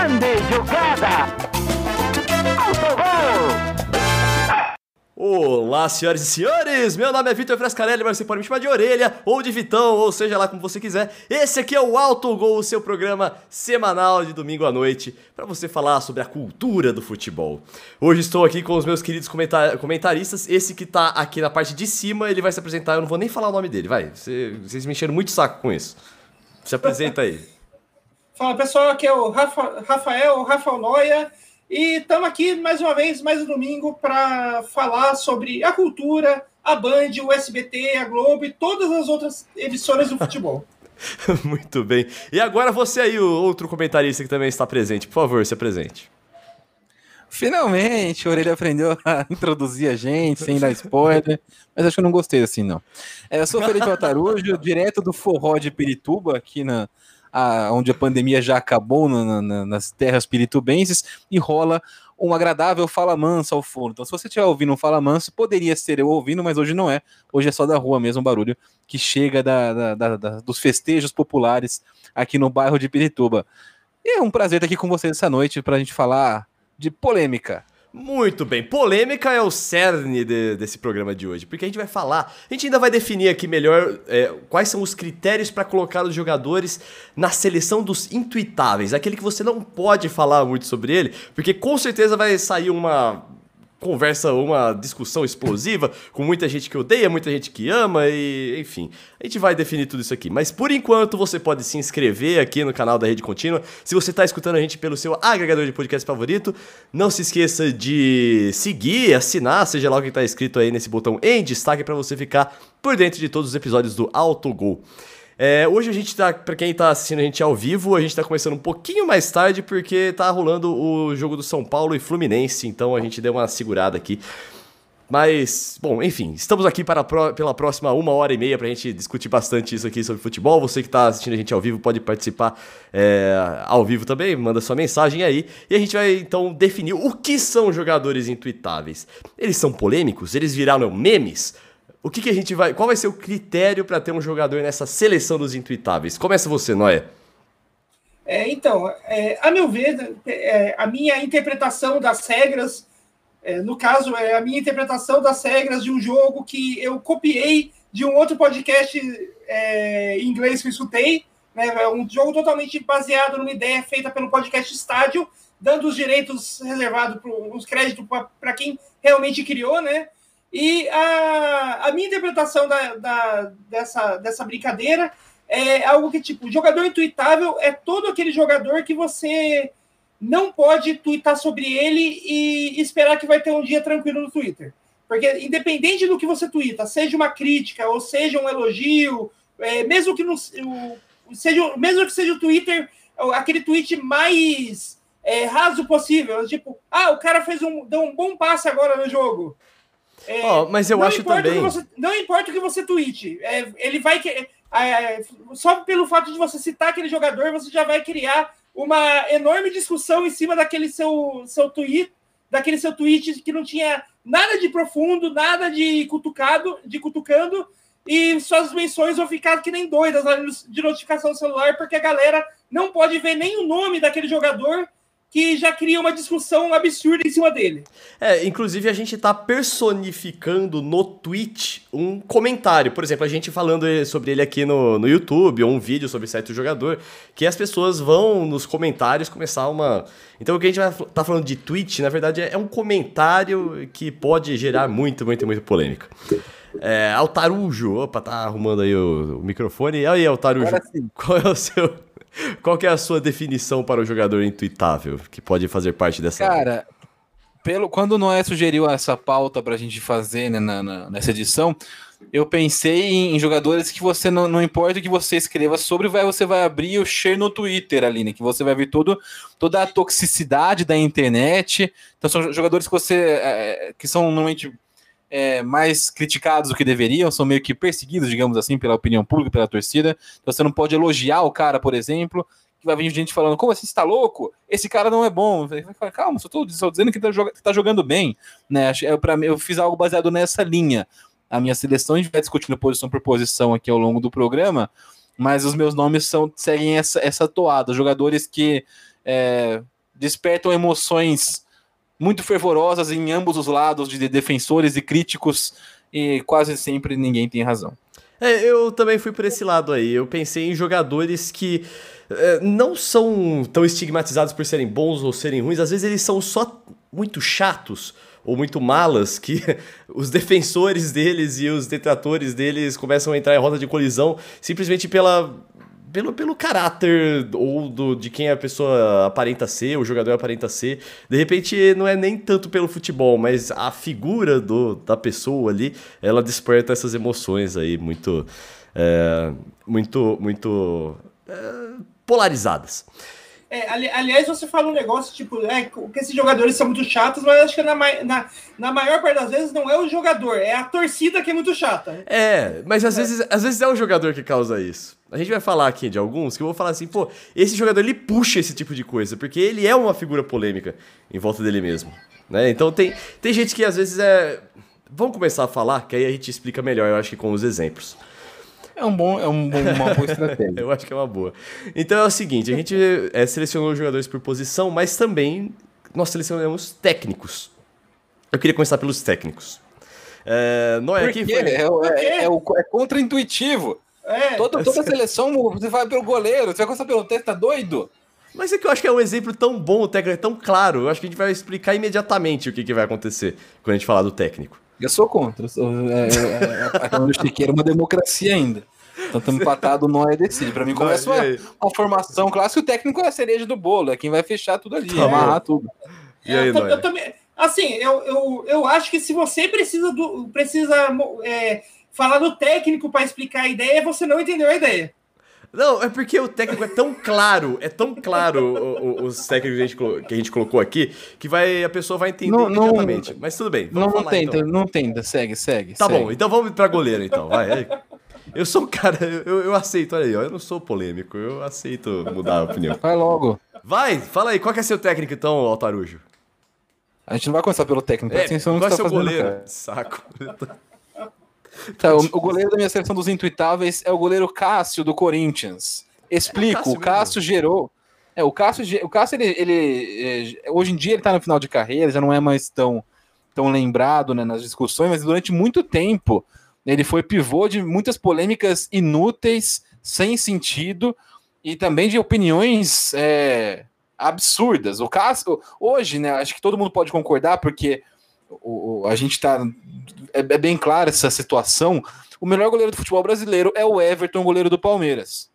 Grande jogada! Autogol! Olá, senhoras e senhores! Meu nome é Vitor Frescarelli, mas você pode me chamar de Orelha ou de Vitão, ou seja lá como você quiser. Esse aqui é o Alto Gol, o seu programa semanal de domingo à noite, para você falar sobre a cultura do futebol. Hoje estou aqui com os meus queridos comentar comentaristas. Esse que tá aqui na parte de cima, ele vai se apresentar. Eu não vou nem falar o nome dele, vai. Você, vocês me encheram muito saco com isso. Se apresenta aí. Fala pessoal, aqui é o Rafa, Rafael, Rafael Noia. E estamos aqui mais uma vez, mais um domingo, para falar sobre a cultura, a Band, o SBT, a Globo e todas as outras emissoras do futebol. Muito bem. E agora você aí, o outro comentarista que também está presente. Por favor, se apresente. Finalmente, o Orelha aprendeu a introduzir a gente, sem dar spoiler. Mas acho que eu não gostei assim, não. É, eu sou Felipe Altarujo, direto do Forró de Pirituba, aqui na, a, onde a pandemia já acabou na, na, nas terras piritubenses, e rola um agradável fala manso ao fundo. Então, se você estiver ouvindo um fala manso, poderia ser eu ouvindo, mas hoje não é. Hoje é só da rua mesmo, o barulho que chega da, da, da, dos festejos populares aqui no bairro de Pirituba. E é um prazer estar aqui com vocês essa noite para a gente falar de polêmica. Muito bem, polêmica é o cerne de, desse programa de hoje, porque a gente vai falar, a gente ainda vai definir aqui melhor é, quais são os critérios para colocar os jogadores na seleção dos intuitáveis, aquele que você não pode falar muito sobre ele, porque com certeza vai sair uma conversa, uma discussão explosiva, com muita gente que odeia, muita gente que ama e, enfim, a gente vai definir tudo isso aqui. Mas por enquanto você pode se inscrever aqui no canal da Rede Contínua. Se você está escutando a gente pelo seu agregador de podcast favorito, não se esqueça de seguir, assinar, seja lá o que está escrito aí nesse botão em destaque para você ficar por dentro de todos os episódios do Autogol. É, hoje a gente tá, pra quem tá assistindo a gente ao vivo, a gente tá começando um pouquinho mais tarde porque tá rolando o jogo do São Paulo e Fluminense, então a gente deu uma segurada aqui. Mas, bom, enfim, estamos aqui para pela próxima uma hora e meia pra gente discutir bastante isso aqui sobre futebol. Você que tá assistindo a gente ao vivo pode participar é, ao vivo também, manda sua mensagem aí. E a gente vai então definir o que são jogadores intuitáveis. Eles são polêmicos? Eles viraram memes? O que, que a gente vai. Qual vai ser o critério para ter um jogador nessa seleção dos intuitáveis? Começa você, Noé. É, então, é, a meu ver, é, a minha interpretação das regras, é, no caso, é a minha interpretação das regras de um jogo que eu copiei de um outro podcast é, em inglês que eu escutei, né, é um jogo totalmente baseado numa ideia feita pelo podcast Estádio, dando os direitos reservados, os créditos para quem realmente criou, né? E a, a minha interpretação da, da, dessa, dessa brincadeira é algo que, tipo, jogador intuitável é todo aquele jogador que você não pode twittar sobre ele e esperar que vai ter um dia tranquilo no Twitter. Porque, independente do que você twitta, seja uma crítica ou seja um elogio, é, mesmo que não seja, mesmo que seja o Twitter, aquele tweet mais é, raso possível, tipo, ah, o cara fez um, deu um bom passe agora no jogo. É, oh, mas eu acho também. Você, não importa o que você tweete, é, ele vai. É, só pelo fato de você citar aquele jogador, você já vai criar uma enorme discussão em cima daquele seu, seu tweet, daquele seu tweet que não tinha nada de profundo, nada de cutucado, de cutucando, e suas menções vão ficar que nem doidas de notificação celular, porque a galera não pode ver nem o nome daquele jogador que já cria uma discussão absurda em cima dele. É, inclusive a gente tá personificando no tweet um comentário. Por exemplo, a gente falando sobre ele aqui no, no YouTube, ou um vídeo sobre certo jogador, que as pessoas vão nos comentários começar uma. Então o que a gente vai tá falando de tweet, na verdade, é um comentário que pode gerar muito, muito, muito polêmica. É, Altarujo, opa, tá arrumando aí o, o microfone. E aí, Altarujo, qual é o seu qual é a sua definição para o jogador intuitável que pode fazer parte dessa? Cara, pelo quando o Noé sugeriu essa pauta para a gente fazer né, na, na, nessa edição, eu pensei em, em, jogadores que você não, não importa o que você escreva sobre, vai, você vai abrir o share no Twitter ali, né? Que você vai ver todo, toda a toxicidade da internet. Então são jogadores que você é, que são normalmente é, mais criticados do que deveriam, são meio que perseguidos, digamos assim, pela opinião pública, pela torcida. Então você não pode elogiar o cara, por exemplo, que vai vir gente falando, como assim, você tá louco? Esse cara não é bom. Falo, Calma, só só dizendo que tá, que tá jogando bem. Né? Eu, pra, eu fiz algo baseado nessa linha. A minha seleção, a gente vai discutindo posição por posição aqui ao longo do programa, mas os meus nomes são seguem essa, essa toada. Jogadores que é, despertam emoções muito fervorosas em ambos os lados, de defensores e críticos, e quase sempre ninguém tem razão. É, eu também fui por esse lado aí. Eu pensei em jogadores que é, não são tão estigmatizados por serem bons ou serem ruins, às vezes eles são só muito chatos ou muito malas que os defensores deles e os detratores deles começam a entrar em roda de colisão simplesmente pela pelo, pelo caráter ou do, de quem a pessoa aparenta ser, o jogador aparenta ser. De repente, não é nem tanto pelo futebol, mas a figura do, da pessoa ali, ela desperta essas emoções aí muito, é, muito, muito é, polarizadas. É, ali, aliás, você fala um negócio, tipo, é, que esses jogadores são muito chatos, mas acho que na, na, na maior parte das vezes não é o jogador, é a torcida que é muito chata. É, mas às, é. Vezes, às vezes é o jogador que causa isso. A gente vai falar aqui de alguns que eu vou falar assim, pô, esse jogador ele puxa esse tipo de coisa, porque ele é uma figura polêmica em volta dele mesmo. Né? Então tem, tem gente que às vezes é. Vamos começar a falar, que aí a gente explica melhor, eu acho que com os exemplos. É, um bom, é um bom, uma boa estratégia. eu acho que é uma boa. Então é o seguinte: a gente é, selecionou jogadores por posição, mas também nós selecionamos técnicos. Eu queria começar pelos técnicos. É, Noé, aqui foi... é, é, é, é contra-intuitivo. É, toda, toda seleção você vai pelo goleiro, você vai começar pelo texto, tá doido? Mas é que eu acho que é um exemplo tão bom, o técnico é tão claro. Eu acho que a gente vai explicar imediatamente o que, que vai acontecer quando a gente falar do técnico. Eu sou contra. Sou, é, é, é, é Chiqueira é uma democracia ainda. Então estamos empatados, não é decide. Para mim, começa uma, uma, formação clássica, o técnico é a cereja do bolo, é quem vai fechar tudo ali, tá amarrar tudo. E aí, eu, eu, também, assim, eu, eu, eu acho que se você precisa do. precisa é, falar do técnico para explicar a ideia, você não entendeu a ideia. Não, é porque o técnico é tão claro, é tão claro o, o, os técnicos que a, gente, que a gente colocou aqui, que vai, a pessoa vai entender não, imediatamente. Não, Mas tudo bem. Não, não tenta, então. não tenta, segue, segue. Tá segue. bom, então vamos pra goleiro então. Vai. Eu sou um cara, eu, eu aceito, olha aí, ó, eu não sou polêmico, eu aceito mudar a opinião. Vai logo. Vai, fala aí, qual que é seu técnico então, Altarujo? A gente não vai começar pelo técnico, é, atenção no que é tá seu fazendo, goleiro? Cara. Saco. Tá, o, o, goleiro da minha seleção dos intuitáveis é o goleiro Cássio do Corinthians. Explico, é Cássio o Cássio gerou. É, o Cássio, o Cássio ele, ele, é, hoje em dia ele tá no final de carreira, já não é mais tão, tão lembrado né, nas discussões, mas durante muito tempo ele foi pivô de muitas polêmicas inúteis, sem sentido, e também de opiniões é, absurdas. O Cássio, hoje, né, acho que todo mundo pode concordar, porque o, o a gente tá. É, é bem clara essa situação. O melhor goleiro do futebol brasileiro é o Everton, goleiro do Palmeiras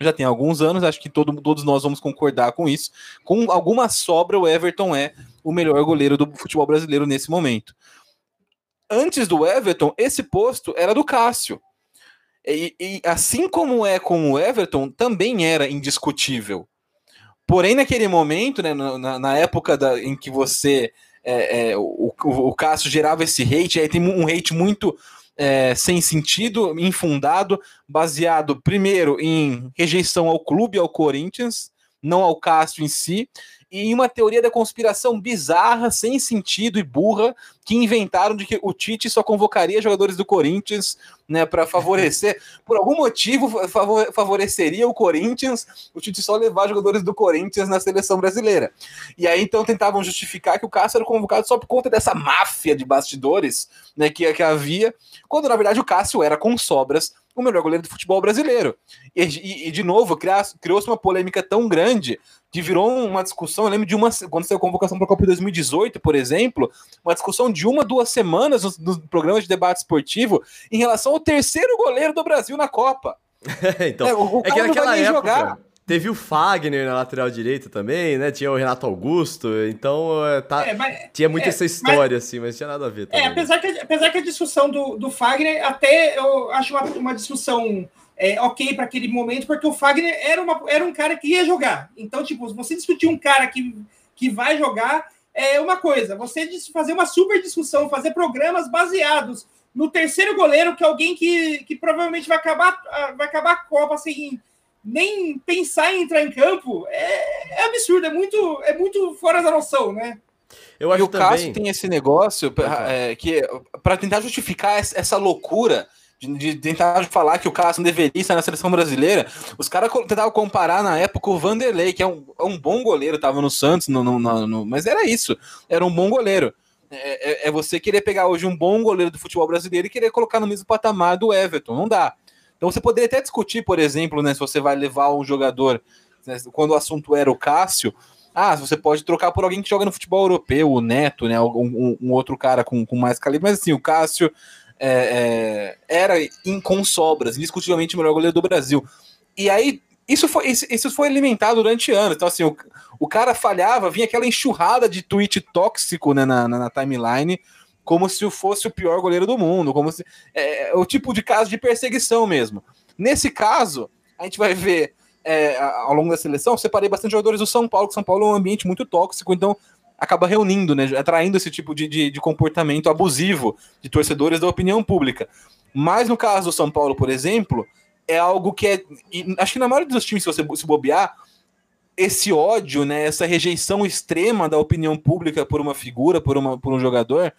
já tem alguns anos, acho que todo, todos nós vamos concordar com isso. Com alguma sobra, o Everton é o melhor goleiro do futebol brasileiro nesse momento. Antes do Everton, esse posto era do Cássio. E, e assim como é com o Everton, também era indiscutível. Porém, naquele momento, né, na, na época da, em que você. É, é, o, o Cássio gerava esse hate, aí tem um hate muito é, sem sentido, infundado, baseado primeiro em rejeição ao clube, ao Corinthians, não ao Cássio em si, e uma teoria da conspiração bizarra, sem sentido e burra, que inventaram de que o Tite só convocaria jogadores do Corinthians, né, para favorecer, por algum motivo favoreceria o Corinthians, o Tite só levar jogadores do Corinthians na seleção brasileira. E aí então tentavam justificar que o Cássio era convocado só por conta dessa máfia de bastidores, né, que, que havia, quando na verdade o Cássio era com sobras o melhor goleiro do futebol brasileiro. E, e, e de novo, criou-se uma polêmica tão grande que virou uma discussão. Eu lembro de uma. Quando saiu a convocação para a Copa de 2018, por exemplo, uma discussão de uma, duas semanas nos, nos programas de debate esportivo em relação ao terceiro goleiro do Brasil na Copa. então, é, o, o é que naquela época. Jogar. Teve o Fagner na lateral direita também, né? Tinha o Renato Augusto, então é, tá, é, mas, tinha muito é, essa história, mas, assim, mas tinha nada a ver. É, também. É, apesar que, apesar que a discussão do, do Fagner, até eu acho uma, uma discussão é, ok para aquele momento, porque o Fagner era, uma, era um cara que ia jogar. Então, tipo, você discutir um cara que, que vai jogar é uma coisa, você fazer uma super discussão, fazer programas baseados no terceiro goleiro, que é alguém que, que provavelmente vai acabar, vai acabar a Copa sem nem pensar em entrar em campo é, é absurdo, é muito, é muito fora da noção, né? Eu acho e o também... Cássio tem esse negócio é, que para tentar justificar essa loucura de, de tentar falar que o Cássio não deveria estar na seleção brasileira, os caras tentavam comparar na época o Vanderlei, que é um, é um bom goleiro, tava no Santos, no, no, no, mas era isso, era um bom goleiro. É, é, é, você querer pegar hoje um bom goleiro do futebol brasileiro e querer colocar no mesmo patamar do Everton, não dá. Então você poderia até discutir, por exemplo, né, se você vai levar um jogador, né, quando o assunto era o Cássio, ah, você pode trocar por alguém que joga no futebol europeu, o Neto, né? Um, um outro cara com, com mais calibre, mas assim, o Cássio é, é, era em, com sobras, indiscutivelmente o melhor goleiro do Brasil. E aí, isso foi, isso, foi alimentado durante anos. Então, assim, o, o cara falhava, vinha aquela enxurrada de tweet tóxico né, na, na, na timeline, como se fosse o pior goleiro do mundo, como se. É, é, o tipo de caso de perseguição mesmo. Nesse caso, a gente vai ver é, ao longo da seleção, separei bastante jogadores do São Paulo, que São Paulo é um ambiente muito tóxico, então acaba reunindo, né, atraindo esse tipo de, de, de, comportamento abusivo de torcedores da opinião pública. Mas no caso do São Paulo, por exemplo, é algo que é. Acho que na maioria dos times, se você se bobear, esse ódio, né, essa rejeição extrema da opinião pública por uma figura, por, uma, por um jogador,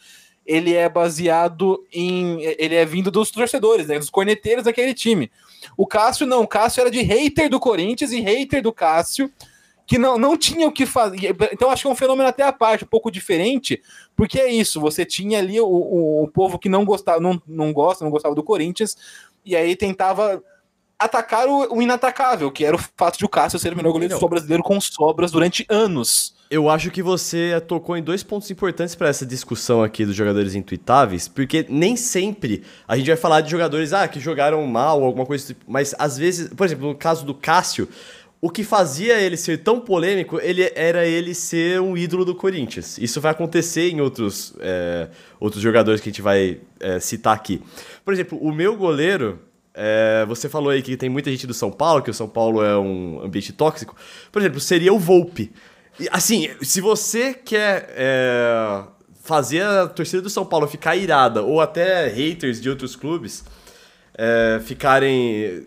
ele é baseado em. Ele é vindo dos torcedores, né, dos corneteiros daquele time. O Cássio não, o Cássio era de hater do Corinthians e hater do Cássio, que não, não tinha o que fazer. Então, acho que é um fenômeno até à parte, um pouco diferente, porque é isso: você tinha ali o, o, o povo que não gostava, não, não gosta, não gostava do Corinthians, e aí tentava atacar o, o, inatacável, que era o fato de o Cássio ser o melhor goleiro do brasileiro com sobras durante anos. Eu acho que você tocou em dois pontos importantes para essa discussão aqui dos jogadores intuitáveis, porque nem sempre a gente vai falar de jogadores ah, que jogaram mal alguma coisa, tipo, mas às vezes, por exemplo, no caso do Cássio, o que fazia ele ser tão polêmico ele era ele ser um ídolo do Corinthians. Isso vai acontecer em outros, é, outros jogadores que a gente vai é, citar aqui. Por exemplo, o meu goleiro, é, você falou aí que tem muita gente do São Paulo, que o São Paulo é um ambiente tóxico. Por exemplo, seria o Volpe. Assim, se você quer é, fazer a torcida do São Paulo ficar irada, ou até haters de outros clubes é, ficarem.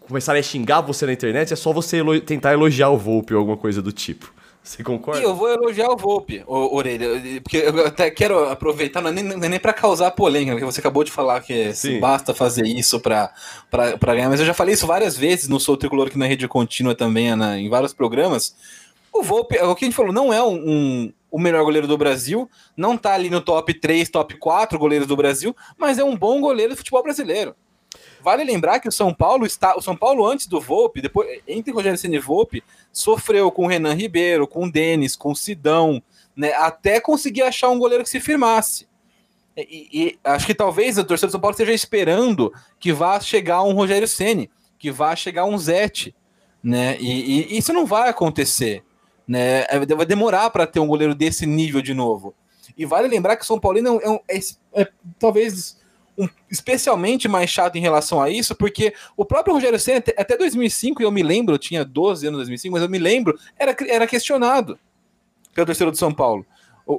começarem a xingar você na internet, é só você elo tentar elogiar o Volpe ou alguma coisa do tipo. Você concorda? E eu vou elogiar o Volpe, Orelha, porque eu até quero aproveitar, não é nem, é nem para causar polêmica, porque você acabou de falar que basta fazer isso para ganhar, mas eu já falei isso várias vezes no Sou Tricolor aqui na Rede Contínua também, na, em vários programas. O Volpe, é o que a gente falou, não é um, um, o melhor goleiro do Brasil, não tá ali no top 3, top 4 goleiros do Brasil, mas é um bom goleiro do futebol brasileiro. Vale lembrar que o São Paulo está. O São Paulo, antes do Volpe, depois, entre Rogério Senna e Volpe, sofreu com o Renan Ribeiro, com o Denis, com o Sidão, né, até conseguir achar um goleiro que se firmasse. E, e, acho que talvez a torcida do São Paulo esteja esperando que vá chegar um Rogério Ceni, que vá chegar um Zete, né? E, e, isso não vai acontecer, né? É, vai demorar para ter um goleiro desse nível de novo. E vale lembrar que o São Paulino é, um, é, é, é talvez um, especialmente mais chato em relação a isso, porque o próprio Rogério Senna, até 2005, e eu me lembro, eu tinha 12 anos em 2005, mas eu me lembro, era, era questionado pelo terceiro do São Paulo. O,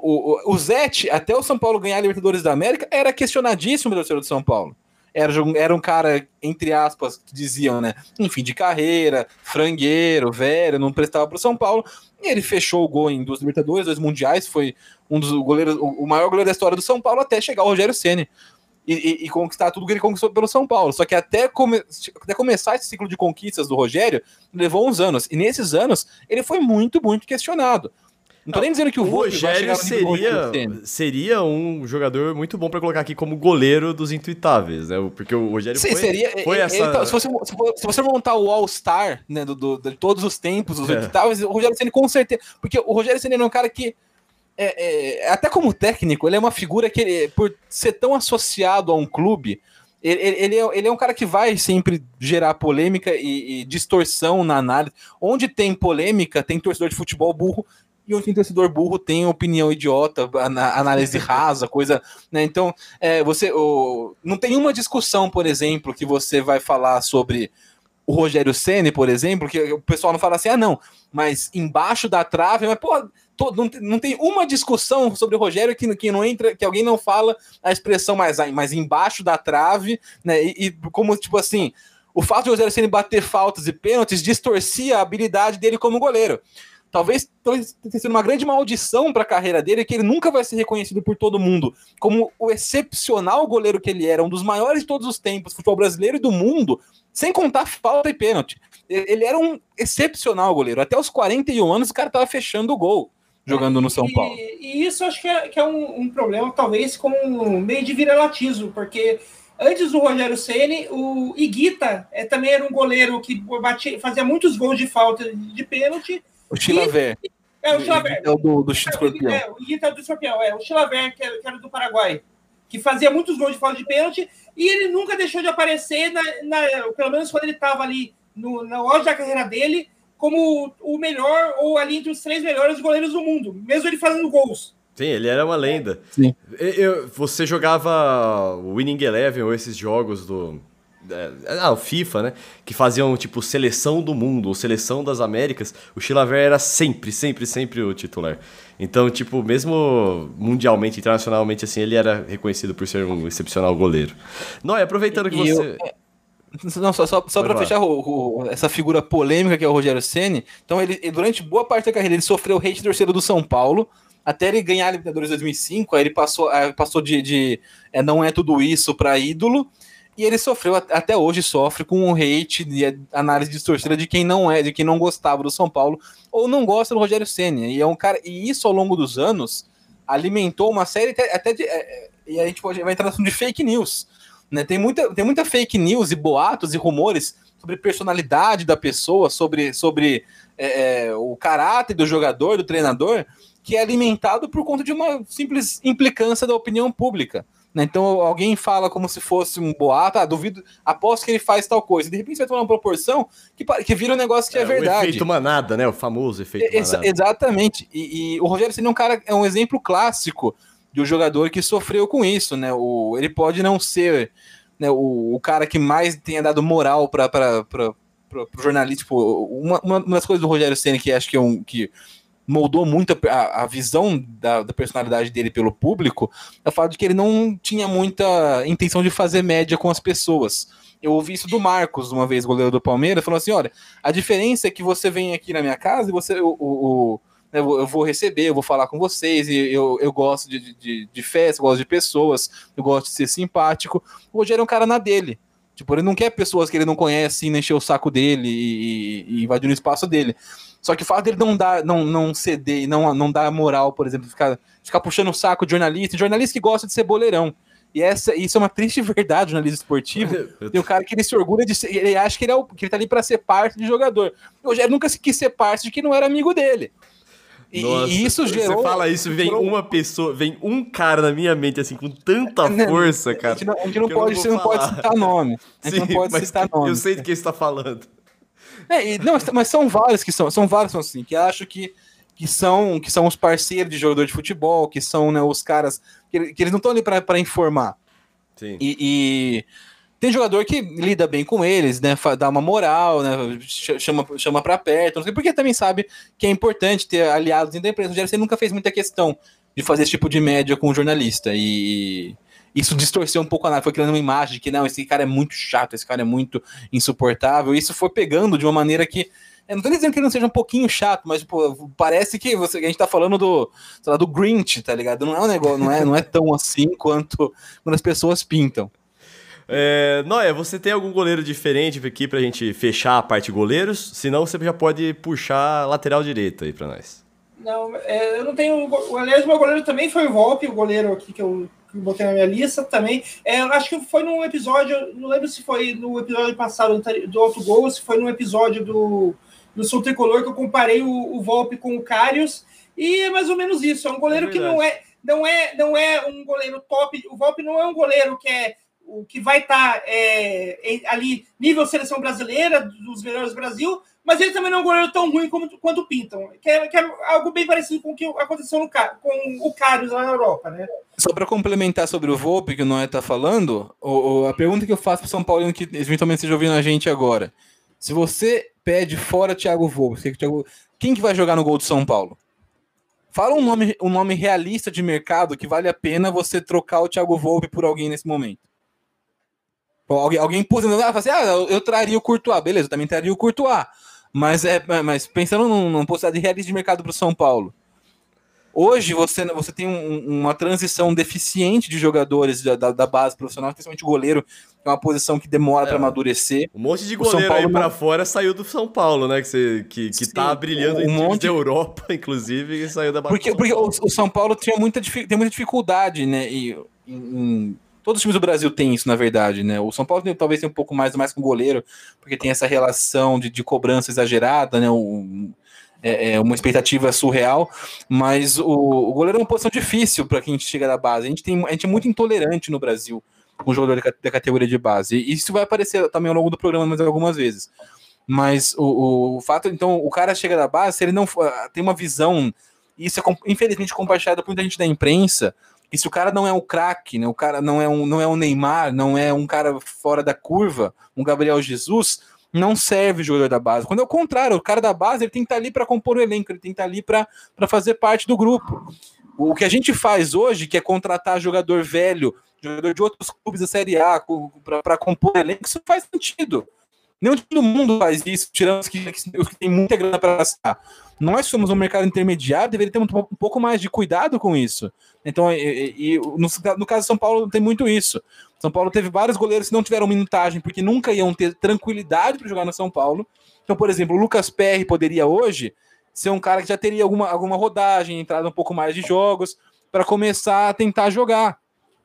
o, o Zete, até o São Paulo ganhar a Libertadores da América, era questionadíssimo pelo terceiro do São Paulo. Era, era um cara, entre aspas, que diziam, né? Enfim, de carreira, frangueiro, velho, não prestava para o São Paulo. E ele fechou o gol em duas Libertadores, dois Mundiais, foi um dos goleiros, o maior goleiro da história do São Paulo até chegar o Rogério Ceni e, e, e, conquistar tudo que ele conquistou pelo São Paulo. Só que até, come, até começar esse ciclo de conquistas do Rogério, levou uns anos. E nesses anos, ele foi muito, muito questionado. Não tô nem dizendo que o, o Rogério seria, seria um jogador muito bom para colocar aqui como goleiro dos intuitáveis, né? Porque o Rogério Sim, foi, seria, foi essa... Então, se, você, se você montar o All-Star né, do, do, de todos os tempos, os é. intuitáveis, o Rogério Ceni com certeza... Porque o Rogério Ceni é um cara que é, é, até como técnico, ele é uma figura que, ele, por ser tão associado a um clube, ele, ele, é, ele é um cara que vai sempre gerar polêmica e, e, distorção na análise. Onde tem polêmica, tem torcedor de futebol burro, e onde tem torcedor burro tem opinião idiota, análise rasa, coisa. Né? Então, é, você o, não tem uma discussão, por exemplo, que você vai falar sobre o Rogério Ceni, por exemplo, que o pessoal não fala assim, ah, não, mas embaixo da trave, mas, pô, todo, não, não, tem uma discussão sobre o Rogério que, que não entra, que alguém não fala a expressão mais, mais embaixo da trave, né? E, e como, tipo assim, o fato de o Rogério Ceni bater faltas e pênaltis distorcia a habilidade dele como goleiro. Talvez, talvez tenha sido uma grande maldição para a carreira dele, que ele nunca vai ser reconhecido por todo mundo como o excepcional goleiro que ele era, um dos maiores de todos os tempos, futebol brasileiro e do mundo, sem contar falta e pênalti. Ele era um excepcional goleiro. Até os 41 anos, o cara tava fechando o gol jogando no São Paulo. E, e isso acho que é, que é um, um, problema, talvez, com um meio de viralatismo, porque antes do Rogério Ceni, o Iguita é, também era um goleiro que batia, fazia muitos gols de falta de pênalti. O Chilaver. É, o Chilaver. É o do, do Escorpião. É, o Iguita é do Escorpião, é. O Chilaver, que era do Paraguai, que fazia muitos gols de falta de pênalti, e ele nunca deixou de aparecer, na, na pelo menos quando ele estava ali no, na hora da carreira dele, como o melhor, ou ali entre os três melhores goleiros do mundo, mesmo ele fazendo gols. Sim, ele era uma lenda. Sim. Eu, você jogava o Winning Eleven ou esses jogos do. É, ah, o FIFA, né? Que faziam tipo seleção do mundo ou seleção das Américas. O Chilaver era sempre, sempre, sempre o titular. Então, tipo, mesmo mundialmente, internacionalmente, assim, ele era reconhecido por ser um excepcional goleiro. Não, e aproveitando que e você. Eu... Não, só, só, só para fechar o, o, essa figura polêmica que é o Rogério Ceni. Então, ele, durante boa parte da carreira, ele sofreu hate torcedor do São Paulo, até ele ganhar a Libertadores 2005. Aí ele passou, passou de, de é, não é tudo isso para ídolo. E ele sofreu, até hoje sofre com o hate de análise distorcida de quem não é, de quem não gostava do São Paulo ou não gosta do Rogério Ceni. E é um cara, e isso ao longo dos anos alimentou uma série até de, é, é e a gente pode, vai entrar no de fake news né? Tem, muita, tem muita fake news e boatos e rumores sobre personalidade da pessoa, sobre, sobre é, é, o caráter do jogador, do treinador, que é alimentado por conta de uma simples implicância da opinião pública. Né? Então alguém fala como se fosse um boato, ah, duvido, aposto que ele faz tal coisa. De repente vai tomar uma proporção que, que vira um negócio que é, é verdade. O efeito manada, né? O famoso efeito manada. Exatamente. E, e o Rogério Ceni é um cara, é um exemplo clássico de um jogador que sofreu com isso, né? O, ele pode não ser né, o, o cara que mais tenha dado moral para o jornalista. Tipo, uma, uma das coisas do Rogério Senna que acho que, é um, que moldou muito a, a visão da, da, personalidade dele pelo público é o fato de que ele não tinha muita intenção de fazer média com as pessoas. Eu ouvi isso do Marcos, uma vez, goleiro do Palmeiras, falou assim: olha, a diferença é que você vem aqui na minha casa e você. o, o eu vou receber, eu vou falar com vocês, e eu, eu gosto de, de, de festa, eu gosto de pessoas, eu gosto de ser simpático. O Rogério é um cara na dele. Tipo, ele não quer pessoas que ele não conhece e encher o saco dele e, e invadir o espaço dele. Só que o fato dele não dar, não, não ceder e não, não dar moral, por exemplo, ficar, ficar puxando o saco de jornalista, jornalista que gosta de ser boleirão. E essa, isso é uma triste verdade, jornalista esportivo. Tem o cara que ele se orgulha de ser, ele acha que ele, é o, que ele tá ali para ser parte de jogador. O Rogério nunca quis ser parte de que não era amigo dele. Nossa, e isso gerou. Você fala isso, vem uma pessoa, vem um cara na minha mente, assim, com tanta força, cara. A gente não, a gente não pode, você não pode citar nome. A gente Sim, não pode citar nome. Eu sei de quem está falando. É, e, não, mas são vários que são, são vários assim, que acho que, que, são, que são os parceiros de jogador de futebol, que são né, os caras que, que eles não estão ali para informar. Sim. E, e tem jogador que lida bem com eles, né? Dá uma moral, né? Chama, chama pra perto, não sei, porque também sabe que é importante ter aliados dentro da empresa. O Gerson nunca fez muita questão de fazer esse tipo de média com o jornalista. E isso distorceu um pouco a análise, foi criando uma imagem de que não, esse cara é muito chato, esse cara é muito insuportável. E isso foi pegando de uma maneira que. Eu não tô dizendo que ele não seja um pouquinho chato, mas pô, parece que você, a gente tá falando do, lá, do Grinch, tá ligado? Não é um negócio, não é, não é tão assim quanto quando as pessoas pintam. É, Noia, você tem algum goleiro diferente aqui pra gente fechar a parte goleiros? Senão você já pode puxar lateral direito aí pra nós. Não, é, eu não tenho. Aliás, meu goleiro também foi o Volpe, o goleiro aqui que eu botei na minha lista também. É, acho que foi num episódio, não lembro se foi no episódio passado do Alto Gol, se foi num episódio do, do Sul Tricolor que eu comparei o, o Volpe com o Carius. E é mais ou menos isso. É um goleiro é que não é, não, é, não é um goleiro top. O Volpe não é um goleiro que é o que vai estar tá, é, ali nível seleção brasileira, dos melhores do Brasil, mas ele também não é um goleiro tão ruim como, quanto pintam, que é, que é algo bem parecido com o que aconteceu no, com o Carlos lá na Europa, né? Só para complementar sobre o Volpe, que o Noé está falando, o, o, a pergunta que eu faço para São Paulo, que eventualmente esteja ouvindo a gente agora, se você pede fora Thiago Volpe, quem que vai jogar no gol do São Paulo? Fala um nome, um nome realista de mercado que vale a pena você trocar o Thiago Volpe por alguém nesse momento. Alguém, alguém pôs, ah, assim, ah, eu, eu traria o Courtois, beleza, eu também traria o Courtois. Mas, é, mas pensando numa possibilidade de realidade de mercado para o São Paulo, Hoje você, você tem um, uma transição deficiente de jogadores da, da, da, base profissional, principalmente o goleiro, que é uma posição que demora é, para amadurecer. Um monte de goleiro Paulo, aí para fora saiu do São Paulo, né? Que, você, que, que Sim, tá brilhando um em monte da Europa, inclusive, e saiu da base. Porque, porque o, o, São Paulo tinha muita, tem muita dificuldade, né? E, em, todos os times do Brasil têm isso, na verdade, né? O São Paulo talvez tenha um pouco mais, mais com o goleiro, porque tem essa relação de, de cobrança exagerada, né? É, é, uma expectativa surreal, mas o, o goleiro é uma posição difícil para quem chega da base. A gente, tem, a gente é muito intolerante no Brasil com o jogador da categoria de base. E isso vai aparecer também ao longo do programa mais algumas vezes. Mas o, o, fato, então, o cara chega da base, se ele não ah, tem uma visão, isso é infelizmente compartilhado por muita gente da imprensa, que se o cara não é um craque, né, o cara não é um, não é um Neymar, não é um cara fora da curva, um Gabriel Jesus, não serve jogador da base. Quando é o contrário, o cara da base ele tem que estar ali para compor o elenco, ele tem que estar ali para fazer parte do grupo. O que a gente faz hoje, que é contratar jogador velho, jogador de outros clubes da Série A para compor o elenco, isso faz sentido. Nem todo mundo faz isso, tirando os que, os que têm muita grana para gastar. Nós somos um mercado intermediário, deveria ter um, um pouco mais de cuidado com isso. Então, e, e, no, no caso de São Paulo, tem muito isso. São Paulo teve vários goleiros que não tiveram minutagem porque nunca iam ter tranquilidade para jogar no São Paulo. Então, por exemplo, o Lucas Perry poderia hoje ser um cara que já teria alguma, alguma rodagem, entrado um pouco mais de jogos, para começar a tentar jogar.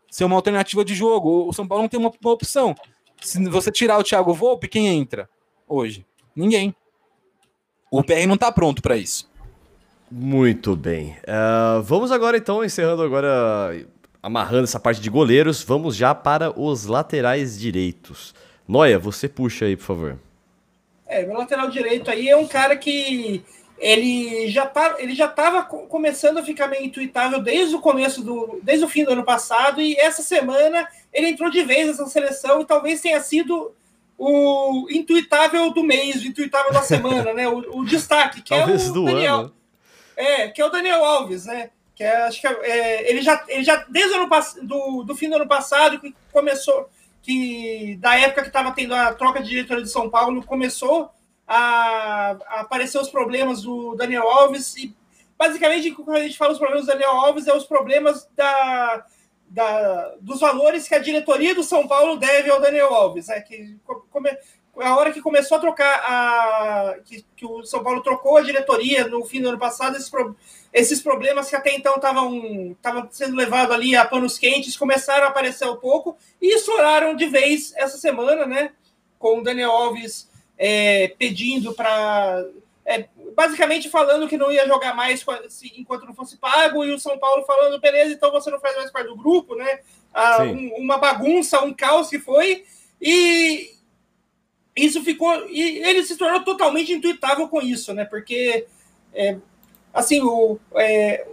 Ser uma alternativa de jogo. O São Paulo não tem uma, uma opção. Se você tirar o Thiago Volpe, quem entra hoje? Ninguém. O PR não está pronto para isso. Muito bem. Uh, vamos agora então, encerrando agora amarrando essa parte de goleiros, vamos já para os laterais direitos. Noia, você puxa aí, por favor. É, meu lateral direito aí é um cara que ele já tá, ele já estava começando a ficar meio intuitável desde o começo do, desde o fim do ano passado e essa semana ele entrou de vez nessa seleção e talvez tenha sido o intuitável do mês, o intuitável da semana, né? O, o destaque que talvez é o Daniel, ano. é que é o Daniel Alves, né? que é, acho que é, é, ele, já, ele já, desde o ano, do, do fim do ano passado, que começou, que da época que estava tendo a troca de diretoria de São Paulo, começou a, a, aparecer os problemas do Daniel Alves, e basicamente, quando a gente fala os problemas do Daniel Alves, é os problemas da, da, dos valores que a diretoria do São Paulo deve ao Daniel Alves, né, que come, a hora que começou a trocar a. Que, que, o São Paulo trocou a diretoria no fim do ano passado, esses, esses problemas que até então estavam sendo levados ali a panos quentes começaram a aparecer um pouco e estouraram de vez essa semana, né? Com o Daniel Alves é, pedindo para. É, basicamente falando que não ia jogar mais enquanto não fosse pago, e o São Paulo falando, beleza, então você não faz mais parte do grupo, né? Ah, um, uma bagunça, um caos que foi. E, isso ficou. E ele se tornou totalmente intuitável com isso, né? Porque, é, assim, o, é,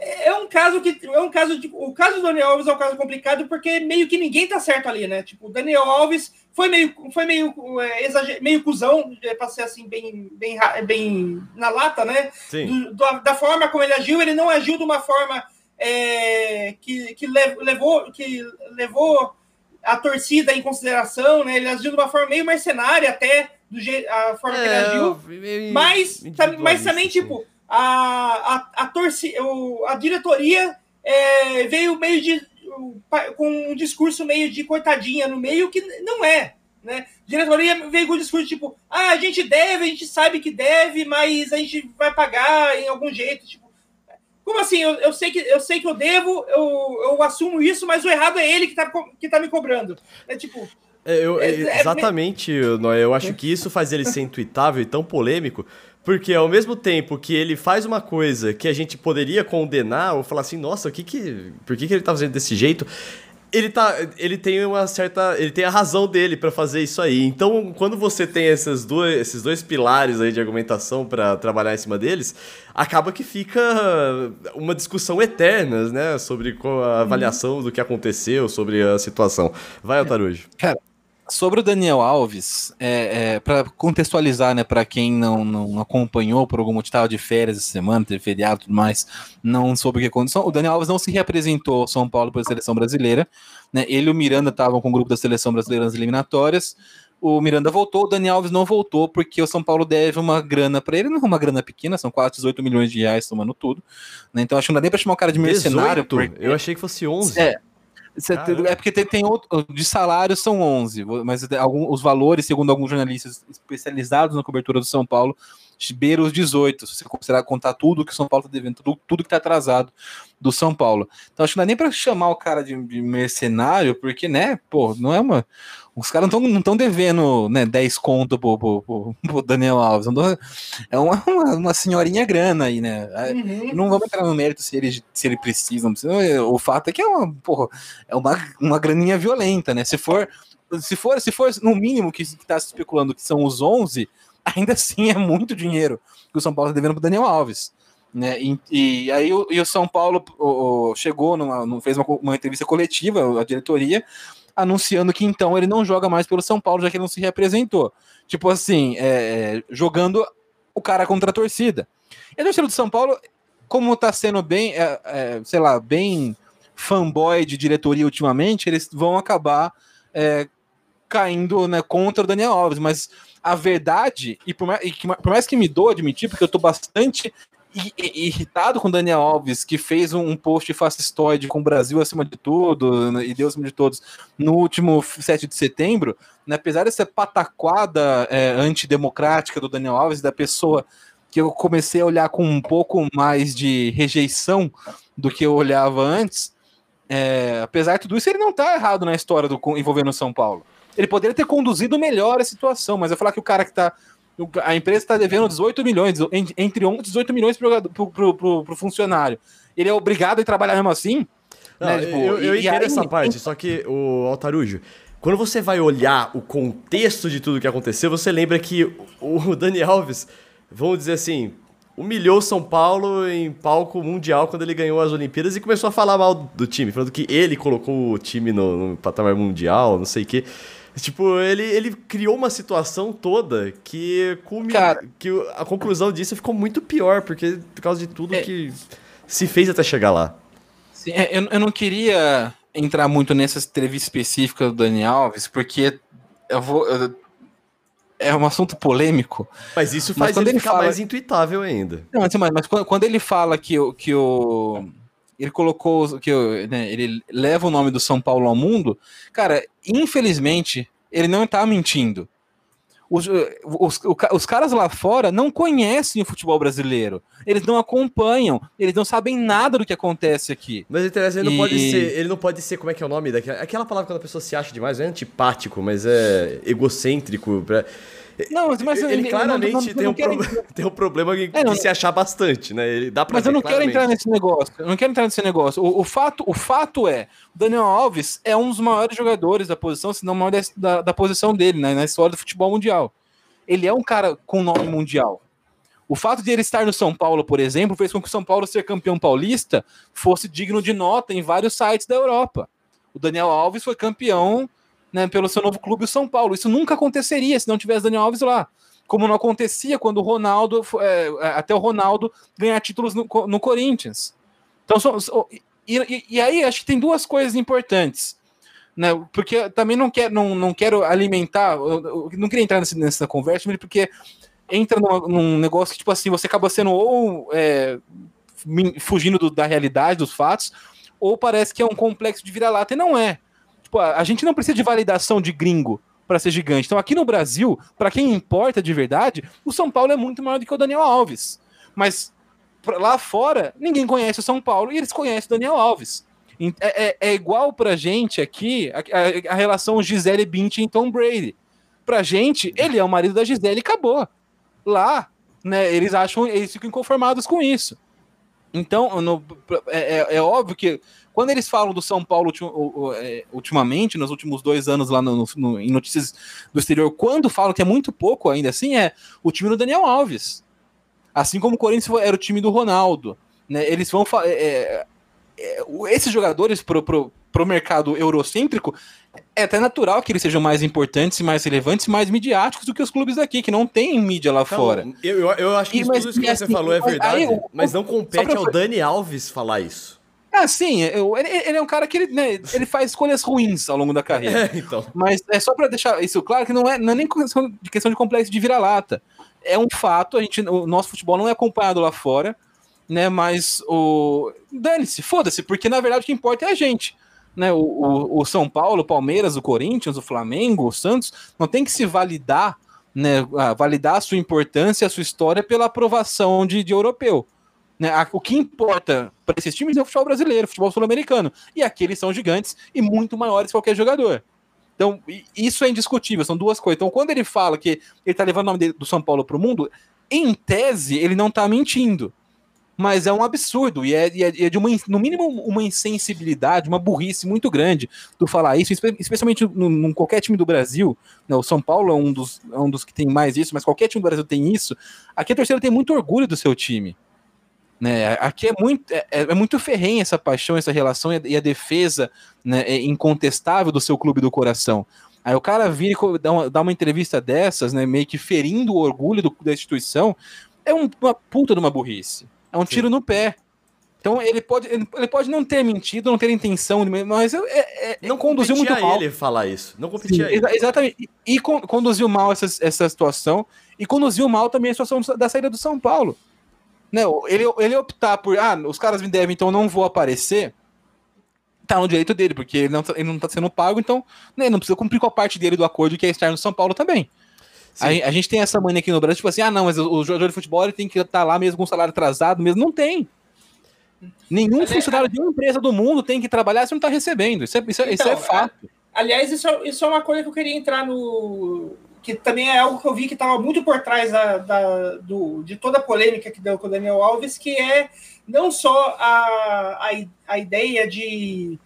é um caso que. É um caso de, o caso do Daniel Alves é um caso complicado porque meio que ninguém tá certo ali, né? Tipo, o Daniel Alves foi meio, foi meio, é, exager, meio cuzão, é, para ser assim, bem, bem, bem na lata, né? Do, do, da forma como ele agiu, ele não agiu de uma forma é, que, que levou. Que levou a torcida em consideração, né? Ele agiu de uma forma meio mercenária até, do a forma é, que ele é, agiu. Mas, mas também, tipo, a, a, a, torcida, a diretoria é, veio meio de. Com um discurso meio de coitadinha no meio, que não é. Né? A diretoria veio com um discurso tipo: ah, a gente deve, a gente sabe que deve, mas a gente vai pagar em algum jeito. Tipo, como assim? Eu, eu, sei, que, eu sei que eu devo, eu, eu assumo isso, mas o errado é ele que tá, que tá me cobrando. É tipo. É, eu, é, é exatamente, é, eu acho que isso faz ele ser intuitável e tão polêmico, porque ao mesmo tempo que ele faz uma coisa que a gente poderia condenar ou falar assim, nossa, o que que, por que, que ele tá fazendo desse jeito? ele tá ele tem uma certa ele tem a razão dele para fazer isso aí. Então quando você tem esses dois esses dois pilares aí de argumentação para trabalhar em cima deles acaba que fica uma discussão eterna né sobre a avaliação do que aconteceu sobre a situação. Vai Altarujo cara Sobre o Daniel Alves, é, é para contextualizar, né, para quem não, não acompanhou por algum motivo, estava de férias essa semana, teve feriado e tudo mais, não soube o que aconteceu. O Daniel Alves não se reapresentou ao São Paulo pela seleção brasileira, né? Ele e o Miranda estavam com o grupo da seleção brasileira nas eliminatórias, o Miranda voltou, o Dani Alves não voltou, porque o São Paulo deve uma grana para ele, não é uma grana pequena, são quase 18 milhões de reais tomando tudo. Né? Então acho que não dá nem pra chamar o cara de mercenário. 18? Porque... Eu achei que fosse 11. É. É porque tem, tem outro, de salário são 11, mas algum, os valores, segundo alguns jornalistas especializados na cobertura do São Paulo, beira os 18, se você considerar contar tudo que o São Paulo está devendo, tudo, tudo que está atrasado do São Paulo. Então acho que não é nem para chamar o cara de, de, mercenário, porque, né, pô, não é uma. Os caras não estão devendo né, 10 conto pro, pro, pro, pro Daniel Alves. É uma, uma, senhorinha grana aí, né? Uhum. Não vamos entrar no mérito se ele, se ele precisa, precisa. O fato é que é uma, porra, é uma, uma graninha violenta, né? Se for, se for, se for no mínimo que está se especulando que são os 11, ainda assim é muito dinheiro que o São Paulo está devendo para Daniel Alves. Né? E, e aí o, e o São Paulo o, o, chegou, numa, fez uma, uma entrevista coletiva, a diretoria, anunciando que então ele não joga mais pelo São Paulo, já que ele não se representou. Tipo assim, é, é jogando o cara contra a torcida. E a torcida do São Paulo, como tá sendo bem, é, é, sei lá, bem fanboy de diretoria ultimamente, eles vão acabar é, caindo né, contra o Daniel Alves, mas a verdade, e por mais, e que, por mais que me dou admitir, porque eu tô bastante irritado com Daniel Alves, que fez um post fascistoide com o Brasil acima de tudo né, e Deus acima de todos no último 7 de setembro, né, apesar dessa pataquada é, antidemocrática do Daniel Alves, da pessoa que eu comecei a olhar com um pouco mais de rejeição do que eu olhava antes, é, apesar de tudo isso, ele não está errado na história do envolvendo São Paulo. Ele poderia ter conduzido melhor a situação, mas eu falar que o cara que está a empresa está devendo 18 milhões, entre 11 e 18 milhões para o funcionário. Ele é obrigado a trabalhar mesmo assim? Não, né? tipo, eu, eu entendo aí, essa parte, só que o Altarujo, quando você vai olhar o contexto de tudo que aconteceu, você lembra que o Dani Alves, vamos dizer assim, humilhou São Paulo em palco mundial quando ele ganhou as Olimpíadas e começou a falar mal do time, falando que ele colocou o time no, no patamar mundial, não sei o quê. Tipo, ele, ele criou uma situação toda que, Cara, que a conclusão disso ficou muito pior, porque por causa de tudo é, que se fez até chegar lá. Sim, é, eu, eu não queria entrar muito nessa entrevista específica do Dani Alves, porque eu vou. Eu, é um assunto polêmico. Mas isso faz mas ele, ele ficar fala... mais intuitável ainda. Não, mas, mas quando, quando ele fala que, que o ele colocou que né, ele leva o nome do São Paulo ao mundo, cara, infelizmente ele não está mentindo. Os, os, os, caras lá fora não conhecem o futebol brasileiro. Eles não acompanham, eles não sabem nada do que acontece aqui. Mas interessa, ele e... não pode ser. Ele não pode ser, como é que é o nome daquela. Aquela palavra quando a pessoa se acha demais, é antipático, mas é egocêntrico. Pra, não, mas ele, ele claramente não, não, tem, um pro... tem um problema de é, se achar bastante, né? Ele dá pra mas eu não claramente. quero entrar nesse negócio. Eu não quero entrar nesse negócio. O, o, fato, o fato é, o Daniel Alves é um dos maiores jogadores da posição, se não o maior da, da posição dele, né, na história do futebol mundial. Ele é um cara com nome mundial. O fato de ele estar no São Paulo, por exemplo, fez com que o São Paulo ser campeão paulista fosse digno de nota em vários sites da Europa. O Daniel Alves foi campeão né, pelo seu novo clube, o São Paulo. Isso nunca aconteceria se não tivesse Daniel Alves lá. Como não acontecia quando o Ronaldo, é, é, até o Ronaldo ganhar títulos no, no Corinthians. Então, so, so, e, e, aí acho que tem duas coisas importantes. Né, porque também não quero, não, não quero alimentar, não queria entrar nessa, nessa conversa, porque entra num, num, negócio que, tipo assim, você acaba sendo ou é, fugindo do, da realidade, dos fatos, ou parece que é um complexo de vira-lata, e não é. Tipo, a gente não precisa de validação de gringo para ser gigante. Então, aqui no Brasil, para quem importa de verdade, o São Paulo é muito maior do que o Daniel Alves. Mas lá fora, ninguém conhece o São Paulo e eles conhecem o Daniel Alves. É, é, é igual pra gente aqui a, a, a relação Gisele Bündchen e Tom Brady. Pra gente, ele é o marido da Gisele e acabou. Lá, né, eles acham, eles ficam inconformados com isso. Então, no, é, é, é óbvio que quando eles falam do São Paulo é, ultimamente, nos últimos dois anos lá no, no, em notícias do exterior, quando falam que é muito pouco ainda assim, é o time do Daniel Alves. Assim como o Corinthians era o time do Ronaldo. Né? Eles vão. É, é, esses jogadores pro, pro, pro mercado eurocêntrico, é até natural que eles sejam mais importantes, mais relevantes, mais midiáticos do que os clubes aqui, que não tem mídia lá então, fora. Eu, eu, acho que e, mas, tudo isso que assim, você falou é verdade, aí, mas não compete ao Dani Alves falar isso. Ah, sim, eu, ele, ele, é um cara que ele, né, ele faz escolhas ruins ao longo da carreira. É, então. Mas é só para deixar isso claro que não é, não é nem questão de, questão de complexo de vira-lata. É um fato, a gente, o nosso futebol não é acompanhado lá fora, né? Mas o. Dane-se, foda-se, porque na verdade o que importa é a gente. Né, o, o, o São Paulo, o Palmeiras, o Corinthians, o Flamengo, o Santos, não tem que se validar, né, validar a sua importância, a sua história pela aprovação de, de europeu. Né? O que importa para esses times é o futebol brasileiro, o futebol sul-americano. E aqueles são gigantes e muito maiores que qualquer jogador. Então, isso é indiscutível, são duas coisas. Então, quando ele fala que ele está levando o nome do São Paulo para o mundo, em tese, ele não está mentindo. Mas é um absurdo, e é, e é, é de uma, no mínimo, uma insensibilidade, uma burrice muito grande do falar isso, especialmente em qualquer time do Brasil. Né, o São Paulo é um, dos, é um dos que tem mais isso, mas qualquer time do Brasil tem isso. Aqui a torcida tem muito orgulho do seu time. Né? Aqui é muito, é, é muito ferrenha essa paixão, essa relação e a, e a defesa né, é incontestável do seu clube do coração. Aí o cara vira e dá uma, dá uma entrevista dessas, né, meio que ferindo o orgulho do, da instituição, é um, uma puta de uma burrice. É um Sim. tiro no pé. Então ele pode, ele, pode não ter mentido, não ter intenção, mas é, é, não conduziu muito mal. ele falar isso. Não competia Sim, ele. Exatamente. E, e conduziu mal essa, essa situação. E conduziu mal também a situação da saída do São Paulo. Não, ele, ele optar por, ah, os caras me devem, então não vou aparecer, tá no direito dele, porque ele não, tá, ele não tá sendo pago, então né, não precisa cumprir com a parte dele do acordo que é estar no São Paulo também. A, a, gente tem essa mania aqui no Brasil, tipo assim, ah, não, mas o, o jogador de futebol ele tem que estar tá lá mesmo com salário atrasado, mesmo. Não tem. Nenhum é, funcionário é, de uma empresa do mundo tem que trabalhar se não está recebendo. Isso é, isso, é, então, isso é fato. Aliás, isso, isso é uma coisa que eu queria entrar no, que também é algo que eu vi que estava muito por trás da, da, do, de toda a polêmica que deu com o Daniel Alves, que é não só a, a, a ideia de,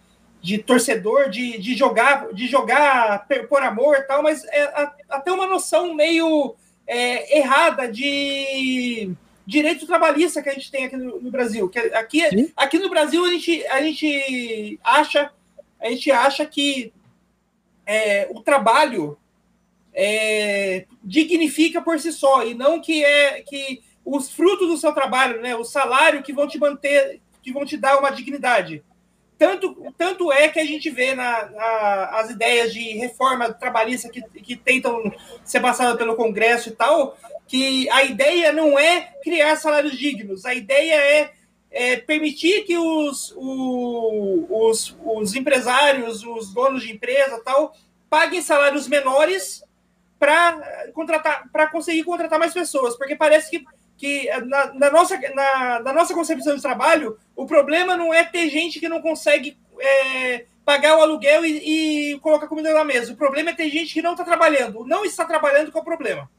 de torcedor, de, de jogar de jogar por amor e tal, mas é a, até uma noção meio é, errada de direito trabalhista que a gente tem aqui no, no Brasil. Que aqui, aqui no Brasil a gente, a gente acha a gente acha que é, o trabalho é, dignifica por si só, e não que é que os frutos do seu trabalho, né, o salário que vão te manter, que vão te dar uma dignidade. Tanto, tanto é que a gente vê na, na as ideias de reforma trabalhista que, que tentam ser passadas pelo Congresso e tal, que a ideia não é criar salários dignos, a ideia é, é permitir que os, o, os, os empresários, os donos de empresa tal, paguem salários menores para contratar, para conseguir contratar mais pessoas, porque parece que, que na, na nossa, na, na, nossa concepção de trabalho, o problema não é ter gente que não consegue é, pagar o aluguel e, e, colocar comida na mesa. O problema é ter gente que não está trabalhando. Não está trabalhando que é o problema.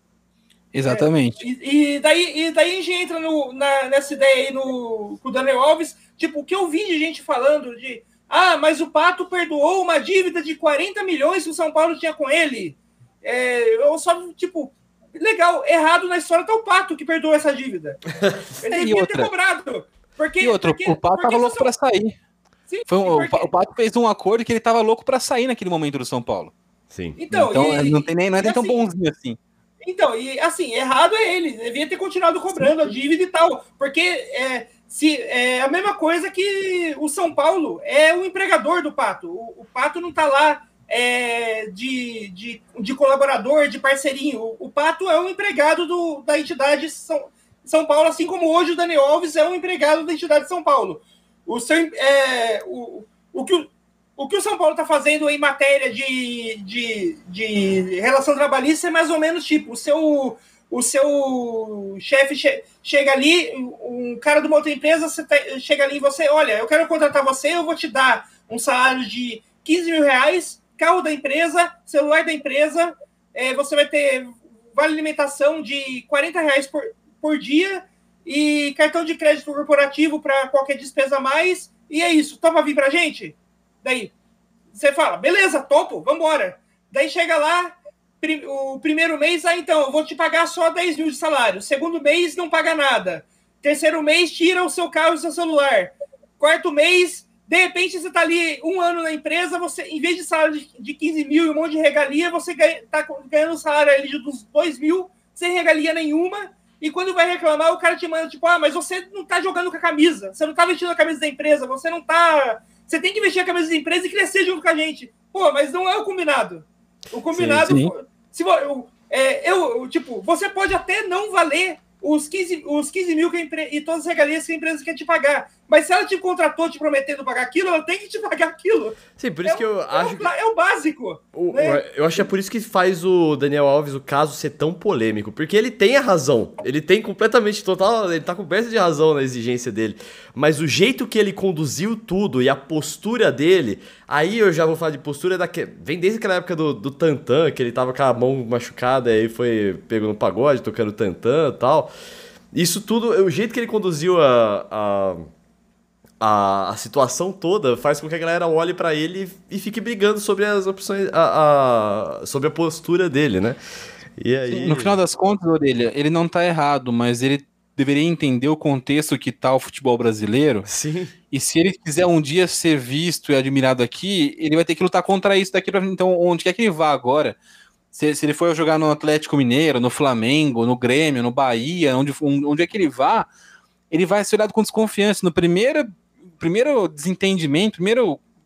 Exatamente. É, e, e, daí, e daí a gente entra no, na, nessa ideia aí no, com o Daniel Alves. Tipo, o que eu vi de gente falando de. Ah, mas o Pato perdoou uma dívida de 40 milhões que o São Paulo tinha com ele. É, eu só, tipo, legal, errado na história tá o Pato que perdoou essa dívida. Ele devia outra? ter cobrado. Porque, e outro, porque, o Pato tava louco para sair. Sim, Foi um, O Pato fez um acordo que ele tava louco para sair naquele momento do São Paulo. Sim. Então, então e, não tem nem, não é nem tão assim, bonzinho assim. Então, e assim, errado é ele. Devia ter continuado cobrando Sim. a dívida e tal. Porque é, se, é a mesma coisa que o São Paulo é o empregador do Pato. O, o Pato não tá lá é, de, de, de, colaborador, de parceirinho. O, Pato é um empregado do, da entidade São, São Paulo, assim como hoje o Daniel Alves é um empregado da entidade São Paulo. O, seu, é, o, o, que, o, o que o São Paulo está fazendo em matéria de, de, de relação trabalhista é mais ou menos tipo: o seu, o seu chefe che, chega ali, um cara de uma outra empresa tá, chega ali e você, olha, eu quero contratar você, eu vou te dar um salário de 15 mil reais carro da empresa, celular da empresa, é, você vai ter vale alimentação de 40 reais por, por dia e cartão de crédito corporativo para qualquer despesa a mais. E é isso. Topa vir para gente? Daí você fala, beleza, topo, vamos embora. Daí chega lá, o primeiro mês, ah, então, eu vou te pagar só 10 mil de salário. Segundo mês, não paga nada. Terceiro mês, tira o seu carro e o seu celular. Quarto mês, de repente, você está ali um ano na empresa, você, em vez de salário de, de 15 mil e um monte de regalia, você está ganhando um salário ali de uns 2 mil, sem regalia nenhuma, e quando vai reclamar, o cara te manda, tipo, ah, mas você não tá jogando com a camisa, você não tá vestindo a camisa da empresa, você não tá. Você tem que vestir a camisa da empresa e crescer junto com a gente. Pô, mas não é o combinado. O combinado. Sim, sim. Se, eu, é, eu, tipo, você pode até não valer os 15, os 15 mil que empre... e todas as regalias que a empresa quer te pagar. Mas se ela te contratou te prometendo pagar aquilo, ela tem que te pagar aquilo. Sim, por isso é que eu é acho. O, que... É o básico. O, né? Eu acho que é por isso que faz o Daniel Alves, o caso, ser tão polêmico. Porque ele tem a razão. Ele tem completamente total. Ele tá coberto de razão na exigência dele. Mas o jeito que ele conduziu tudo e a postura dele. Aí eu já vou falar de postura da. Vem desde aquela época do, do Tantan, que ele tava com a mão machucada e aí foi pego no pagode, tocando Tantan e tal. Isso tudo, o jeito que ele conduziu a, a, a, a situação toda faz com que a galera olhe para ele e fique brigando sobre as opções, a, a, sobre a postura dele, né? E aí... No final das contas, Orelha, ele não tá errado, mas ele deveria entender o contexto que tá o futebol brasileiro. Sim. E se ele quiser um dia ser visto e admirado aqui, ele vai ter que lutar contra isso daqui para Então, onde quer que ele vá agora, se, se, ele for jogar no Atlético Mineiro, no Flamengo, no Grêmio, no Bahia, onde, onde é que ele vá, ele vai ser olhado com desconfiança. No primeiro, primeiro desentendimento, primeira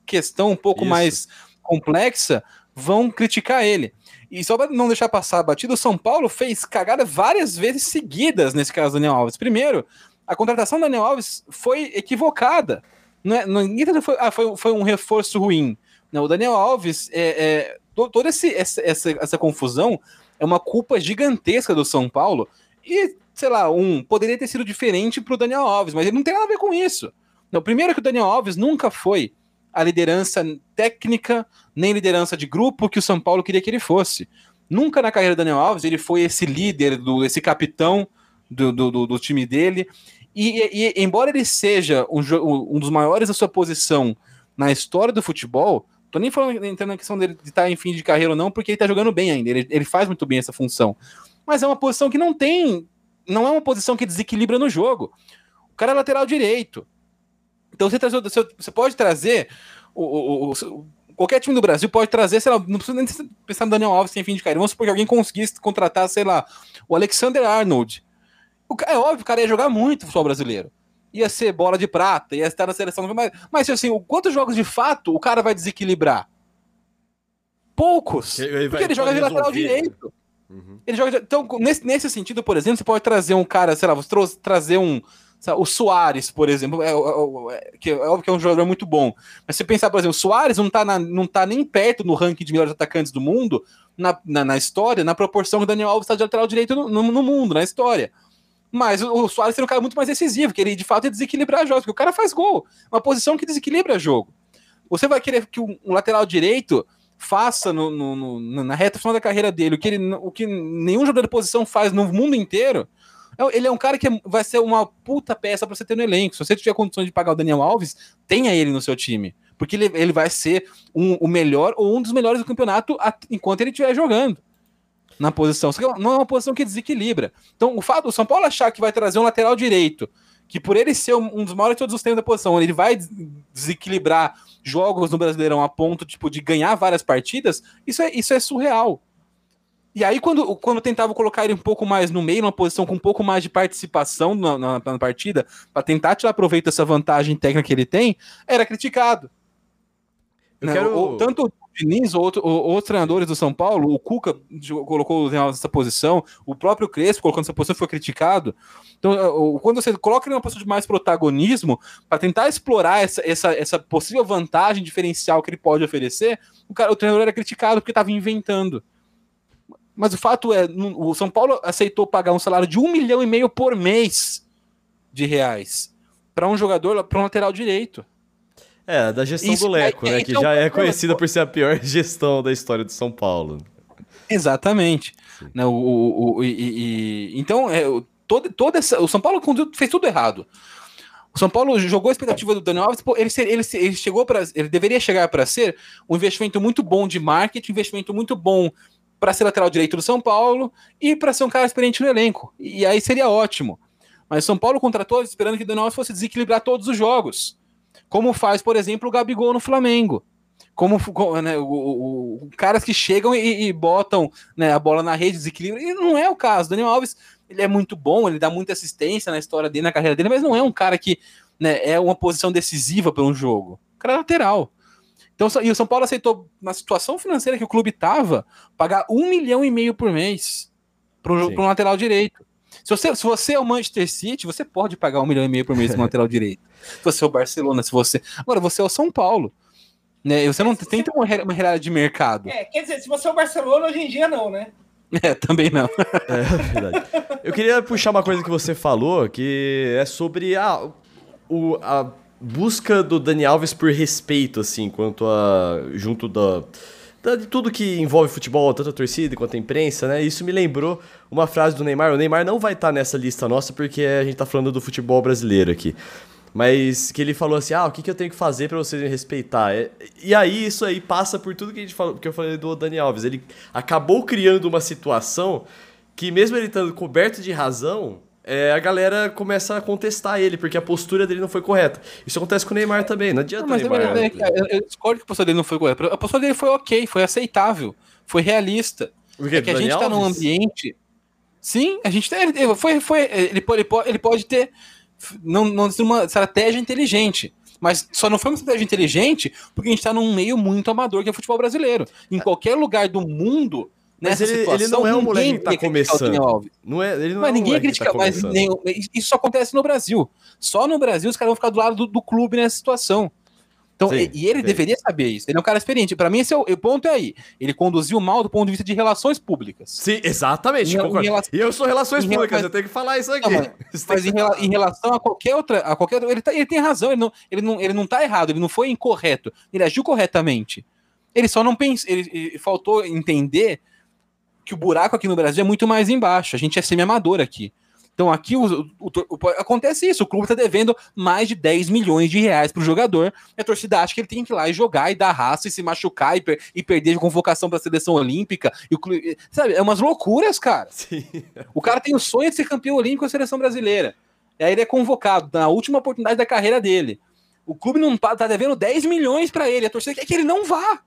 questão um pouco Isso. mais complexa, vão criticar ele. E só para não deixar passar a batida, o São Paulo fez cagada várias vezes seguidas nesse caso do Daniel Alves. Primeiro, a contratação do Daniel Alves foi equivocada. Não é, não, ninguém foi, ah, foi, foi um reforço ruim. Não, o Daniel Alves é, é toda esse, essa, essa, essa confusão é uma culpa gigantesca do São Paulo. E, sei lá, um poderia ter sido diferente para o Daniel Alves, mas ele não tem nada a ver com isso. Não, primeiro que o Daniel Alves nunca foi a liderança técnica, nem liderança de grupo que o São Paulo queria que ele fosse. Nunca na carreira do Daniel Alves ele foi esse líder, do, esse capitão do, do, do time dele. E, e, embora ele seja um, um dos maiores da sua posição na história do futebol, Tô nem falando entrando na questão dele de estar tá em fim de carreira ou não, porque ele tá jogando bem ainda. Ele, ele faz muito bem essa função. Mas é uma posição que não tem. Não é uma posição que desequilibra no jogo. O cara é lateral direito. Então você, traz, você pode trazer. O, o, o, qualquer time do Brasil pode trazer, sei lá, não precisa nem pensar no Daniel Alves sem fim de carreira. Vamos supor que alguém conseguisse contratar, sei lá, o Alexander Arnold. O, é óbvio, o cara ia jogar muito futebol brasileiro ia ser bola de prata, ia estar na seleção. Mas, mas assim, quantos jogos de fato o cara vai desequilibrar? Poucos. Ele porque ele joga de lateral direito. Uhum. Ele joga, então, nesse, nesse sentido, por exemplo, você pode trazer um cara, sei lá, você trouxe, trazer um. O Soares, por exemplo, é, é, é, é óbvio que é um jogador muito bom. Mas se pensar, por exemplo, o Soares não tá, na, não tá nem perto no ranking de melhores atacantes do mundo na, na, na história, na proporção que o Daniel Alves está de lateral direito no, no, no mundo, na história. Mas o, Soares seria um cara muito mais decisivo, que ele de fato ia desequilibrar jogos, porque o cara faz gol, uma posição que desequilibra jogo. Você vai querer que um, lateral direito faça no, no, na reta final da carreira dele o que, ele, o que nenhum jogador de posição faz no mundo inteiro. É ele é um cara que vai ser uma puta peça para você ter no elenco. Se você tiver condições de pagar o Daniel Alves, tenha ele no seu time. Porque ele, ele vai ser um, o melhor ou um dos melhores do campeonato enquanto ele estiver jogando na posição. Não é uma posição que desequilibra. Então, o fato do São Paulo achar que vai trazer um lateral direito, que por ele ser um dos maiores de todos os tempos da posição, ele vai desequilibrar jogos no Brasileirão a ponto tipo, de ganhar várias partidas, isso é, isso é surreal. E aí, quando, quando tentava colocar ele um pouco mais no meio, numa posição com um pouco mais de participação na, na, na partida, para tentar tirar proveito dessa vantagem técnica que ele tem, era criticado. Né? Quero... Ou, tanto Diniz ou, outro, ou, outros treinadores do São Paulo, o Cuca colocou o nessa posição, o próprio Crespo colocando essa posição foi criticado. Então, é, quando você coloca ele numa posição de mais protagonismo, para tentar explorar essa, essa, essa possível vantagem diferencial que ele pode oferecer, o, cara, o treinador era criticado porque estava inventando. Mas o fato é, o São Paulo aceitou pagar um salário de um milhão e meio por mês de reais para um jogador, para um lateral direito. É, da gestão Isso, do Leco, é, né? que então, já é conhecida por ser a pior gestão da história de São Paulo. Exatamente. Né, o, o, o e, e, então, é, todo, todo essa, o São Paulo fez tudo errado. O São Paulo jogou a expectativa do Daniel Alves, ele, ele, ele chegou para, ele deveria chegar para ser um investimento muito bom de marketing, um investimento muito bom para ser lateral direito do São Paulo e para ser um cara experiente no elenco. E aí seria ótimo. Mas São Paulo contratou esperando que o Daniel Alves fosse desequilibrar todos os jogos. Como faz, por exemplo, o Gabigol no Flamengo. Como né, o, o, o, caras que chegam e, e botam né, a bola na rede, desequilíbrio. E não é o caso. Daniel Alves ele é muito bom, ele dá muita assistência na história dele, na carreira dele, mas não é um cara que né, é uma posição decisiva para um jogo. O cara é lateral. Então, e o São Paulo aceitou, na situação financeira que o clube estava, pagar um milhão e meio por mês para um, lateral direito. Se você, se você é o Manchester City, você pode pagar um milhão e meio por mês para um lateral direito. Se você é o Barcelona, se você. Agora, você é o São Paulo. Né? Você não tem uma, uma realidade de mercado. É, quer dizer, se você é o Barcelona, hoje em dia não, né? É, também não. É, verdade. Eu queria puxar uma coisa que você falou, que é sobre a, o, a busca do Dani Alves por respeito, assim, quanto a. junto da. De tudo que envolve futebol, tanto a torcida quanto a imprensa, né? Isso me lembrou uma frase do Neymar. O Neymar não vai estar tá nessa lista nossa porque a gente tá falando do futebol brasileiro aqui. Mas que ele falou assim: ah, o que, que eu tenho que fazer para vocês me respeitar? E aí, isso aí passa por tudo que, a gente falou, que eu falei do Dani Alves. Ele acabou criando uma situação que, mesmo ele estando coberto de razão, é, a galera começa a contestar ele, porque a postura dele não foi correta. Isso acontece com o Neymar também, não adianta não, mas Neymar. É, eu, eu discordo que a postura dele não foi correta. A postura dele foi ok, foi aceitável, foi realista. Porque é que a gente está num ambiente. Sim, a gente tá, ele, foi, foi, ele, pode, ele, pode, ele pode ter não, não uma estratégia inteligente. Mas só não foi uma estratégia inteligente porque a gente está num meio muito amador que é o futebol brasileiro. Em é. qualquer lugar do mundo, Nessa ele, situação, ele não é um moleque que tá começando. Não é, ele não mas é um ninguém critica, tá nem, isso acontece no Brasil. Só no Brasil os caras vão ficar do lado do, do clube nessa situação. Então, sim, e ele sim. deveria saber isso. Ele é um cara experiente. Para mim, esse é o, o, ponto é aí. Ele conduziu mal do ponto de vista de relações públicas. Sim, exatamente. Em, relação, e eu sou relações públicas, eu tenho que falar isso aqui. Não, mas, mas em, rela, em, relação a qualquer outra. A qualquer, ele, tá, ele tem razão, ele não, ele, não, ele não tá errado, ele não foi incorreto. Ele agiu corretamente. Ele só não pensou. Ele, ele faltou entender que o buraco aqui no Brasil é muito mais embaixo. A gente é semi-amador aqui. Então aqui o, o, o, acontece isso, o clube está devendo mais de 10 milhões de reais para o jogador, e a torcida acha que ele tem que ir lá e jogar e dar raça e se machucar e, per, e perder de convocação para a seleção olímpica. E o clube, sabe, é umas loucuras, cara. Sim. O cara tem o sonho de ser campeão olímpico com a seleção brasileira. E aí ele é convocado na última oportunidade da carreira dele. O clube não tá, tá devendo 10 milhões para ele, a torcida quer que ele não vá.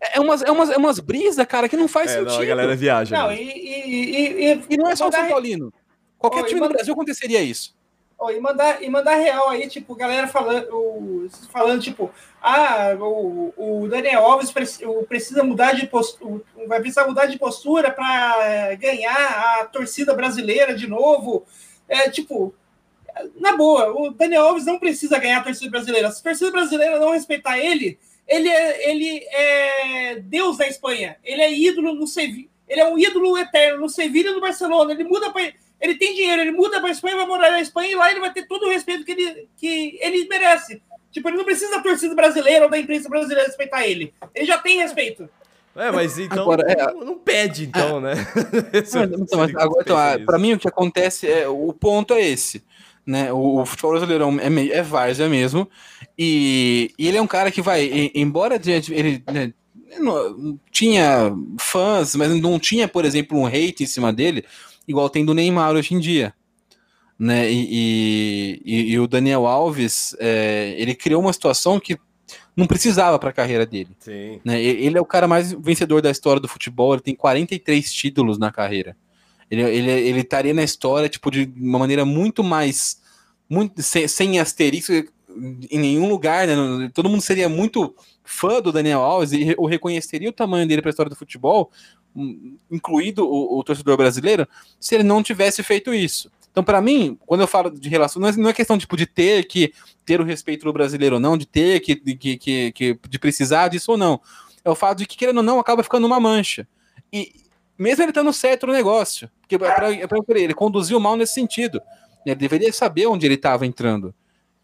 É umas, é umas, é umas brisas, cara, que não faz é, sentido. Não, a galera viaja. Não, e, e, e, e, não é só o São Paulino. Qualquer oh, time manda... do Brasil aconteceria isso. Oh, e, mandar, e mandar real aí, tipo, galera falando, falando tipo, ah, o, o Daniel Alves precisa mudar de postura, vai precisar mudar de postura para é, ganhar a torcida brasileira de novo. É, tipo, na boa, o Daniel Alves não precisa ganhar a torcida brasileira. Se a torcida brasileira não respeitar ele, ele é, ele é Deus da Espanha. Ele é ídolo no Sevilla. Ele é um ídolo eterno no Sevilla e no Barcelona. Ele muda para ele tem dinheiro, ele muda para a Espanha, vai morar na Espanha e lá ele vai ter todo o respeito que ele, que ele merece. Tipo, ele não precisa da torcida brasileira ou da imprensa brasileira respeitar ele. Ele já tem respeito. É, mas então agora, é, não, não, pede, então, é, né? então, mas agora, então, ah, para mim, o que acontece é o ponto é esse. Né? O, o futebol brasileiro é, meio, é várzea mesmo. E, e, ele é um cara que vai, embora ele, né, não, tinha fãs, mas não tinha, por exemplo, um hate em cima dele igual tem do Neymar hoje em dia. Né? E, e, e o Daniel Alves, é, ele criou uma situação que não precisava para a carreira dele. Sim. Né? Ele é o cara mais vencedor da história do futebol, ele tem 43 títulos na carreira. Ele, ele, ele estaria na história tipo, de uma maneira muito mais. Muito, sem, sem asterisco em nenhum lugar, né? Todo mundo seria muito fã do Daniel Alves e o reconheceria o tamanho dele para a história do futebol incluído o, o, torcedor brasileiro, se ele não tivesse feito isso. Então, para mim, quando eu falo de relação, não é, não é, questão tipo, de ter que ter o respeito do brasileiro ou não, de ter que, que, que, que de precisar disso ou não. É o fato de que, querendo ou não, acaba ficando uma mancha. E mesmo ele estando certo no negócio, porque é pra, é ele conduziu mal nesse sentido. Ele deveria saber onde ele estava entrando.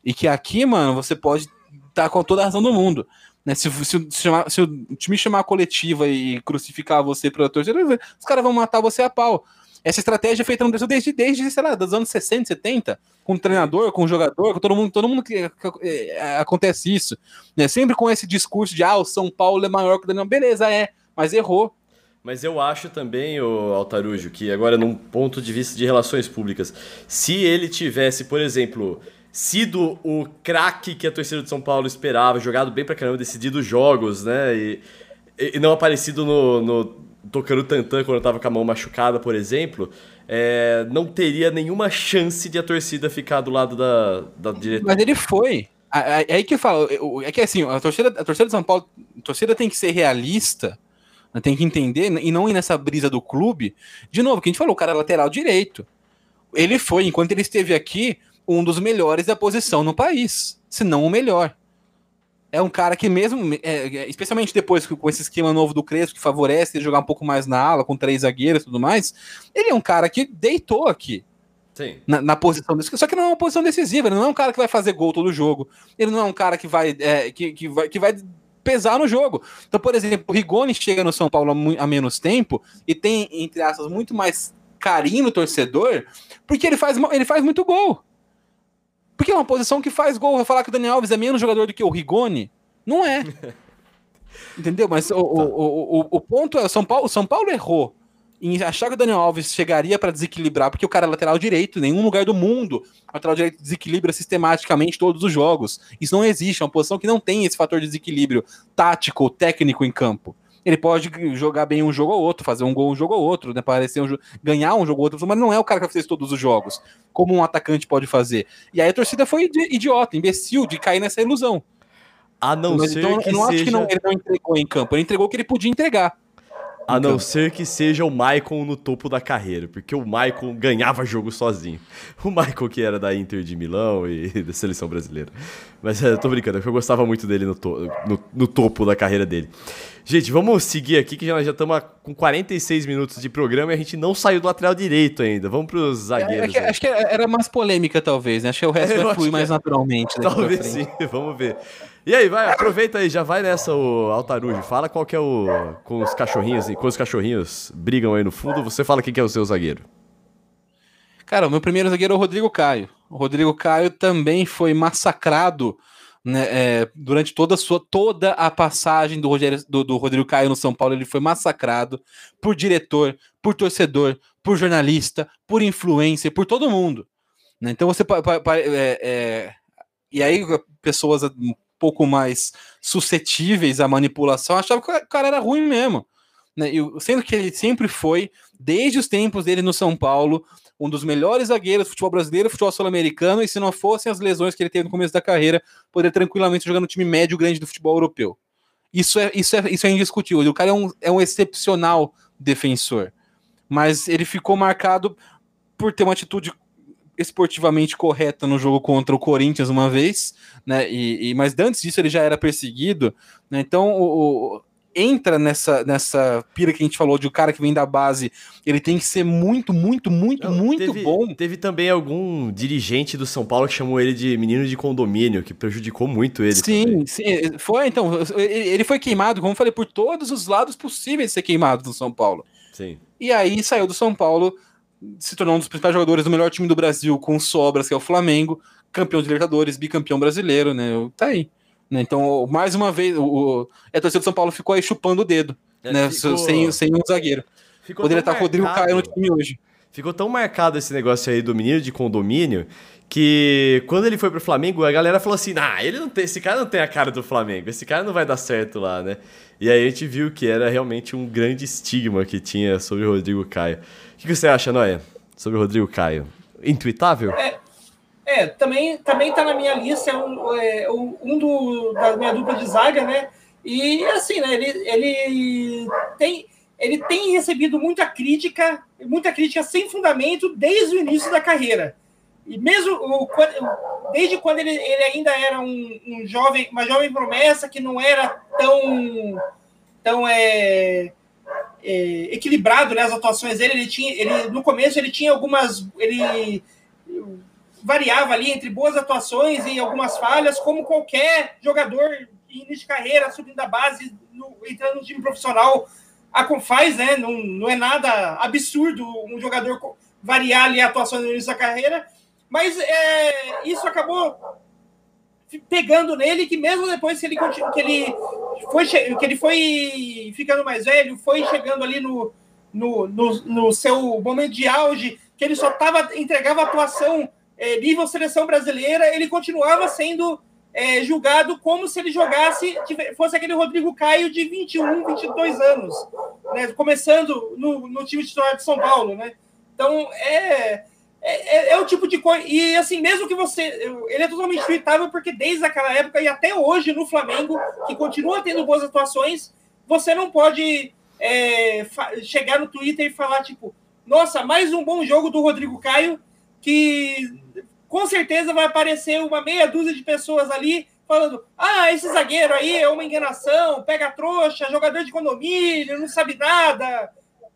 E que aqui, mano, você pode estar tá com toda a razão do mundo. Né? Se, se, se, chamar, se, o time chamar a coletiva e crucificar você para torcida, os caras vão matar você a pau. Essa estratégia é feita no Brasil desde, desde, sei lá, dos anos 60, 70, com treinador, com jogador, com todo mundo, todo mundo que, que, que é, acontece isso. Né? Sempre com esse discurso de ah, o São Paulo é maior que o Daniel. Beleza, é, mas errou. Mas eu acho também, o Altarujo, que agora, num ponto de vista de relações públicas, se ele tivesse, por exemplo, sido o craque que a torcida de São Paulo esperava, jogado bem pra caramba, decidido jogos, né? E, e não aparecido no, no tocando tantã quando eu tava com a mão machucada, por exemplo, é, não teria nenhuma chance de a torcida ficar do lado da, da diretora. Mas ele foi. É aí que eu falo, é que assim, a torcida, a torcida de São Paulo, torcida tem que ser realista, tem que entender e não ir nessa brisa do clube. De novo, que a gente falou, o cara é lateral direito. Ele foi, enquanto ele esteve aqui, um dos melhores da posição no país, se não o melhor. É um cara que mesmo, é, é especialmente depois com esse esquema novo do Crespo, que favorece ele jogar um pouco mais na ala, com três zagueiros e tudo mais, ele é um cara que deitou aqui. Na, na, posição desse, só que não é uma posição decisiva, ele não é um cara que vai fazer gol todo jogo, ele não é um cara que vai, é, que, que, vai, que vai pesar no jogo. Então, por exemplo, o Rigoni chega no São Paulo há, há menos tempo e tem, entre aspas, muito mais carinho no torcedor, porque ele faz, ele faz muito gol. Porque é uma posição que faz gol. Vai falar que o Daniel Alves é menos jogador do que o Rigoni? Não é. Entendeu? Mas o, o, o, o, ponto é: o São Paulo, São Paulo errou em achar que o Daniel Alves chegaria para desequilibrar, porque o cara é lateral direito, em nenhum lugar do mundo lateral direito desequilibra sistematicamente todos os jogos. Isso não existe, é uma posição que não tem esse fator de desequilíbrio tático, técnico em campo. Ele pode jogar bem um jogo ou outro, fazer um gol um jogo ou outro, né, parecer um, ganhar um jogo ou outro, mas não é o cara que fazer todos os jogos, como um atacante pode fazer. E aí a torcida foi idiota, imbecil de cair nessa ilusão. A não mas, ser então, que eu não seja... acho que não, ele não entregou em campo, ele entregou o que ele podia entregar. A não ser que seja o Maicon no topo da carreira, porque o Maicon ganhava jogo sozinho. O Maicon que era da Inter de Milão e da seleção brasileira. Mas é, eu tô brincando, é eu gostava muito dele no, to no, no, topo da carreira dele. Gente, vamos seguir aqui que já estamos com 46 minutos de programa e a gente não saiu do lateral direito ainda. Vamos pros zagueiros. É, é, acho que era mais polêmica, talvez, né? Acho que o resto vai fluir mais naturalmente. Talvez sim, vamos ver. E aí, vai, aproveita aí, já vai nessa, o Altarujo. Fala qual que é o. Com os cachorrinhos, com os cachorrinhos brigam aí no fundo, você fala quem que é o seu zagueiro. Cara, o meu primeiro zagueiro é o Rodrigo Caio. O Rodrigo Caio também foi massacrado né, é, durante toda a sua toda a passagem do, Rogério, do, do, Rodrigo Caio no São Paulo, ele foi massacrado por diretor, por torcedor, por jornalista, por influência, por todo mundo. Né? Então você é, é, e aí pessoas pouco mais suscetíveis à manipulação, achava que o cara era ruim mesmo. Né? Sendo que ele sempre foi, desde os tempos dele no São Paulo, um dos melhores zagueiros do futebol brasileiro, futebol sul-americano, e se não fossem as lesões que ele teve no começo da carreira, poderia tranquilamente jogar no time médio grande do futebol europeu. Isso é, isso é, isso é indiscutível. O cara é um, é um excepcional defensor. Mas ele ficou marcado por ter uma atitude esportivamente correta no jogo contra o Corinthians uma vez, né? E, e mas antes disso ele já era perseguido, né? Então o, o, entra nessa nessa pira que a gente falou de o cara que vem da base, ele tem que ser muito, muito, muito, Não, muito teve, bom. Teve também algum dirigente do São Paulo que chamou ele de menino de condomínio, que prejudicou muito ele. Sim, sim foi então. Ele foi queimado, como eu falei, por todos os lados possíveis de ser queimado no São Paulo. Sim. E aí saiu do São Paulo se tornou um dos principais jogadores do melhor time do Brasil, com sobras, que é o Flamengo, campeão de Libertadores, bicampeão brasileiro, né? Tá aí. Né? Então, mais uma vez, o, o, a torcida do São Paulo ficou aí chupando o dedo, é, né? Ficou... Sem, sem um zagueiro. Ficou Poderia estar com o Rodrigo Caio no time hoje. Ficou tão marcado esse negócio aí do menino de condomínio que quando ele foi pro Flamengo, a galera falou assim: "Ah, ele não tem, esse cara não tem a cara do Flamengo. Esse cara não vai dar certo lá, né?" E aí a gente viu que era realmente um grande estigma que tinha sobre o Rodrigo Caio. O que você acha, Noé, sobre o Rodrigo Caio? Intuitável? É, é também, também tá na minha lista, é um, é, um do, da minha dupla de zaga, né? E assim, né, ele, ele, tem, ele tem recebido muita crítica, muita crítica sem fundamento desde o início da carreira. E mesmo desde quando ele, ele ainda era um, um, jovem, uma jovem promessa que não era tão, tão é, é, equilibrado né, as atuações dele. Ele tinha, ele, no começo ele tinha algumas. Ele variava ali entre boas atuações e algumas falhas, como qualquer jogador início de carreira, subindo da base, no, entrando no time profissional, a faz, né? Não, não é nada absurdo um jogador variar ali a atuação no início da carreira, mas é, isso acabou pegando nele que mesmo depois que ele que ele foi que ele foi ficando mais velho, foi chegando ali no, no, no, no seu momento de auge, que ele só tava entregava atuação é, nível seleção brasileira, ele continuava sendo é, julgado como se ele jogasse fosse aquele Rodrigo Caio de 21, 22 anos, né, começando no, no time titular de São Paulo, né? Então, é, é, é, o tipo de coisa. E assim, mesmo que você. Ele é totalmente tweetável, porque desde aquela época e até hoje no Flamengo, que continua tendo boas atuações, você não pode é, chegar no Twitter e falar, tipo, nossa, mais um bom jogo do Rodrigo Caio, que com certeza vai aparecer uma meia dúzia de pessoas ali falando: ah, esse zagueiro aí é uma enganação, pega trouxa, jogador de condomínio, não sabe nada.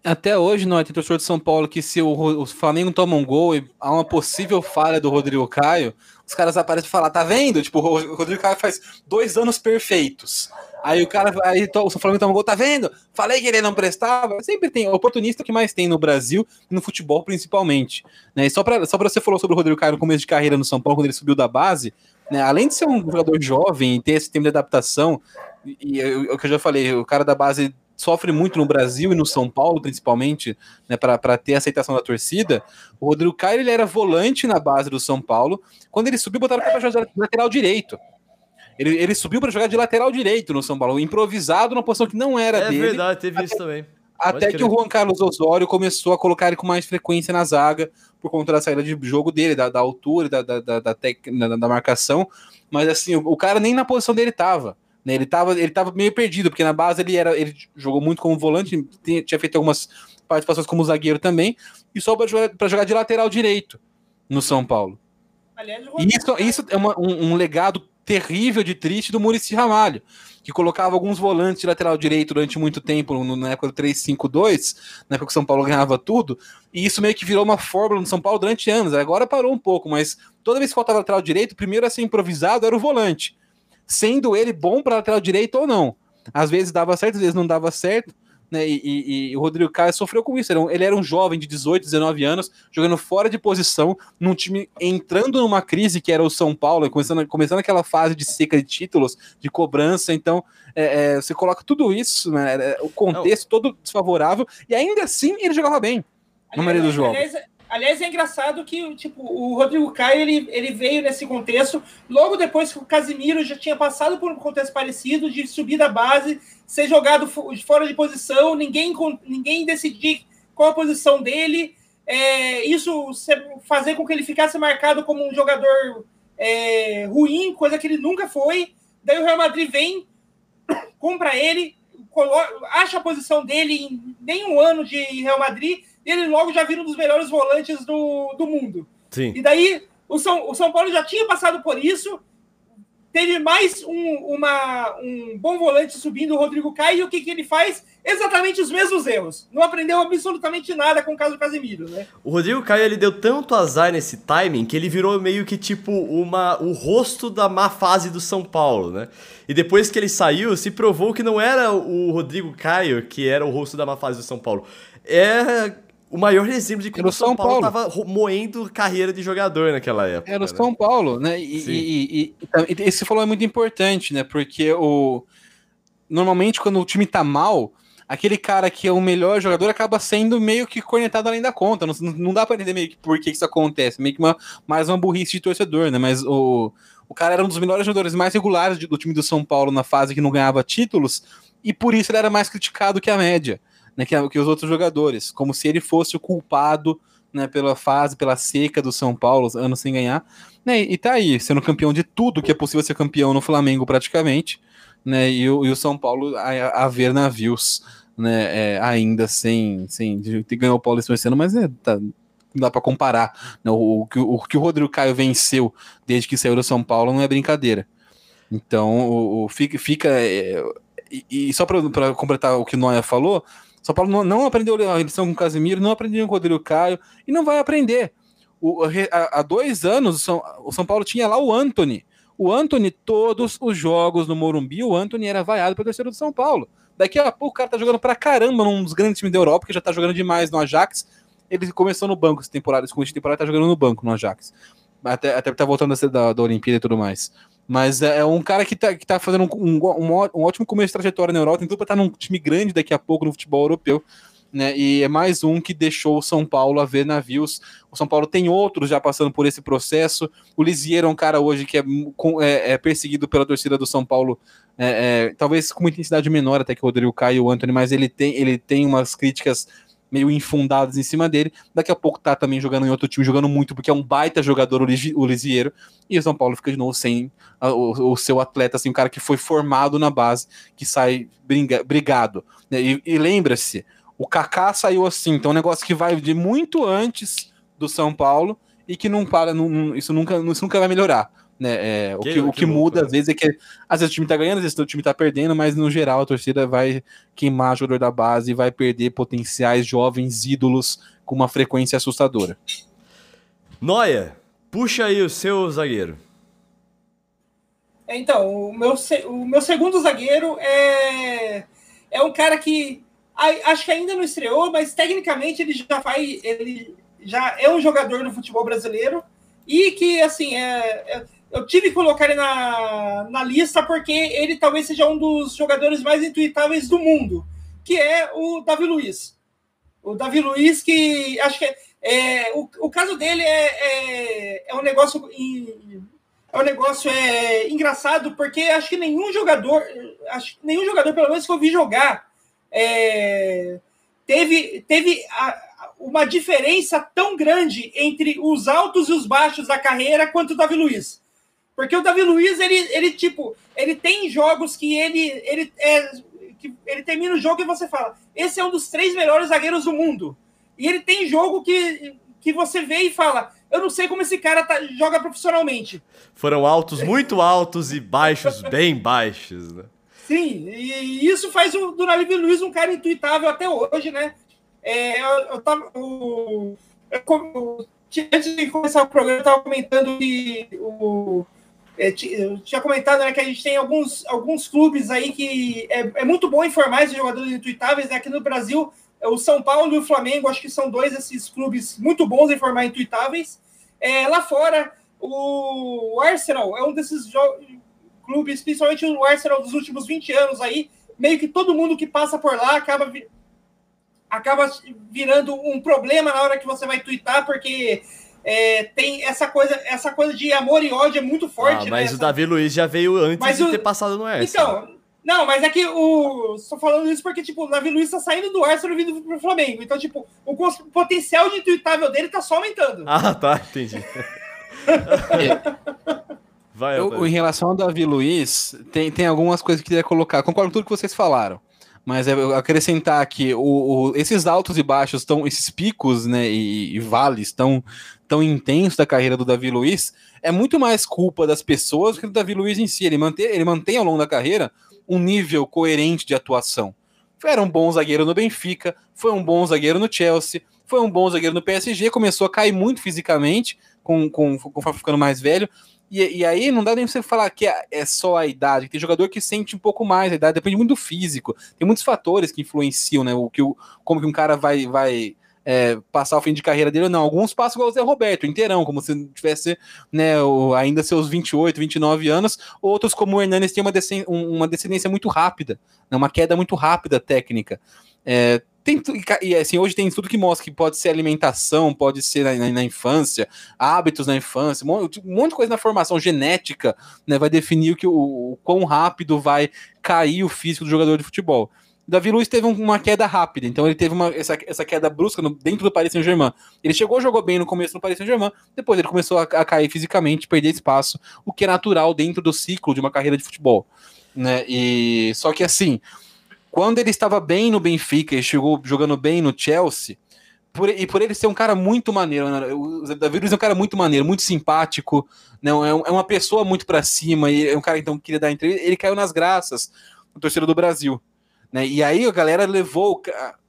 Até hoje, não é? Torcedor de São Paulo que se o, o, Flamengo toma um gol e há uma possível falha do Rodrigo Caio, os caras aparecem e falam, tá vendo? Tipo, o Rodrigo Caio faz dois anos perfeitos. Aí o cara, aí o Flamengo toma um gol, tá vendo? Falei que ele não prestava. Sempre tem, oportunista que mais tem no Brasil e no futebol principalmente. Né? E só para só pra você falou sobre o Rodrigo Caio no começo de carreira no São Paulo, quando ele subiu da base, né? além de ser um jogador jovem e ter esse tempo de adaptação, e, e o que eu já falei, o cara da base sofre muito no Brasil e no São Paulo, principalmente, né, para ter aceitação da torcida. O Rodrigo Caio ele era volante na base do São Paulo. Quando ele subiu, botaram para jogar de lateral direito. Ele, ele subiu para jogar de lateral direito no São Paulo, improvisado na posição que não era é dele. É verdade, teve até, isso também. Até que o Juan Carlos Osório começou a colocar ele com mais frequência na zaga, por conta da saída de jogo dele, da, da altura, da, da, da, da, tec, da, da marcação. Mas assim, o, o cara nem na posição dele estava. Né? Ele estava ele tava meio perdido, porque na base ele era ele jogou muito como volante, tinha, tinha feito algumas participações como zagueiro também, e só para jogar, jogar de lateral direito no São Paulo. Aliás, isso, isso é uma, um, um, legado terrível de triste do Murici Ramalho, que colocava alguns volantes de lateral direito durante muito tempo, no, na época do 3-5-2, na época que o São Paulo ganhava tudo, e isso meio que virou uma fórmula no São Paulo durante anos. Agora parou um pouco, mas toda vez que faltava lateral direito, o primeiro a ser improvisado era o volante sendo ele bom para lateral direito ou não. Às vezes dava certo, às vezes não dava certo. Né, e, e, e, o Rodrigo Caio sofreu com isso. Ele era, um, ele era um jovem de 18, 19 anos, jogando fora de posição, num time entrando numa crise que era o São Paulo, começando, começando aquela fase de seca de títulos, de cobrança. Então, é, é, você coloca tudo isso, né, o contexto Não. todo desfavorável, e ainda assim ele jogava bem na maioria dos jogos. Aliás, Aliás, é engraçado que tipo, o Rodrigo Caio ele, ele veio nesse contexto logo depois que o Casimiro já tinha passado por um contexto parecido de subir da base, ser jogado fora de posição, ninguém, ninguém decidir qual a posição dele. É, isso fazer com que ele ficasse marcado como um jogador é, ruim, coisa que ele nunca foi. Daí o Real Madrid vem, compra ele, coloca, acha a posição dele em nenhum ano de Real Madrid e ele logo já vira um dos melhores volantes do, do mundo. Sim. E daí o São, o São Paulo já tinha passado por isso, teve mais um, uma, um bom volante subindo, o Rodrigo Caio, e o que, que ele faz? Exatamente os mesmos erros. Não aprendeu absolutamente nada com o caso do Casemiro, né? O Rodrigo Caio, ele deu tanto azar nesse timing que ele virou meio que tipo uma, o rosto da má fase do São Paulo, né? E depois que ele saiu, se provou que não era o Rodrigo Caio que era o rosto da má fase do São Paulo. É o maior exemplo de como o São Paulo estava moendo carreira de jogador naquela época. Era o né? São Paulo, né? E, e, e, e, esse falou é muito importante, né? Porque o normalmente quando o time tá mal, aquele cara que é o melhor jogador acaba sendo meio que cornetado além da conta. Não, não dá para entender meio que por que isso acontece, meio que uma, mais uma burrice de torcedor, né? Mas o, o cara era um dos melhores jogadores mais regulares do time do São Paulo na fase que não ganhava títulos, e por isso ele era mais criticado que a média né, que, que os outros jogadores, como se ele fosse o culpado né, pela fase, pela seca do São Paulo, anos sem ganhar. Né, e tá aí, sendo campeão de tudo que é possível ser campeão no Flamengo, praticamente. Né, e, o, e o São Paulo a, a ver navios, né, é, ainda sem, sem ganhou o Paulista esse ano, mas é, tá, não dá para comparar. Né, o, o, o, que o Rodrigo Caio venceu desde que saiu do São Paulo não é brincadeira. Então, o, o fica. fica é, e, e, só para completar o que o Noia falou, são Paulo não, não aprendeu a lição com o Casemiro, não aprendeu com o Rodrigo Caio e não vai aprender. O, há, há dois anos, o São, o São Paulo tinha lá o Anthony. O Anthony, todos os jogos no Morumbi, o Anthony era vaiado pelo terceiro do São Paulo. Daqui a pouco o cara tá jogando pra caramba num dos grandes times da Europa, que já tá jogando demais no Ajax. Ele começou no banco essa temporada, esse começo de temporada tá jogando no banco no Ajax. Até, até tá voltando da, da Olimpíada e tudo mais. Mas é, é um cara que tá, que tá fazendo um, um, um ótimo começo de trajetória na Europa, tem tudo pra estar num time grande daqui a pouco no futebol europeu. Né, e é mais um que deixou o São Paulo a ver navios. O São Paulo tem outros já passando por esse processo. O Lisieiro é um cara hoje que é, é, é perseguido pela torcida do São Paulo, é, é, talvez com uma intensidade menor até que o Rodrigo Caio e o Anthony, mas ele tem, ele tem umas críticas meio infundadas em cima dele. Daqui a pouco tá também jogando em outro time, jogando muito, porque é um baita jogador o Lisieiro. E o São Paulo fica de novo sem o, o, seu atleta, assim, um cara que foi formado na base, que sai briga, brigado. Né? E, e lembra-se, o Kaká saiu assim, então é um negócio que vai de muito antes do São Paulo e que não para, não, isso, nunca, isso nunca vai melhorar. Né? É, o que, que, o que, muda, louco, às vezes, é que às vezes o time tá ganhando, às vezes o time tá perdendo, mas no geral a torcida vai queimar o jogador da base e vai perder potenciais jovens ídolos com uma frequência assustadora. Noia, puxa aí o seu zagueiro. É, então, o meu, o meu segundo zagueiro é, é um cara que acho que ainda não estreou, mas tecnicamente ele já vai. Ele já é um jogador no futebol brasileiro e que, assim, é, é eu tive que colocar ele na, na lista porque ele talvez seja um dos jogadores mais intuitáveis do mundo, que é o Davi Luiz. O Davi Luiz, que acho que é, é o, o caso dele é, é, é um negócio. é um negócio é, engraçado, porque acho que nenhum jogador, acho que nenhum jogador, pelo menos que eu vi jogar, é, teve, teve a, uma diferença tão grande entre os altos e os baixos da carreira quanto o Davi Luiz. Porque o Davi Luiz, ele, ele tipo, ele tem jogos que ele, ele, é, que ele termina o jogo e você fala: esse é um dos três melhores zagueiros do mundo. E ele tem jogo que, que você vê e fala: eu não sei como esse cara tá, joga profissionalmente. Foram altos muito altos e baixos bem baixos, né? Sim, e isso faz o, Davi Luiz um cara intuitável até hoje, né? É, eu, eu tava. Eu, eu, antes de começar o programa, eu estava comentando que o eu tinha comentado né, que a gente tem alguns, alguns clubes aí que é, é muito bom informar esses jogadores intuitáveis. Né? Aqui no Brasil, é o São Paulo e o Flamengo, acho que são dois desses clubes muito bons em informar intuitáveis. É, lá fora, o Arsenal é um desses clubes, principalmente o Arsenal dos últimos 20 anos aí, meio que todo mundo que passa por lá acaba, vi acaba virando um problema na hora que você vai twittar, porque é, tem essa coisa, essa coisa de amor e ódio é muito forte. Ah, mas né? o Davi Luiz já veio antes mas de o... ter passado no Arsenal. Então, não, mas é que o. Estou falando isso porque, tipo, o Davi Luiz tá saindo do Arsenal e vindo pro Flamengo. Então, tipo, o potencial de intuitável dele tá só aumentando. Ah, tá, entendi. Vai, eu, em relação ao Davi Luiz, tem, tem algumas coisas que eu queria colocar. Concordo com tudo que vocês falaram. Mas é, acrescentar que o, o, esses altos e baixos, tão, esses picos né, e, e vales tão, tão intensos da carreira do Davi Luiz, é muito mais culpa das pessoas do que do Davi Luiz em si. Ele mantém, ele mantém ao longo da carreira um nível coerente de atuação. Era um bom zagueiro no Benfica, foi um bom zagueiro no Chelsea, foi um bom zagueiro no PSG, começou a cair muito fisicamente, com, com, com ficando mais velho, e, e, aí não dá nem pra você falar que é, é, só a idade. Tem jogador que sente um pouco mais a idade, depende muito do físico. Tem muitos fatores que influenciam, né? O que o, como que um cara vai, vai é, passar o fim de carreira dele ou não. Alguns passam igual o Zé Roberto, inteirão, como se tivesse né, ainda seus 28, 29 anos. Outros, como o Hernanes, tem uma, uma descendência muito rápida, né, uma queda muito rápida técnica. É, tem, e assim, hoje tem tudo que mostra que pode ser alimentação, pode ser na, na, na infância, hábitos na infância, um monte, um monte, de coisa na formação genética, né? Vai definir o, que, o, o quão rápido vai cair o físico do jogador de futebol. Davi Luiz teve uma queda rápida, então ele teve uma, essa, essa queda brusca no, dentro do Paris Saint-Germain. Ele chegou, jogou bem no começo no Paris Saint-Germain, depois ele começou a, a, cair fisicamente, perder espaço, o que é natural dentro do ciclo de uma carreira de futebol. Né? E só que assim, quando ele estava bem no Benfica e chegou jogando bem no Chelsea, por, e por ele ser um cara muito maneiro, né? o Davi Luiz é um cara muito maneiro, muito simpático, né? é, é uma pessoa muito para cima, e é um cara então, que queria dar entrevista, ele caiu nas graças no torcedor do Brasil. Né? E aí a galera levou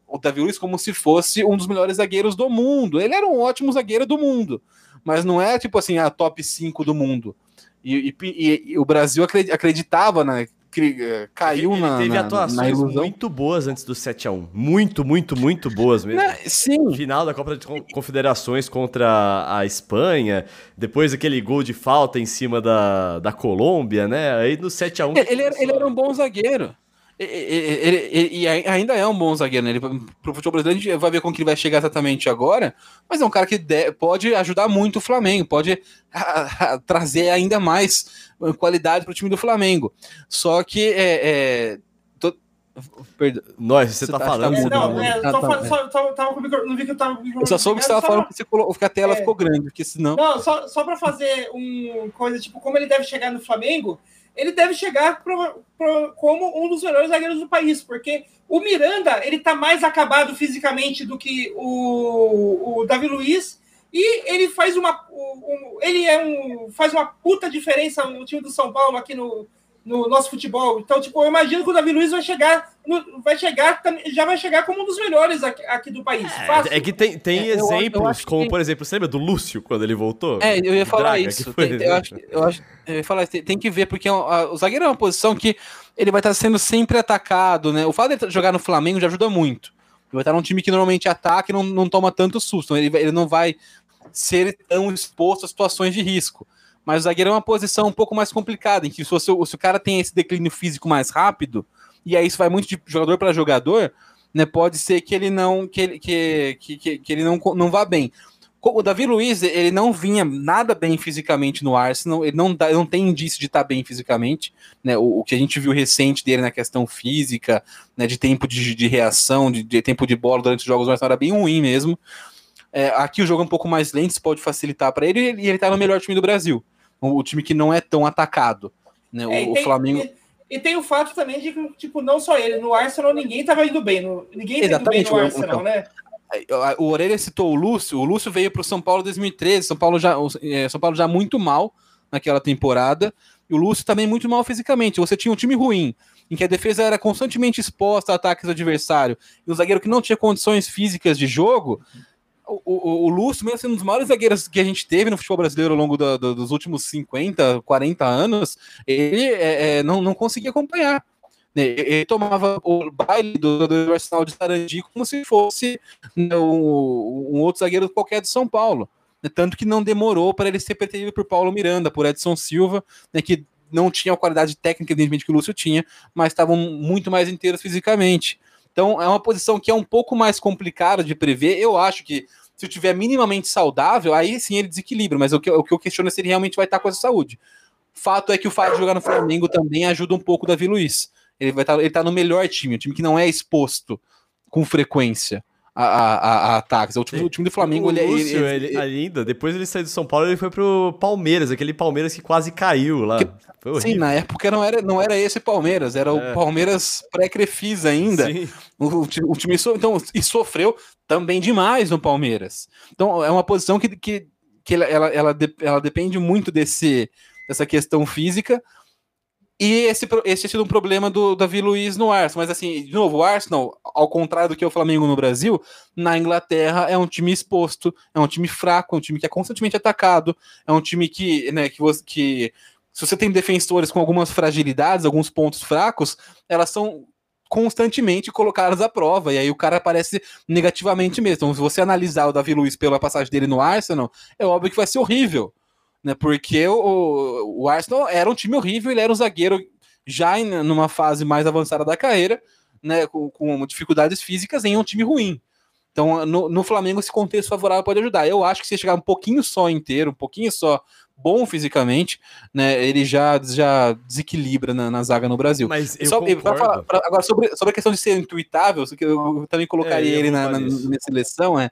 o, Davi Luiz como se fosse um dos melhores zagueiros do mundo. Ele era um ótimo zagueiro do mundo, mas não é tipo assim, a top 5 do mundo. E, e, e, o Brasil acreditava né, eh, caiu ele, na. Ele teve na, atuações na muito boas antes do 7x1. Muito, muito, muito boas mesmo. Não, sim. Final da Copa de Confederações contra a Espanha. Depois aquele gol de falta em cima da, da Colômbia, né? Aí no 7x1. Ele, ele, era, ele era um bom zagueiro. E ainda é um bom zagueiro, né? Ele, pro futebol brasileiro, a gente vai ver com que ele vai chegar exatamente agora, mas é um cara que de, pode ajudar muito o Flamengo, pode a, a, trazer ainda mais qualidade para o time do Flamengo. Só que é, é, Perdão. Nós, você, você tá, tá falando. É, não, é, ah, tá, só, tava, tava não vi que eu tava. Eu só soube que você tava falando que, você colocou, que a tela é, ficou grande, porque senão. Não, só, só pra fazer um coisa, tipo, como ele deve chegar no Flamengo, ele deve chegar pro, pro, como um dos melhores zagueiros do país, porque o Miranda, ele tá mais acabado fisicamente do que o, o Davi Luiz, e ele faz uma. Um, ele é um. faz uma puta diferença no time do São Paulo aqui no no nosso futebol. Então, tipo, eu imagino que o Davi Luiz vai chegar, no, vai chegar, já vai chegar como um dos melhores aqui, aqui do país. É, é, que tem, tem é, exemplos, eu, como, que... por exemplo, você lembra do Lúcio, quando ele voltou? É, eu ia falar Draga, isso. Tem, eu, acho, eu, acho, eu ia falar, tem, tem que ver, porque a, o zagueiro é uma posição que ele vai estar sendo sempre atacado, né? O fato de ele jogar no Flamengo já ajuda muito. Ele vai estar num time que normalmente ataca e não, não toma tanto susto. Ele, ele não vai ser tão exposto a situações de risco. Mas o zagueiro é uma posição um pouco mais complicada, em que se, você, se o cara tem esse declínio físico mais rápido, e aí isso vai muito de jogador para jogador, né? Pode ser que ele não que ele, que, que, que ele não, não vá bem. O Davi Luiz, ele não vinha nada bem fisicamente no Arsenal, ele não, dá, não tem indício de estar tá bem fisicamente, né? O, o, que a gente viu recente dele na questão física, né? De tempo de, de reação, de, de, tempo de bola durante os jogos, mas era bem ruim mesmo. É, aqui o jogo é um pouco mais lento, isso pode facilitar para ele, e ele está no melhor time do Brasil o time que não é tão atacado. Né? É, o, tem, Flamengo. E, e, tem o fato também de que, tipo, não só ele, no Arsenal ninguém estava indo bem. No, ninguém tá indo bem no Arsenal, então, né? O Orelha citou o Lúcio. O Lúcio veio para o São Paulo em 2013. São Paulo já, é, São Paulo já muito mal naquela temporada. E o Lúcio também muito mal fisicamente. Você tinha um time ruim, em que a defesa era constantemente exposta a ataques do adversário, e o zagueiro que não tinha condições físicas de jogo, o, o, o Lúcio, mesmo sendo um dos maiores zagueiros que a gente teve no futebol brasileiro ao longo do, do, dos últimos 50, 40 anos, ele é, é, não, não conseguia acompanhar. Né? Ele tomava o baile do, do Arsenal de Sarandi como se fosse né, um, um, outro zagueiro qualquer de São Paulo. Né? Tanto que não demorou para ele ser pretendido por Paulo Miranda, por Edson Silva, né, que não tinha a qualidade técnica, evidentemente, que o Lúcio tinha, mas estavam muito mais inteiros fisicamente. Então é uma posição que é um pouco mais complicada de prever. Eu acho que se eu tiver minimamente saudável, aí sim ele desequilibra, mas o que, o que eu questiono é se ele realmente vai estar com essa saúde. Fato é que o fato de jogar no Flamengo também ajuda um pouco o Davi Luiz. Ele vai estar, ele tá no melhor time, um time que não é exposto com frequência a, a, a ataques. O time, o time do Flamengo, o ele, Lúcio, ele, ele, ainda, depois ele saiu do São Paulo, ele foi pro Palmeiras, aquele Palmeiras que quase caiu lá. Que, sim, na época não era, não era esse Palmeiras, era é. o Palmeiras pré-Crefisa ainda. O, o, o, time so, então, e sofreu também demais no Palmeiras. Então é uma posição que, que, que ela, ela, ela, ela depende muito desse, dessa questão física. E esse, esse tinha sido um problema do Davi Luiz no Arsenal. Mas, assim, de novo, o Arsenal, ao contrário do que é o Flamengo no Brasil, na Inglaterra é um time exposto, é um time fraco, é um time que é constantemente atacado, é um time que, né, que, você, que se você tem defensores com algumas fragilidades, alguns pontos fracos, elas são constantemente colocadas à prova, e aí o cara aparece negativamente mesmo. Então, se você analisar o Davi Luiz pela passagem dele no Arsenal, é óbvio que vai ser horrível né? Porque o, o Arsenal era um time horrível, ele era um zagueiro já em numa fase mais avançada da carreira, né? Com, com dificuldades físicas em um time ruim. Então, no, no, Flamengo, esse contexto favorável pode ajudar. Eu acho que se chegar um pouquinho só inteiro, um pouquinho só bom fisicamente, né, ele já, já desequilibra na, na zaga no Brasil. Mas eu só, falar, pra, agora, sobre, sobre a questão de ser intuitável, eu, eu também colocaria é, ele na, na, na seleção, é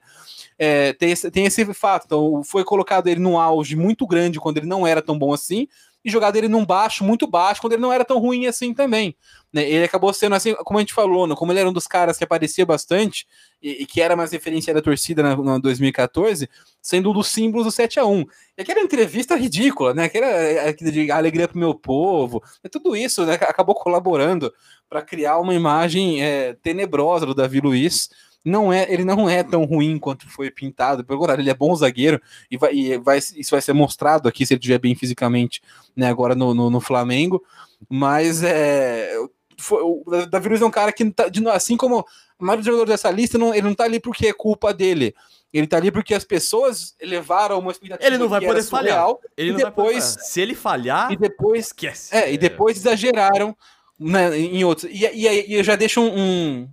é, tem, esse, tem esse fato. Então, foi colocado ele num auge muito grande quando ele não era tão bom assim, e jogado ele num baixo, muito baixo, quando ele não era tão ruim assim também. Né? Ele acabou sendo assim, como a gente falou, né? como ele era um dos caras que aparecia bastante e, e que era mais referência da torcida na, na 2014, sendo um dos símbolos do 7 a 1 E aquela entrevista ridícula, né? Aquela, aquela de alegria pro meu povo, é tudo isso, né? Acabou colaborando para criar uma imagem é, tenebrosa do Davi Luiz não é, ele não é tão ruim quanto foi pintado. Pelo contrário, ele é bom zagueiro e, vai, e vai, isso vai ser mostrado aqui se ele estiver bem fisicamente, né, agora no, no, no Flamengo. Mas é, foi, o Davi Luiz é um cara que, tá, assim como a maioria dos jogadores dessa lista, não, ele não tá ali porque é culpa dele. Ele tá ali porque as pessoas levaram uma expectativa. Ele não vai poder falhar. Ele e depois, Se ele falhar, e depois, esquece. É, e depois exageraram né, em outros. E, e, e já deixa um, um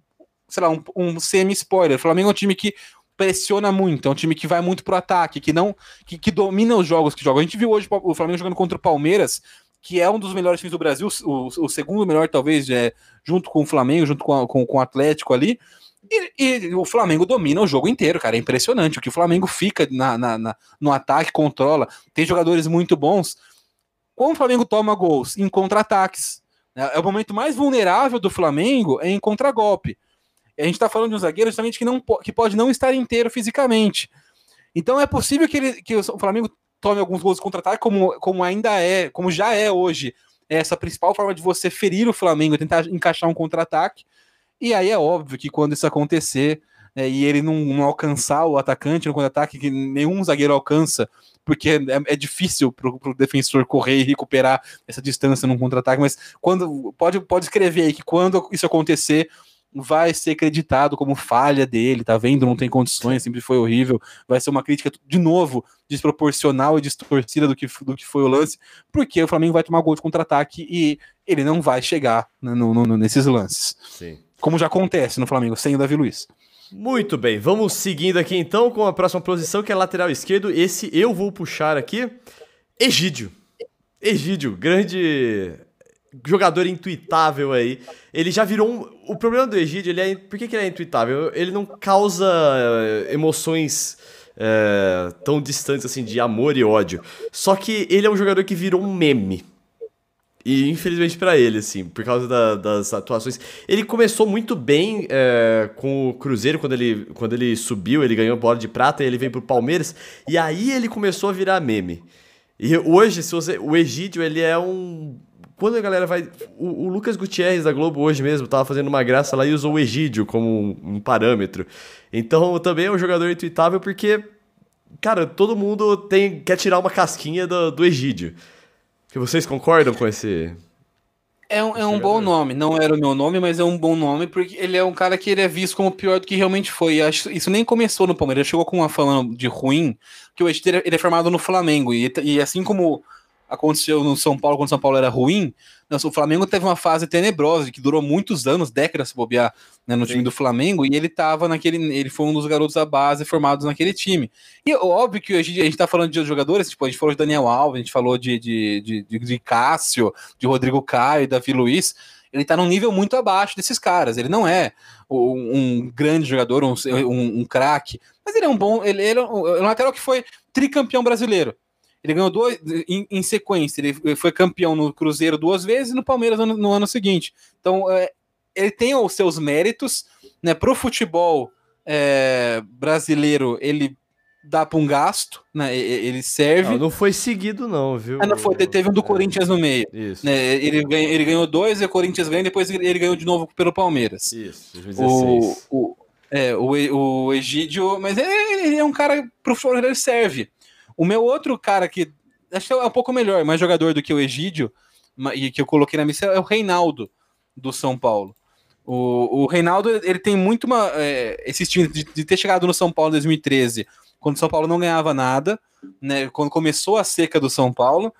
sei lá, um, um semi-spoiler. O Flamengo é um time que pressiona muito, é um time que vai muito pro ataque, que não que, que domina os jogos que joga. A gente viu hoje o Flamengo jogando contra o Palmeiras, que é um dos melhores times do Brasil, o, o segundo melhor, talvez, é, junto com o Flamengo, junto com, a, com, com o Atlético ali. E, e, o Flamengo domina o jogo inteiro, cara. É impressionante. O que o Flamengo fica na, na, na, no ataque, controla. Tem jogadores muito bons. Quando o Flamengo toma gols em contra-ataques, né, é o momento mais vulnerável do Flamengo é em contra-golpe. A gente está falando de um zagueiro justamente que, não, que pode não estar inteiro fisicamente. Então é possível que, ele, que o Flamengo tome alguns gols contra-ataque, como, como ainda é, como já é hoje, essa principal forma de você ferir o Flamengo, tentar encaixar um contra-ataque. E aí é óbvio que quando isso acontecer é, e ele não, não, alcançar o atacante no contra-ataque, que nenhum zagueiro alcança, porque é, é difícil para o defensor correr e recuperar essa distância num contra-ataque, mas quando pode, pode escrever aí que quando isso acontecer, vai ser acreditado como falha dele, tá vendo? Não tem condições, sempre foi horrível. Vai ser uma crítica, de novo, desproporcional e distorcida do que, do que foi o lance, porque o Flamengo vai tomar gol de contra-ataque e ele não vai chegar né, no, no, nesses lances. Sim. Como já acontece no Flamengo, sem o Davi Luiz. Muito bem, vamos seguindo aqui então com a próxima posição, que é lateral esquerdo. Esse eu vou puxar aqui. Egídio. Egídio, grande jogador intuitável aí. Ele já virou um... O problema do Egídio, ele é... Por que, que ele é intuitável? Ele não causa eh, emoções é, tão distantes assim de amor e ódio. Só que ele é um jogador que virou um meme. E infelizmente para ele, assim, por causa da, das atuações. Ele começou muito bem é, com o Cruzeiro quando ele, quando ele subiu, ele ganhou bola de prata e ele veio pro Palmeiras. E aí ele começou a virar meme. E hoje, se você. O Egídio, ele é um. Quando a galera vai. O, o Lucas Gutierrez da Globo hoje mesmo tava fazendo uma graça lá e usou o Egídio como um, um parâmetro. Então também é um jogador intuitável porque. Cara, todo mundo tem, quer tirar uma casquinha do, do Egídio. Que vocês concordam com esse. É um, é um bom nome, não era o meu nome, mas é um bom nome, porque ele é um cara que ele é visto como pior do que realmente foi. Acho, isso nem começou no Palmeiras, chegou com uma fama de ruim, que o Edith ele é formado no Flamengo, e, e assim como aconteceu no São Paulo, quando o São Paulo era ruim, o Flamengo teve uma fase tenebrosa, que durou muitos anos, décadas, se bobear, né, no Sim. time do Flamengo, e ele tava naquele. Ele foi um dos garotos da base formados naquele time. E óbvio que a gente, a gente tá falando de jogadores, tipo, a gente falou de Daniel Alves, a gente falou de, de, de, de, de Cássio, de Rodrigo Caio, Davi Luiz. Ele tá num nível muito abaixo desses caras. Ele não é um grande jogador, um, um, um craque, mas ele é um bom. Ele, ele é um, é um lateral que foi tricampeão brasileiro. Ele ganhou dois em, em, sequência. Ele foi campeão no Cruzeiro duas vezes e no Palmeiras no, no ano seguinte. Então, é, ele tem os seus méritos. Né, Para o futebol é, brasileiro, ele dá para um gasto, né? Ele serve. Não, não foi seguido, não, viu? Ah, não foi, teve um do é. Corinthians no meio. Isso. Né? Ele, ganha, ele ganhou dois, e o Corinthians ganha, depois ele ganhou de novo pelo Palmeiras. Isso, 2016. O, o, é, o, o Egídio, mas ele, ele é um cara pro futebol ele serve. O meu outro cara que acho que é um pouco melhor, mais jogador do que o Egídio, e que eu coloquei na missão, é o Reinaldo, do São Paulo. O, o Reinaldo, ele tem muito uma. É, esse time de, de, ter chegado no São Paulo em 2013, quando o São Paulo não ganhava nada, né? Quando começou a seca do São Paulo.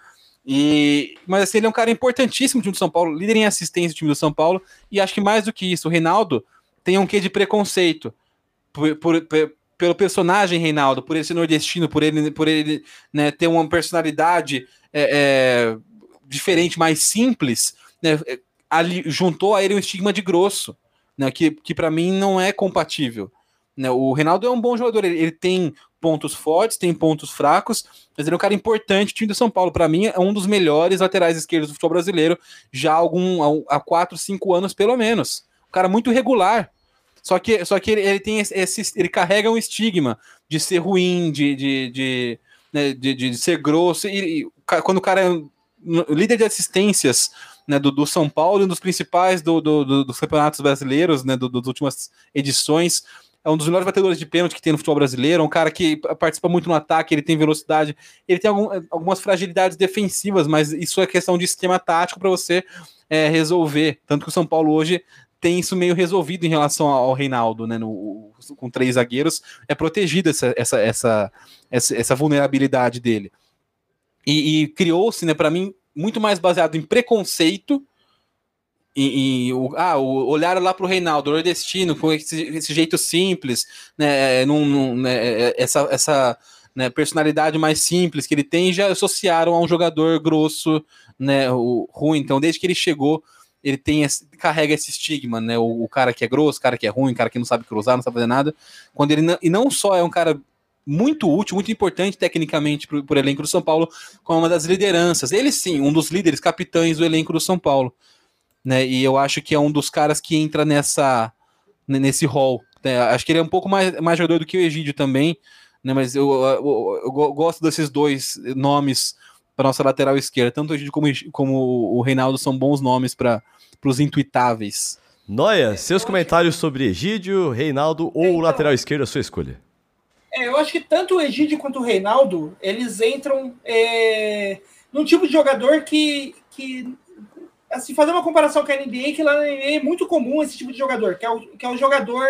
E, mas assim, ele é um cara importantíssimo do time do São Paulo, líder em assistência do time do São Paulo, e acho que mais do que isso, o Reinaldo tem um quê de preconceito por, por, pelo personagem Reinaldo, por ele ser nordestino, por ele, por ele né, ter uma personalidade é, é, diferente, mais simples, né, ali, juntou a ele um estigma de grosso, né, que, que para mim não é compatível. Né, o Reinaldo é um bom jogador, ele, ele, tem pontos fortes, tem pontos fracos, mas ele é um cara importante. O time do São Paulo, para mim, é um dos melhores laterais esquerdos do futebol brasileiro já há, algum, há 4, 5 anos, pelo menos. Um cara muito regular. Só que, só que ele, ele tem esse, ele carrega um estigma de ser ruim, de, de, de, né, de, de ser grosso. E, e, quando o cara é líder de assistências né, do, do São Paulo, um dos principais do, do, do dos campeonatos brasileiros, né, das últimas edições, é um dos melhores batedores de pênalti que tem no futebol brasileiro, é um cara que participa muito no ataque, ele tem velocidade, ele tem algum, algumas fragilidades defensivas, mas isso é questão de esquema tático para você é, resolver. Tanto que o São Paulo hoje tem isso meio resolvido em relação ao Reinaldo, né? No, com três zagueiros, é protegida essa, essa, essa, essa, essa vulnerabilidade dele. E, e criou-se, né, para mim, muito mais baseado em preconceito e, e o, ah, o olhar lá para o Reinaldo, nordestino, com esse, esse, jeito simples, né, num, num, né, essa, essa né, personalidade mais simples que ele tem, já associaram a um jogador grosso, né, o ruim. Então, desde que ele chegou, ele tem esse, carrega esse estigma, né? O, o, cara que é grosso, o cara que é ruim, o cara que não sabe cruzar, não sabe fazer nada. Quando ele não, e não só é um cara muito útil, muito importante tecnicamente para o elenco do São Paulo, como uma das lideranças. Ele sim, um dos líderes, capitães do elenco do São Paulo. Né? E eu acho que é um dos caras que entra nessa nesse rol. Né? Acho que ele é um pouco mais, mais jogador do que o Egídio também, né? Mas eu, eu, eu gosto desses dois nomes para nossa lateral esquerda. Tanto o Egídio como, como o Reinaldo são bons nomes para os intuitáveis. Noia, seus comentários sobre Egídio, Reinaldo ou então, lateral esquerdo, a sua escolha. É, eu acho que tanto o Egídio quanto o Reinaldo, eles entram é, num tipo de jogador que, que assim, fazer uma comparação com a NBA, que lá na NBA é muito comum esse tipo de jogador, que é o, que é o jogador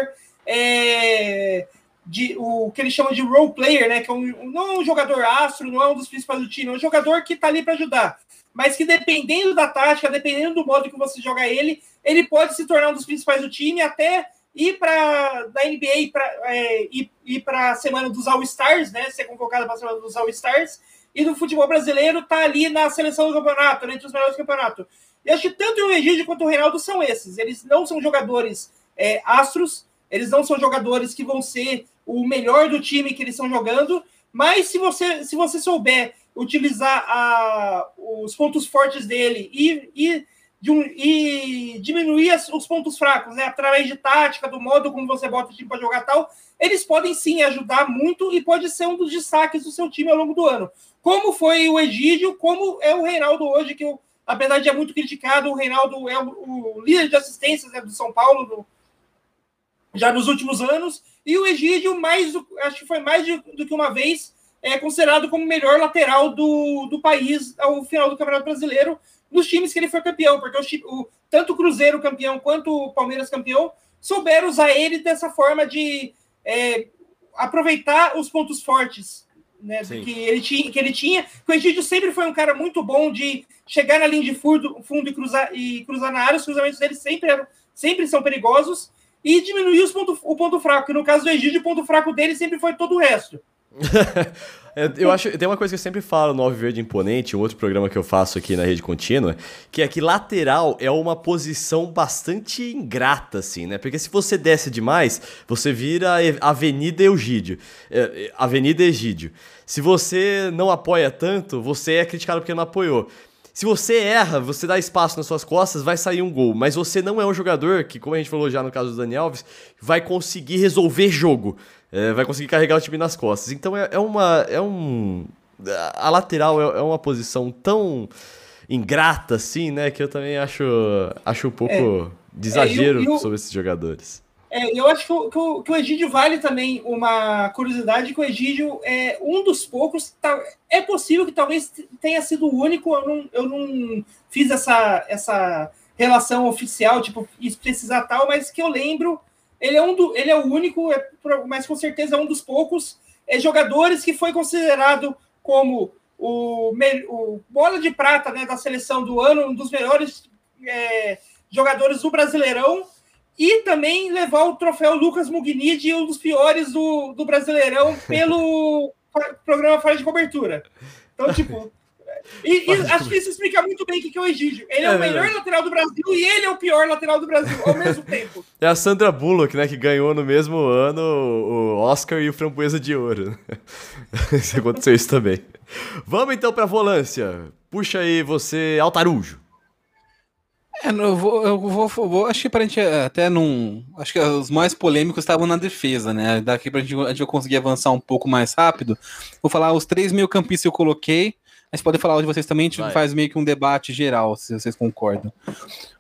é, de o que eles chamam de role player, né? Que é um, não é um jogador astro, não é um dos principais do time, é um jogador que está ali para ajudar. Mas que dependendo da tática, dependendo do modo que você joga ele, ele pode se tornar um dos principais do time, até ir para da NBA para é, ir, ir para a semana dos All Stars, né? Ser convocado para a semana dos All Stars e no futebol brasileiro tá ali na seleção do campeonato, entre os melhores do campeonato. E acho que tanto o Egídio quanto o Reinaldo são esses. Eles não são jogadores é, astros, eles não são jogadores que vão ser o melhor do time que eles estão jogando, mas se você, se você souber utilizar a, os pontos fortes dele e, e, de um, e diminuir as, os pontos fracos, né, através de tática, do modo como você bota o time para jogar tal, eles podem sim ajudar muito e pode ser um dos destaques do seu time ao longo do ano. Como foi o Egídio, como é o Reinaldo hoje, que eu apesar de é muito criticado, o Reinaldo é o, o líder de assistências né, do São Paulo já nos últimos anos, e o Egídio, mais, acho que foi mais do que uma vez, é considerado como o melhor lateral do, do país ao final do Campeonato Brasileiro, nos times que ele foi campeão, porque o, o, tanto o Cruzeiro campeão quanto o Palmeiras campeão souberam usar ele dessa forma de é, aproveitar os pontos fortes né, que, ele tinha, que ele tinha. O Egídio sempre foi um cara muito bom de chegar na linha de fundo, fundo e, cruzar, e cruzar na área. Os cruzamentos dele sempre, eram, sempre são perigosos. E diminuir os ponto, o ponto fraco, que no caso do Egídio, o ponto fraco dele sempre foi todo o resto. eu acho tem uma coisa que eu sempre falo no Alvo Verde Imponente, um outro programa que eu faço aqui na rede contínua, que é que lateral é uma posição bastante ingrata, assim, né? Porque se você desce demais, você vira Avenida Egídio. É, é, Avenida Egídio. Se você não apoia tanto, você é criticado porque não apoiou. Se você erra, você dá espaço nas suas costas, vai sair um gol. Mas você não é um jogador que, como a gente falou já no caso do Dani Alves, vai conseguir resolver jogo é, vai conseguir carregar o time nas costas. Então é, é uma. É um. A lateral é, é, uma posição tão ingrata assim, né? Que eu também acho, acho um pouco é, de exagero eu, eu, sobre esses jogadores. É, eu acho que o, que, que o Egídio vale também uma curiosidade, que o Egídio é um dos poucos. Tá, é possível que talvez tenha sido o único. Eu não, eu não fiz essa, essa relação oficial, tipo, isso precisar tal, mas que eu lembro ele é, um do, ele é o único, é, mas com certeza é um dos poucos é, jogadores que foi considerado como o, o bola de prata né, da seleção do ano, um dos melhores é, jogadores do Brasileirão, e também levar o troféu Lucas Mugnidi, um dos piores do, do Brasileirão, pelo programa Fora de Cobertura. Então, tipo, e, e acho que isso explica muito bem o que é o Egídio. Ele é, é o melhor verdade. lateral do Brasil e ele é o pior lateral do Brasil ao mesmo tempo. É a Sandra Bullock, né, que ganhou no mesmo ano o Oscar e o Framboesa de Ouro. Aconteceu isso também. Vamos então pra volância. Puxa aí você, Altarujo. É, eu vou, eu vou, vou, acho que pra gente até não. Acho que os mais polêmicos estavam na defesa, né? Daqui pra gente, a gente conseguir avançar um pouco mais rápido. Vou falar os três mil campistas que eu coloquei. Mas podem falar de vocês também, a gente Vai. faz meio que um debate geral, se vocês concordam.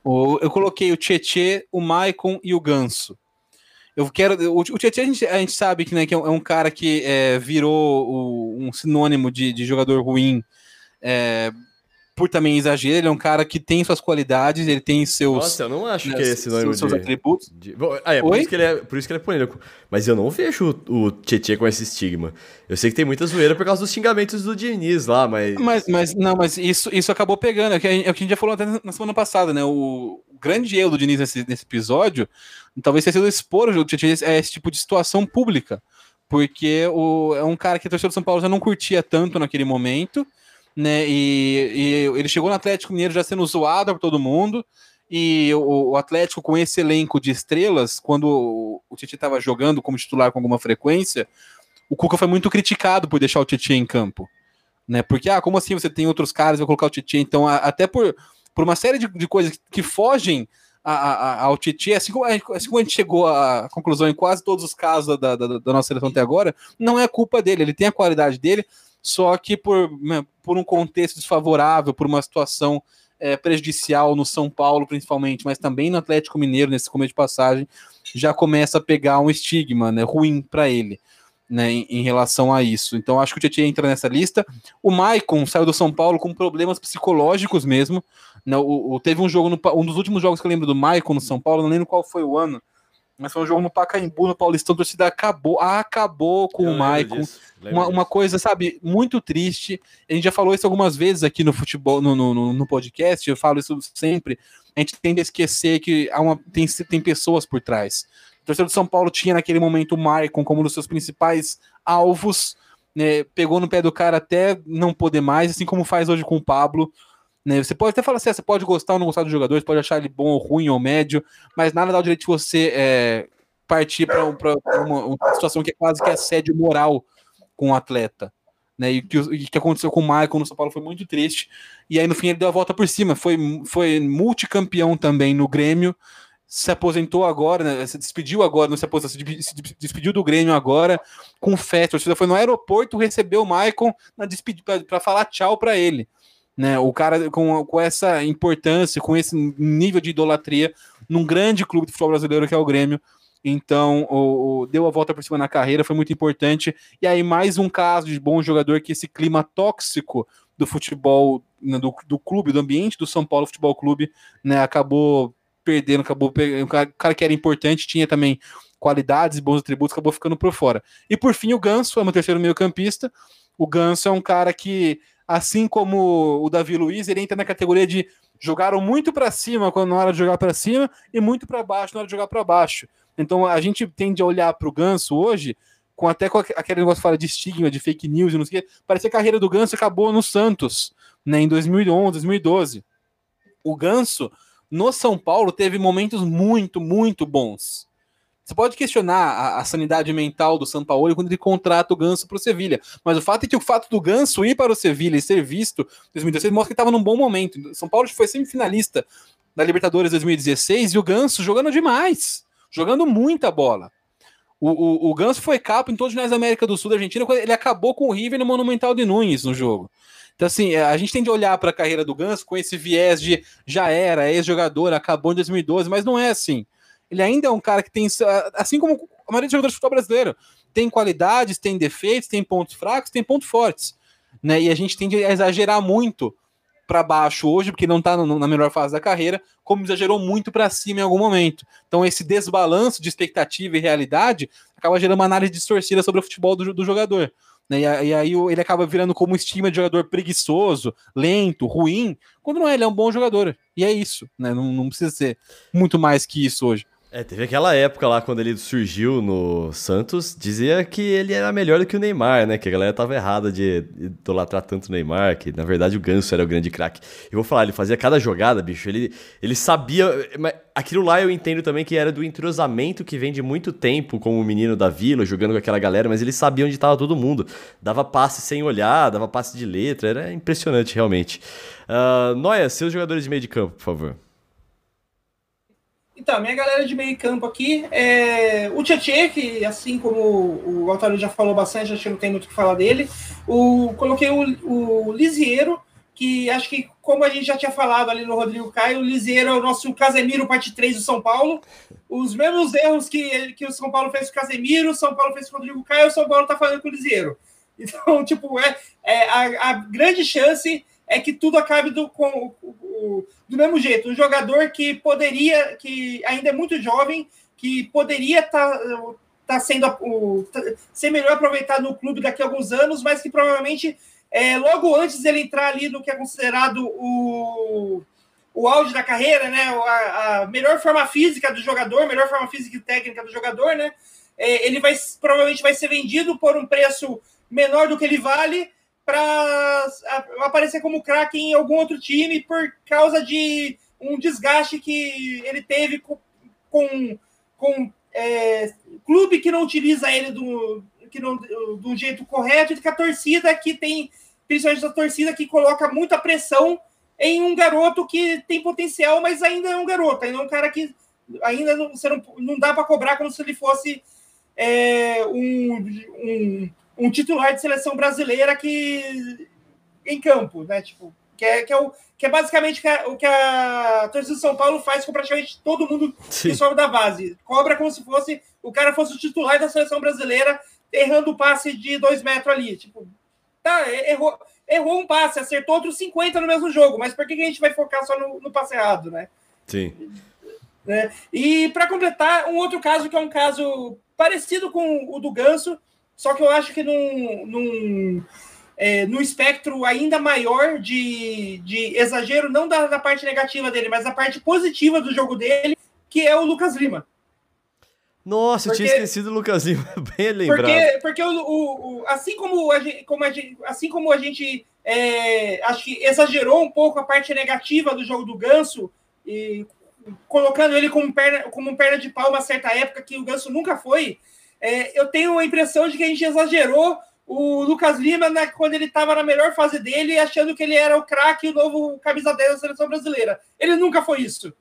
O, eu coloquei o Tietê, o Maicon e o Ganso. Eu quero. O, o Tietê a gente, a gente sabe que, né, que é um é cara que é, virou o, um sinônimo de, de jogador ruim. É, por também exagero, ele é um cara que tem suas qualidades, ele tem seus. Nossa, eu não acho né, que é esse nome seus, de, atributos. De, ah, é, por isso, que ele é, por isso que ele é polêmico. Mas eu não vejo o, o Tietchan com esse estigma. Eu sei que tem muita zoeira por causa dos xingamentos do Diniz lá, mas. Mas, mas não, mas isso, isso acabou pegando. É o que a gente já falou até na semana passada, né? O, grande erro do Diniz nesse, nesse episódio talvez tenha sido expor o Tietchan a esse tipo de situação pública porque o, é um cara que a torcida do São Paulo já não curtia tanto naquele momento, né? E, e ele chegou no Atlético Mineiro já sendo zoado por todo mundo. E o, o Atlético, com esse elenco de estrelas, quando o, o Titi estava jogando como titular com alguma frequência, o Cuca foi muito criticado por deixar o Titi em campo. Né? Porque, ah, como assim você tem outros caras, vai colocar o Titi? Então, a, até por, por uma série de, de coisas que fogem a, a, ao Titi, assim como, assim como a gente chegou à conclusão em quase todos os casos da, da, da nossa seleção até agora, não é culpa dele, ele tem a qualidade dele, só que por, né, por um contexto desfavorável, por uma situação é, prejudicial no São Paulo, principalmente, mas também no Atlético Mineiro, nesse começo de passagem, já começa a pegar um estigma né, ruim para ele. Né, em, em, relação a isso. Então acho que o Tietchan entra nessa lista. O Maicon saiu do São Paulo com problemas psicológicos mesmo. Né, o, o, teve um jogo, no, um dos últimos jogos que eu lembro do Maicon no São Paulo, não lembro qual foi o ano, mas foi um jogo no Pacaembu, no Paulistão, a torcida acabou, acabou com eu o Maicon. Uma, uma, coisa, sabe, muito triste. A gente já falou isso algumas vezes aqui no futebol, no, no, no podcast, eu falo isso sempre. A gente tende a esquecer que há uma, tem, tem pessoas por trás. O torcedor do São Paulo tinha naquele momento o Maicon como um dos seus principais alvos, né, pegou no pé do cara até não poder mais, assim como faz hoje com o Pablo. Né? Você pode até falar assim, ah, você pode gostar ou não gostar do jogador, você pode achar ele bom ou ruim ou médio, mas nada dá o direito de você é, partir para uma, uma, situação que é quase que assédio moral com o atleta. Né, e o que aconteceu com o Michael no São Paulo foi muito triste. E aí, no fim, ele deu a volta por cima. Foi, foi multicampeão também no Grêmio. Se aposentou agora, né, se despediu agora, não se aposentou, se despediu do Grêmio agora com festa. Foi no aeroporto, recebeu o Michael para falar tchau para ele né? O cara com, com essa importância, com esse nível de idolatria num grande clube de futebol brasileiro que é o Grêmio. Então, o, o, deu a volta por cima na carreira, foi muito importante. E aí, mais um caso de bom jogador que esse clima tóxico do futebol, né, do, do clube, do ambiente do São Paulo Futebol Clube, né, acabou perdendo, acabou perdendo. O cara, que era importante tinha também qualidades e bons atributos, acabou ficando por fora. E por fim, o Ganso é meu terceiro meio-campista. O Ganso é um cara que assim como o Davi Luiz, ele entra na categoria de jogaram muito para cima quando na hora de jogar para cima e muito para baixo na hora de jogar para baixo. Então a gente tende a olhar para o Ganso hoje com até com aquele negócio que fala de estigma, de fake news e não sei o quê. Parece que a carreira do Ganso acabou no Santos, né, em 2011, 2012. O Ganso no São Paulo teve momentos muito, muito bons. Você pode questionar a, a, sanidade mental do São Paulo quando ele contrata o Ganso para o Sevilha. Mas o fato é que o fato do Ganso ir para o Sevilha e ser visto em 2016 mostra que estava num bom momento. São Paulo foi semifinalista da Libertadores 2016 e o Ganso jogando demais, jogando muita bola. O, o, o Ganso foi capa em todos os jornais da América do Sul da Argentina, ele acabou com o River no Monumental de Nunes no jogo. Então, assim, a gente tem de olhar para a carreira do Ganso com esse viés de já era, ex-jogador, acabou em 2012, mas não é assim. Ele ainda é um cara que tem, assim como a maioria dos jogadores de futebol brasileiro, tem qualidades, tem defeitos, tem pontos fracos, tem pontos fortes. Né? E a gente tende a exagerar muito para baixo hoje, porque não está na melhor fase da carreira, como exagerou muito para cima em algum momento. Então, esse desbalanço de expectativa e realidade acaba gerando uma análise distorcida sobre o futebol do, do jogador. Né? E, e, aí ele acaba virando como estima de jogador preguiçoso, lento, ruim, quando não é, ele é um bom jogador. E é isso, né? não, não precisa ser muito mais que isso hoje. É, teve aquela época lá quando ele surgiu no Santos, dizia que ele era melhor do que o Neymar, né? Que a galera tava errada de idolatrar tanto o Neymar, que na verdade o Ganso era o grande craque. E vou falar, ele fazia cada jogada, bicho, ele, ele sabia. Mas aquilo lá eu entendo também que era do entrosamento que vem de muito tempo como o menino da vila, jogando com aquela galera, mas ele sabia onde tava todo mundo. Dava passe sem olhar, dava passe de letra, era impressionante realmente. Uh, Noia, seus jogadores de meio de campo, por favor. Então, minha galera de meio campo aqui, é, o Tietchan, que assim como o Altaru já falou bastante, acho que não tem muito o que falar dele. O, coloquei o, o que acho que, como a gente já tinha falado ali no Rodrigo Caio, o Lisieiro é o nosso Casemiro, parte 3 do São Paulo. Os mesmos erros que, que o São Paulo fez com o Casemiro, o São Paulo fez com o Rodrigo Caio, o São Paulo tá fazendo com o Lisieiro. Então, tipo, é, é a, a grande chance é que tudo acabe do, com, do mesmo jeito. Um jogador que poderia, que ainda é muito jovem, que poderia estar tá, tá sendo o, tá, ser melhor aproveitado no clube daqui a alguns anos, mas que provavelmente é, logo antes dele entrar ali no que é considerado o, o auge da carreira, né? A, a melhor forma física do jogador, melhor forma física e técnica do jogador, né? é, ele vai provavelmente vai ser vendido por um preço menor do que ele vale para aparecer como craque em algum outro time por causa de um desgaste que ele teve com, com, com é, clube que não utiliza ele do, que não, do jeito correto e que a torcida que tem, principalmente a torcida que coloca muita pressão em um garoto que tem potencial, mas ainda é um garoto, ainda é um cara que ainda não, você não, não dá para cobrar como se ele fosse é, um, um, um, titular de seleção brasileira que em campo, né? Tipo, que é, que é, o, que é basicamente o que a torcida de São Paulo faz com praticamente todo mundo Sim. que sobe da base. Cobra como se fosse o cara fosse o titular da seleção brasileira, errando o passe de dois metros ali. Tipo, tá, errou, errou um passe, acertou outros 50 no mesmo jogo, mas por que, que a gente vai focar só no, no passe errado, né? Sim. Né? E para completar, um outro caso que é um caso parecido com o do Ganso, só que eu acho que num, num, é, num espectro ainda maior de, de exagero, não da, da parte negativa dele, mas da parte positiva do jogo dele, que é o Lucas Lima. Nossa, porque, eu tinha esquecido o Lucas Lima, bem lembrado. Porque, porque o, o, o, assim como a gente, como a gente, assim como a gente é, acho que exagerou um pouco a parte negativa do jogo do Ganso, e colocando ele como perna, como perna de pau uma certa época que o Ganso nunca foi, é, eu tenho a impressão de que a gente exagerou o Lucas Lima na, quando ele estava na melhor fase dele, achando que ele era o craque, o novo camisa 10 da seleção brasileira. Ele nunca foi isso.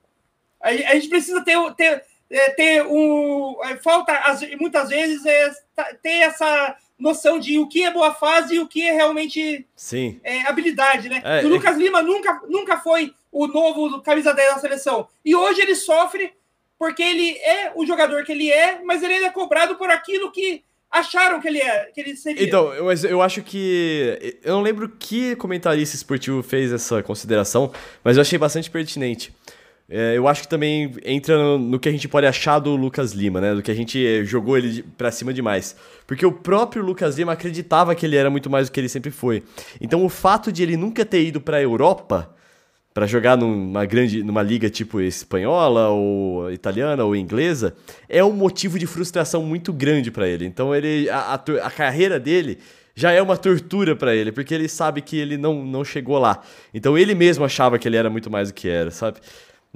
A, a gente precisa ter, ter, é, ter um. É, falta, muitas vezes, é, ter essa noção de o que é boa fase e o que é realmente Sim. É, habilidade, né? É, o Lucas Lima nunca, nunca foi o novo camisa 10 da seleção. E hoje ele sofre porque ele é o jogador que ele é, mas ele ainda é cobrado por aquilo que acharam que ele é, que ele seria. Então, eu, eu acho que eu não lembro que comentarista esportivo fez essa consideração, mas eu achei bastante pertinente. É, eu acho que também entra no, no, que a gente pode achar do Lucas Lima, né? Do que a gente jogou ele pra cima demais. Porque o próprio Lucas Lima acreditava que ele era muito mais do que ele sempre foi. Então o fato de ele nunca ter ido pra Europa para jogar numa grande numa liga tipo espanhola ou italiana ou inglesa é um motivo de frustração muito grande para ele. Então ele a, a, a, carreira dele já é uma tortura para ele, porque ele sabe que ele não, não chegou lá. Então ele mesmo achava que ele era muito mais do que era, sabe?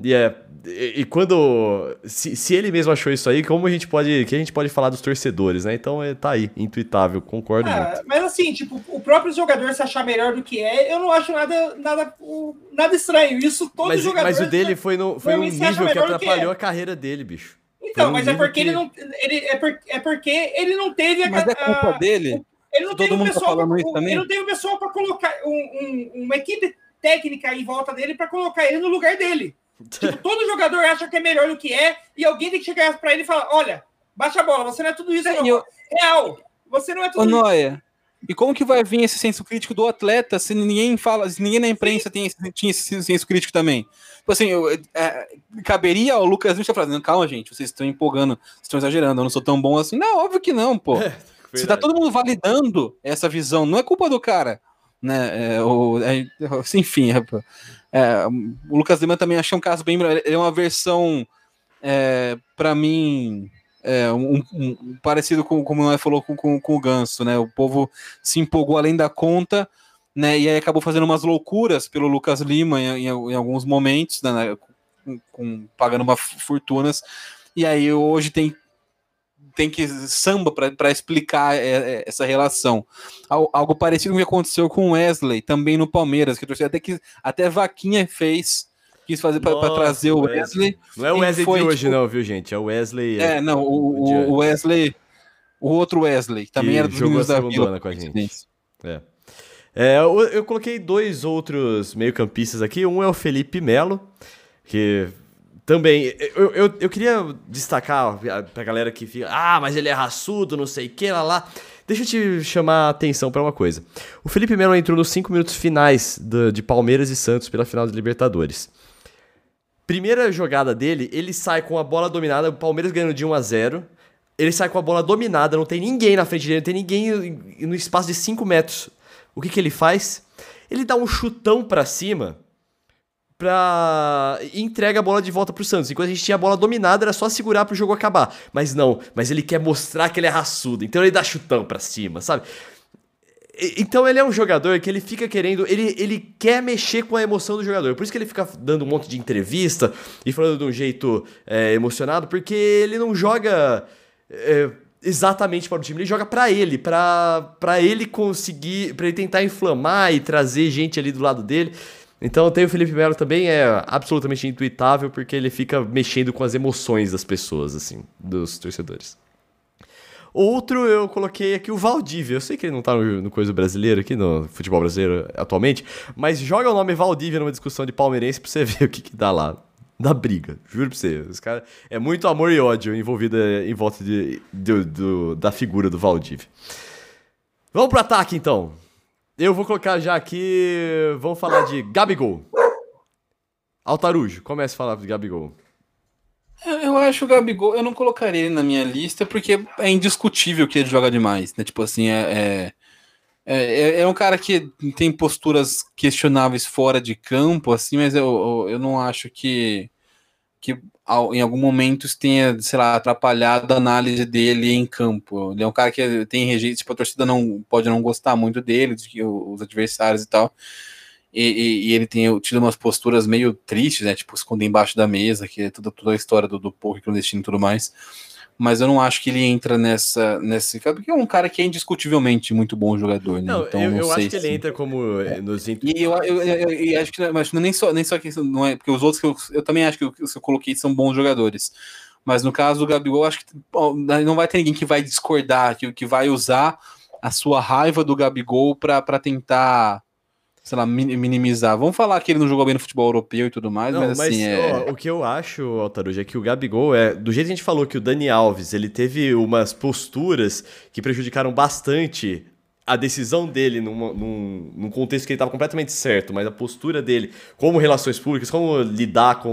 E, é, e, e quando. Se, se, ele mesmo achou isso aí, como a gente pode. que a gente pode falar dos torcedores, né? Então é, tá aí, intuitável, concordo é, muito. Mas assim, tipo, o próprio jogador se achar melhor do que é, eu não acho nada, nada, nada estranho. Isso todo mas, jogador. Mas o dele foi, no, foi num nível que atrapalhou que é. a carreira dele, bicho. Então, um mas é porque que... ele não. Ele, é, por, é porque ele não teve a. Mas é culpa a, dele. Ele não, teve um tá pessoal tá pra, ele não teve um pessoal para colocar um, um, uma equipe técnica em volta dele para colocar ele no lugar dele. Tipo, todo jogador acha que é melhor do que é, e alguém tem que chegar para ele e falar: olha, baixa a bola, você não é tudo isso, não. Eu... Real, você não é tudo Ô, isso. Noia, e como que vai vir esse senso crítico do atleta se ninguém fala, se ninguém na imprensa tem esse, tinha esse senso crítico também? Tipo assim, eu, é, caberia ao Lucas Lima falar, calma, gente, vocês estão empolgando, vocês estão exagerando, eu não sou tão bom assim. Não, óbvio que não, pô. É, se tá todo mundo validando essa visão, não é culpa do cara, né? É, ou, é, enfim, é, é, o Lucas Lima também achei um caso bem. Ele é uma versão, é, para mim, é, um, um, parecido com como o falou com, com, com, o Ganso, né? O povo se empolgou além da conta, né? E aí acabou fazendo umas loucuras pelo Lucas Lima em, em, em alguns momentos, né? Com, com, pagando uma fortunas. E aí hoje tem tem que samba para explicar é, é, essa relação. Algo parecido com o que aconteceu com o Wesley, também no Palmeiras, que até que até Vaquinha fez quis fazer para trazer o Wesley. Não é o Wesley foi, de hoje, tipo... não, viu, gente? É o Wesley. É, não, o, o Wesley. O outro Wesley, que também era dos meninos da Vila. Com a gente. É. É, eu, eu, coloquei dois outros meio-campistas aqui. Um é o Felipe Melo, que também, eu, eu, eu queria destacar pra galera que fica, ah, mas ele é raçudo, não sei o que, lá lá. Deixa eu te chamar a atenção para uma coisa. O Felipe Melo entrou nos 5 minutos finais de Palmeiras e Santos pela final de Libertadores. Primeira jogada dele, ele sai com a bola dominada, o Palmeiras ganhando de 1 a 0 Ele sai com a bola dominada, não tem ninguém na frente dele, não tem ninguém no espaço de 5 metros. O que, que ele faz? Ele dá um chutão para cima pra. e entrega a bola de volta pro Santos. Enquanto a gente tinha a bola dominada, era só segurar pro jogo acabar. Mas não, mas ele quer mostrar que ele é raçudo, então ele dá chutão pra cima, sabe? Então ele é um jogador que ele fica querendo, ele, ele quer mexer com a emoção do jogador. Por isso que ele fica dando um monte de entrevista e falando de um jeito é, emocionado, porque ele não joga é, exatamente para o time, ele joga pra ele, pra ele conseguir, pra ele tentar inflamar e trazer gente ali do lado dele. Então tem o Felipe Melo também, é absolutamente intuitável, porque ele fica mexendo com as emoções das pessoas, assim, dos torcedores. Outro eu coloquei aqui o Valdívia. Eu sei que ele não tá no, no coisa brasileiro aqui, no futebol brasileiro atualmente, mas joga o nome Valdívia numa discussão de palmeirense pra você ver o que, que dá lá. Dá briga, juro pra você. Os cara, é muito amor e ódio envolvido eh, em volta de, do- da figura do Valdívia. Vamos pro ataque então. Eu vou colocar já aqui. Vamos falar de Gabigol. Altarujo, comece a falar de Gabigol. Eu, acho o Gabigol, eu não colocaria ele na minha lista porque é indiscutível que ele joga demais, né? Tipo assim, é, é, é, é um cara que tem posturas questionáveis fora de campo, assim, mas eu, eu, eu não acho que, que em algum momento isso tenha, sei lá, atrapalhado a análise dele em campo. Ele é um cara que tem rejeito, tipo, a torcida não pode não gostar muito dele, de que os adversários e tal. E, e- e ele tem tido umas posturas meio tristes, né? Tipo, esconder embaixo da mesa, que é toda, toda a história do, do poker clandestino e tudo mais. Mas eu não acho que ele entra nessa, nesse. Porque é um cara que é indiscutivelmente muito bom jogador, né? Não, então eu, não eu acho que ele entra como eh, nos intu- E eu, eu, eu- eu- acho que mas é nem só, nem só que não é. Porque os outros que eu, eu também acho que os que eu coloquei são bons jogadores. Mas no caso do Gabigol, acho que não vai ter ninguém que vai discordar, que, que vai usar a sua raiva do Gabigol pra tentar, sei lá, min- minimizar. Vamos falar que ele não jogou bem no futebol europeu e tudo mais, Não, mas mas, assim, é. ó, o que eu acho, Altarujo, é que o Gabigol é. Do jeito que a gente falou que o Dani Alves ele teve umas posturas que prejudicaram bastante a decisão dele numa- num, num contexto que ele estava completamente certo, mas a postura dele como relações públicas, como lidar com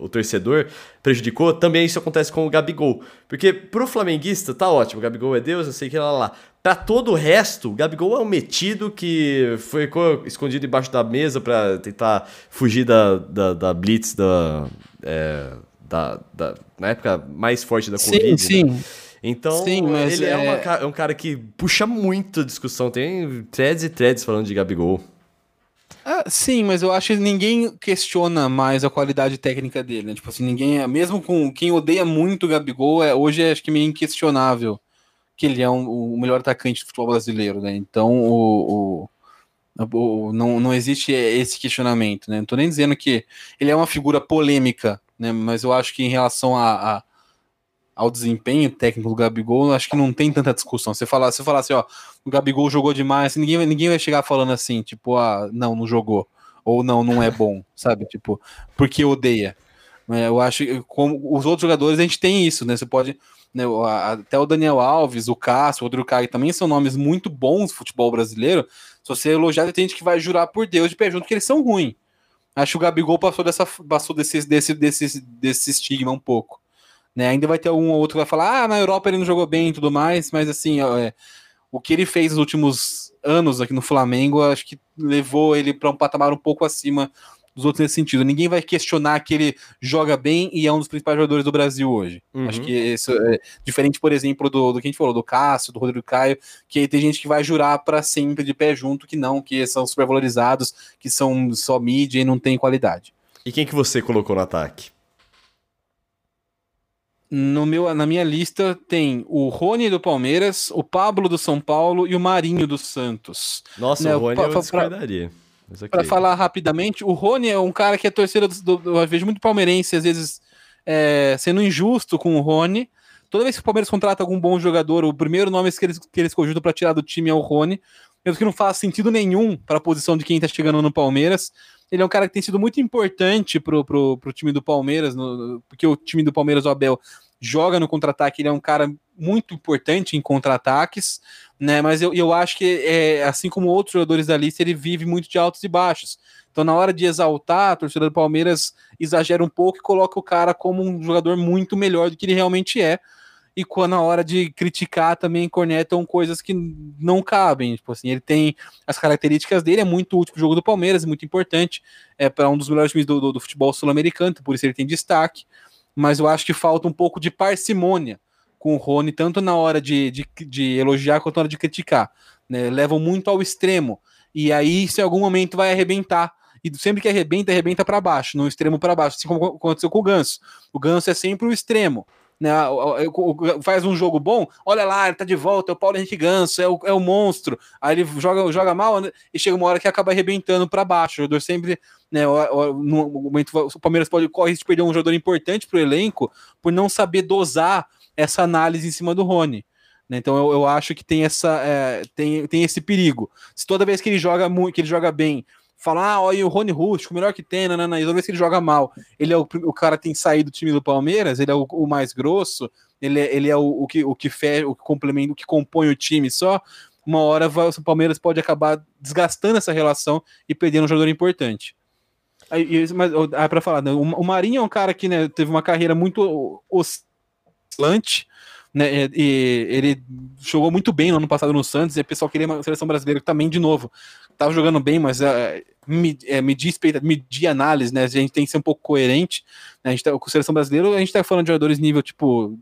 o, o torcedor, prejudicou, também isso acontece com o Gabigol. Porque pro flamenguista, tá ótimo, o Gabigol é Deus, eu sei que lá, lá, Pra todo o resto, o Gabigol é um metido que foi escondido embaixo da mesa pra tentar fugir da, da, da blitz da, é, da, da- na época mais forte da Covid. Sim, né? sim. Então, Sim, mas ele é, é- uma é um cara que puxa muito a discussão. Tem threads e threads falando de Gabigol. Ah, sim, mas eu acho que ninguém questiona mais a qualidade técnica dele, né? Tipo assim, ninguém, mesmo com quem odeia muito o Gabigol, é, hoje é, acho que meio inquestionável que ele é um- o melhor atacante do futebol brasileiro, né? Então, o, o- o- não, não existe esse questionamento, né? Não tô nem dizendo que ele é uma figura polêmica, né? Mas eu acho que em relação a, a- ao desempenho técnico do Gabigol, acho que não tem tanta discussão. Você falar, você falar assim, ó, o Gabigol jogou demais, ninguém, ninguém vai chegar falando assim, tipo, ah, não, não jogou. Ou não, não é bom, sabe? Tipo, porque odeia. É, Eu acho que como os outros jogadores a gente tem isso, né? Você pode. Né, até o Daniel Alves, o Cássio, o Rodrigo Caio também são nomes muito bons do futebol brasileiro. Se você elogiar, tem gente que vai jurar por Deus de pé junto que eles são ruins. Acho que o Gabigol passou, dessa, passou desse, desse, desse, desse estigma um pouco. Né? Ainda vai ter um ou outro que vai falar, ah, na Europa ele não jogou bem e tudo mais, mas assim, é, o que ele fez nos últimos anos aqui no Flamengo, acho que levou ele para um patamar um pouco acima dos outros nesse sentido. Ninguém vai questionar que ele joga bem e é um dos principais jogadores do Brasil hoje. Uhum. Acho que isso é diferente, por exemplo, do, do que a gente falou, do Cássio, do Rodrigo Caio, que tem gente que vai jurar para sempre de pé junto que não, que são supervalorizados, que são só mídia e não tem qualidade. E quem que você colocou no ataque? No meu, na minha lista tem o Rony do Palmeiras, o Pablo do São Paulo e o Marinho do Santos. Nossa, Né, o Rony pra- eu pra- discordaria. Ok. Para falar rapidamente, o Rony é um cara que é torcida do, do, eu vejo muito palmeirense, às vezes é, sendo injusto com o Rony. Toda vez que o Palmeiras contrata algum bom jogador, o primeiro nome que eles, que eles cogitam para tirar do time é o Rony. Mesmo que não faz sentido nenhum para a posição de quem está chegando no Palmeiras. Ele é um cara que tem sido muito importante pro, pro, pro time do Palmeiras, no- porque o time do Palmeiras, o Abel, joga no contra-ataque, ele é um cara muito importante em contra-ataques, né? Mas eu, eu acho que, é, assim como outros jogadores da lista, ele vive muito de altos e baixos. Então, na hora de exaltar, a torcida do Palmeiras exagera um pouco e coloca o cara como um jogador muito melhor do que ele realmente é. e quando na hora de criticar também cornetam coisas que não cabem. Tipo assim, ele tem as características dele, é muito útil pro jogo do Palmeiras, muito importante, é para um dos melhores times do, do, do futebol sul-americano, por isso ele tem destaque. Mas eu acho que falta um pouco de parcimônia com o Rony, tanto na hora de, de, de elogiar quanto na hora de criticar. Né? Levam muito ao extremo. E aí, se em algum momento vai arrebentar e sempre que arrebenta, arrebenta para baixo, no extremo para baixo, assim como aconteceu com o Ganso. O Ganso é sempre o extremo. Né, faz um jogo bom, olha lá, ele tá de volta, é o Paulo Henrique Ganso, é o, é o monstro. Aí ele joga, joga mal né, e chega uma hora que acaba arrebentando para baixo. O jogador sempre, né, no momento, o Palmeiras pode correr de perder um jogador importante pro elenco por não saber dosar essa análise em cima do Rony. Né, então eu, eu, acho que tem essa é, tem, tem esse perigo. Se toda vez que ele joga muito, que ele joga bem, falar, ah, olha o Rony Rústico, o melhor que tem, nanana, e toda vez que ele joga mal, ele é o, o cara tem saído do time do Palmeiras, ele é o, o mais grosso, ele é, ele é o, o que o que fe, o que complementa, o que compõe o time só. Uma hora o Palmeiras pode acabar desgastando essa relação e perdendo um jogador importante. Aí, mas ah, para falar, né, o Marinho é um cara que né, teve uma carreira muito oscilante, né, e ele jogou muito bem no ano passado no Santos, e o pessoal queria uma seleção brasileira também de novo. Tava jogando bem, mas é, é, medir, medir análise, né? A gente tem que ser um pouco coerente. Né, a gente tá, com a seleção brasileira, a gente tá falando de jogadores nível tipo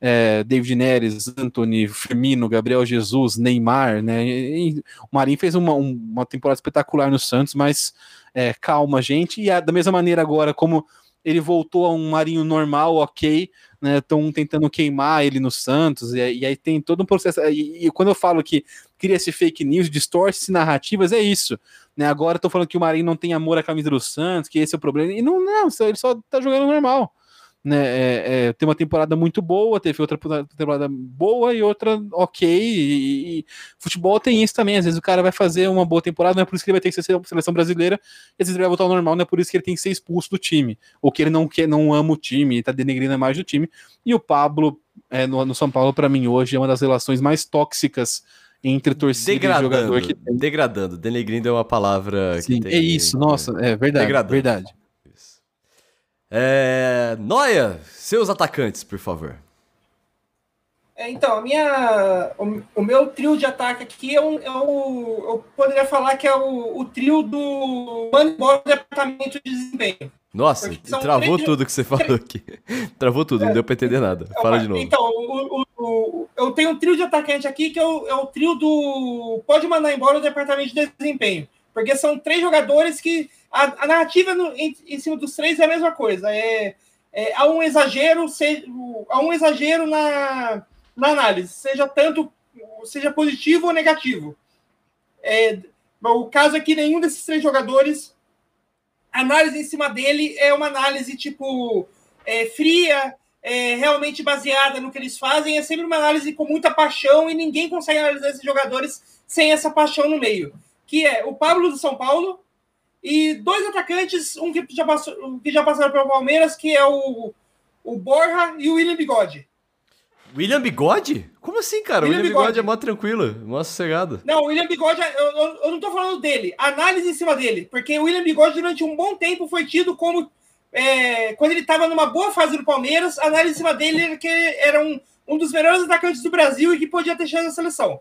é, David Neres, Anthony, Firmino, Gabriel Jesus, Neymar, né? E, o Marinho fez uma, uma temporada espetacular no Santos, mas é, calma, gente. E a, da mesma maneira agora, como ele voltou a um Marinho normal, ok, né? Estão tentando queimar ele no Santos, e, e, aí tem todo um processo. E, e quando eu falo que cria-se fake news, distorce narrativas, é isso. Né? Agora estou falando que o Marinho não tem amor à camisa do Santos, que esse é o problema. E não, não, ele só tá jogando normal né, é, é, tem uma temporada muito boa, teve outra temporada boa e outra ok. E, e, futebol tem isso também. Às vezes o cara vai fazer uma boa temporada, não é por isso que ele vai ter que ser seleção brasileira, e às vezes ele vai voltar ao normal, não é por isso que ele tem que ser expulso do time, ou que ele não quer, não ama o time, e tá denegrindo mais do time. E o Pablo, é, no, no São Paulo, para mim, hoje é uma das relações mais tóxicas entre torcida degradando, e jogador que tem. Degradando, denegrindo é uma palavra Sim, que tem, É isso, nossa, é verdade. Degradando. Verdade. É... Noia, seus atacantes, por favor. É, então, a minha, o, o, meu trio de ataque aqui é, um, é o, eu poderia falar que é o, o trio do Moneyball Departamento de Desempenho. Nossa, travou três... tudo que você falou aqui. travou tudo, não deu pra entender nada. Então, Fala de novo. Então, o, o, eu tenho um trio de atacante aqui que é o, é o trio do. Pode mandar embora o departamento de desempenho. Porque são três jogadores que a, a narrativa no, em, em, cima dos três é a mesma coisa. É, é, há um exagero, se, há um exagero na, na análise, seja tanto seja positivo ou negativo. É, o caso é que nenhum desses três jogadores, a análise em cima dele é uma análise tipo é, fria, é, realmente baseada no que eles fazem, é sempre uma análise com muita paixão e ninguém consegue analisar esses jogadores sem essa paixão no meio. Que é o Pablo do São Paulo, e dois atacantes, um que já, passou, que já passaram pelo Palmeiras, que é o, o Borja e o William Bigode. William Bigode? Como assim, cara? William o William Bigode, Bigode é mó tranquilo, mó sossegado. Não, o William Bigode, eu, eu, eu, não tô falando dele, análise em cima dele, porque o William Bigode durante um bom tempo foi tido como, é, quando ele estava numa boa fase do Palmeiras, a análise em cima dele era que era um, um dos melhores atacantes do Brasil e que podia ter chance na seleção.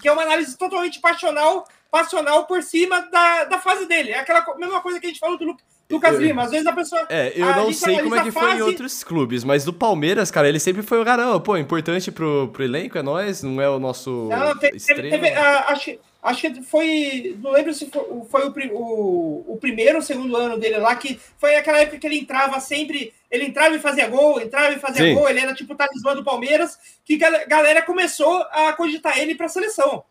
Que é uma análise totalmente passional passional por cima da, da fase dele. É aquela mesma coisa que a gente falou do Lucas eu, Lima. Às vezes a pessoa. É, eu não sei como é que fase... foi em outros clubes, mas do Palmeiras, cara, ele sempre foi o caramba. Pô, importante pro, pro elenco, é nós, não é o nosso. Não, teve, teve, teve, uh, acho, acho que foi. Não lembro se foi, foi o, o, o primeiro ou segundo ano dele lá, que foi aquela época que ele entrava sempre. Ele entrava e fazia gol, entrava e fazia Sim. gol, ele era tipo o talismã do Palmeiras, que a galera começou a cogitar ele pra seleção.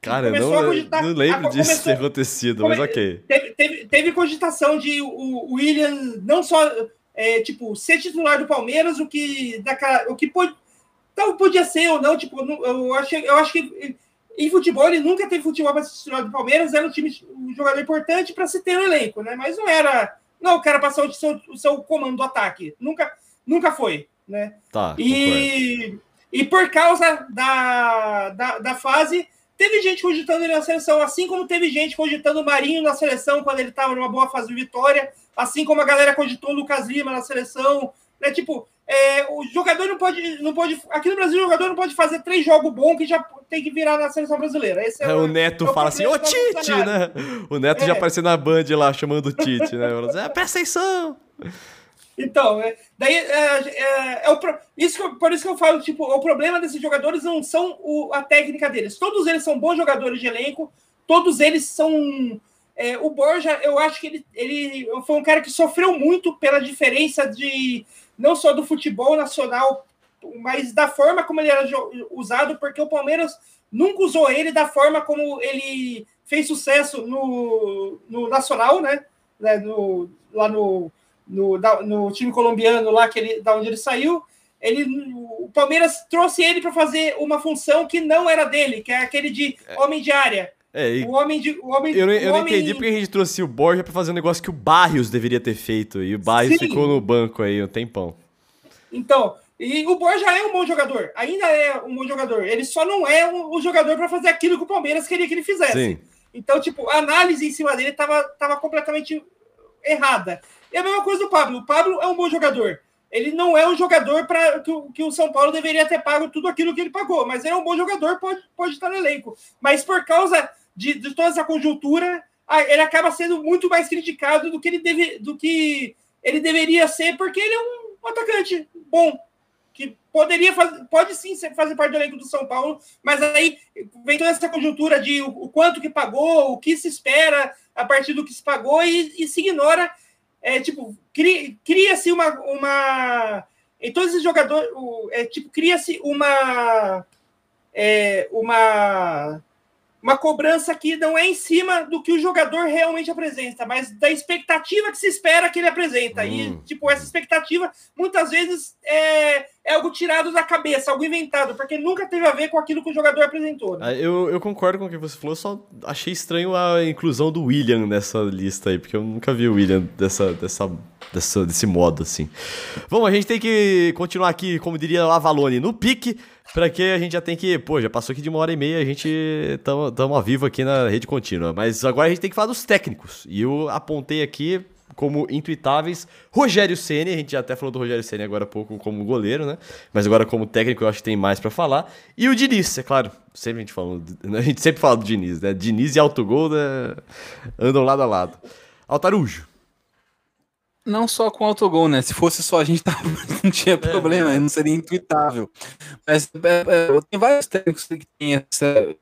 Cara, eu não, cogitar, não lembro a, disso ter acontecido, come, mas ok. Teve, teve, teve, cogitação de o, William não só é, tipo, ser titular do Palmeiras, o que, daquela, o que pode, então podia ser ou não. Tipo, eu, acho, eu acho que em futebol ele nunca teve futebol para ser titular do Palmeiras, era um, time, um jogador importante para se ter no elenco, né? Mas não era. Não, o cara passou o seu, o seu comando do ataque. Nunca, nunca foi, né? Tá. E, e por causa da, da, da fase Teve gente cogitando ele na seleção, assim como teve gente cogitando o Marinho na seleção quando ele estava numa boa fase de vitória, assim como a galera cogitou o Lucas Lima na seleção. Né? Tipo, é, o jogador não pode, não pode. Aqui no Brasil, o jogador não pode fazer três jogos bons que já tem que virar na seleção brasileira. Esse é, é o, Neto é o fala assim: Ô Tite, né? O Neto já é. apareceu na Band lá chamando o Tite, né? Assim, é, presta atenção. Então, é, daí é, é, o, isso que, por isso que eu falo, tipo, o problema desses jogadores não são o, a técnica deles. Todos eles são bons jogadores de elenco, todos eles são. É, o Borja, eu acho que ele, ele foi um cara que sofreu muito pela diferença de não só do futebol nacional, mas da forma como ele era usado, porque o Palmeiras nunca usou ele da forma como ele fez sucesso no, no Nacional, né? né no, lá no, no, no time colombiano, lá que ele, da onde ele saiu. Ele, o Palmeiras trouxe ele para fazer uma função que não era dele, que é aquele de é. homem de área. É, e... o homem de. O homem, eu não, eu não entendi porque a gente trouxe o Borja para fazer um negócio que o Barrios deveria ter feito. E o Barrios Sim. ficou no banco aí um tempão. Então, e o Borja é um bom jogador, ainda é um bom jogador. Ele só não é o um, jogador para fazer aquilo que o Palmeiras queria que ele fizesse. Sim. Então, tipo, a análise em cima dele estava tava completamente errada. E a mesma coisa do Pablo. O Pablo é um bom jogador. Ele não é um jogador para que, que, o São Paulo deveria ter pago tudo aquilo que ele pagou, mas ele é um bom jogador, pode, pode estar no elenco. Mas por causa de, de toda essa conjuntura, ele acaba sendo muito mais criticado do que ele, deve, do que ele deveria ser, porque ele é um um atacante bom, que poderia fazer, pode sim fazer parte do elenco do São Paulo, mas aí vem toda essa conjuntura de o, o quanto que pagou, o que se espera a partir do que se pagou e, e se ignora, é, tipo, cria-se uma, uma. Em todos esses jogadores, é, tipo, cria-se uma. É, uma uma cobrança que não é em cima do que o jogador realmente apresenta, mas da expectativa que se espera que ele apresenta. Hum. E, tipo, essa expectativa muitas vezes é, é algo tirado da cabeça, algo inventado, porque nunca teve a ver com aquilo que o jogador apresentou. Né? Ah, eu, eu concordo com o que você falou, só achei estranho a inclusão do William nessa lista aí, porque eu nunca vi o William dessa, dessa, dessa, desse modo, assim. Bom, a gente tem que continuar aqui, como diria o Avalone, no pique. Pra que a gente já tem que. Pô, já passou aqui de uma hora e meia, a gente estamos ao vivo aqui na rede contínua. Mas agora a gente tem que falar dos técnicos. E eu apontei aqui como intuitáveis Rogério Ceni, a gente já até falou do Rogério Ceni agora há pouco como goleiro, né? Mas agora como técnico eu acho que tem mais para falar. E o Diniz, é claro, sempre a gente falou, a gente sempre fala do Diniz, né? Diniz e autogol né? andam lado a lado. Altarujo. Não só com autogol, né? Se fosse só a gente tava, não tinha é. problema, não seria intuitável. Mas é, é, tem vários técnicos que têm essa,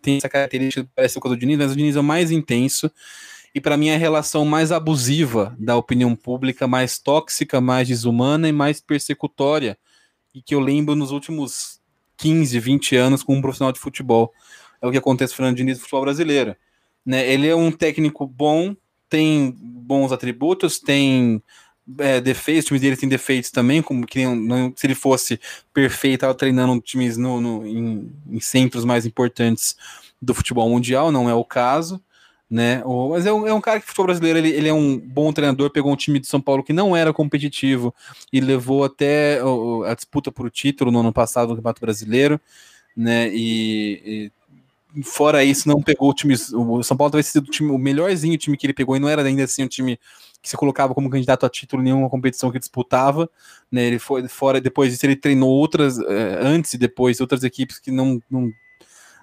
tem essa característica parece com o do Diniz, mas o Diniz é o mais intenso. E para mim é a relação mais abusiva da opinião pública, mais tóxica, mais desumana e mais persecutória. E que eu lembro nos últimos 15, 20 anos com um profissional de futebol. É o que acontece com o Fernando Diniz no futebol brasileiro. Né? Ele é um técnico bom, tem bons atributos, tem é, defeitos, o time dele tem defeitos também, como que não, se ele fosse perfeito, estava treinando times no, no em, em, centros mais importantes do futebol mundial, não é o caso, né? O, mas é um, é um cara que futebol brasileiro, ele, ele é um bom treinador, pegou um time de São Paulo que não era competitivo e levou até a disputa por o título no ano passado no Campeonato Brasileiro, né? E, e fora isso, não pegou o time. O São Paulo talvez sido o, time, o melhorzinho time que ele pegou, e não era ainda assim um time que se colocava como candidato a título em nenhuma competição que disputava. Né, ele foi fora, depois disso, ele treinou outras, eh, antes e depois, outras equipes que não, não,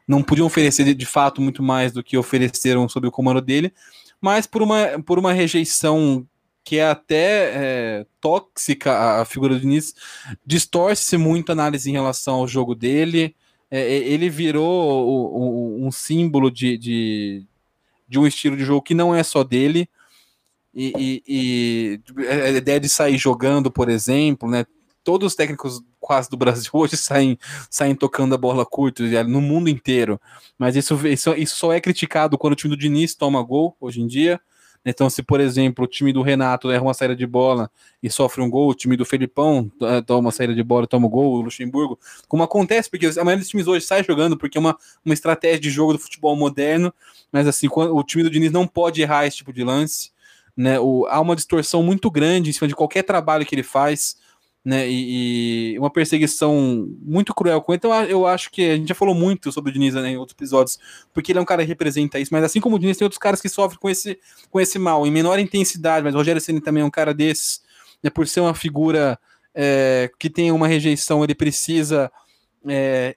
não podiam oferecer de fato muito mais do que ofereceram sob o comando dele, mas por uma, por uma rejeição que é até é, tóxica a figura do Diniz, distorce muito a análise em relação ao jogo dele, é, é, ele virou o, o, um símbolo de, de, de, um estilo de jogo que não é só dele. E, e, e, a ideia de sair jogando, por exemplo, né? Todos os técnicos quase do Brasil hoje saem, saem tocando a bola curta no mundo inteiro. Mas isso, isso, isso só é criticado quando o time do Diniz toma gol hoje em dia. Então, se, por exemplo, o time do Renato erra uma saída de bola e sofre um gol, o time do Felipão eh, toma uma saída de bola e toma um gol, o Luxemburgo, como acontece, porque a maioria dos times hoje sai jogando porque é uma, uma estratégia de jogo do futebol moderno, mas assim, o time do Diniz não pode errar esse tipo de lance, né? O, há uma distorção muito grande em cima de qualquer trabalho que ele faz né? E, e, uma perseguição muito cruel com ele. Então eu acho que a gente já falou muito sobre o Diniz né, em outros episódios, porque ele é um cara que representa isso, mas assim como o Diniz, tem outros caras que sofrem com esse, com esse mal, em menor intensidade, mas o Rogério Senna também é um cara desses, né, por ser uma figura é, que tem uma rejeição, ele precisa é,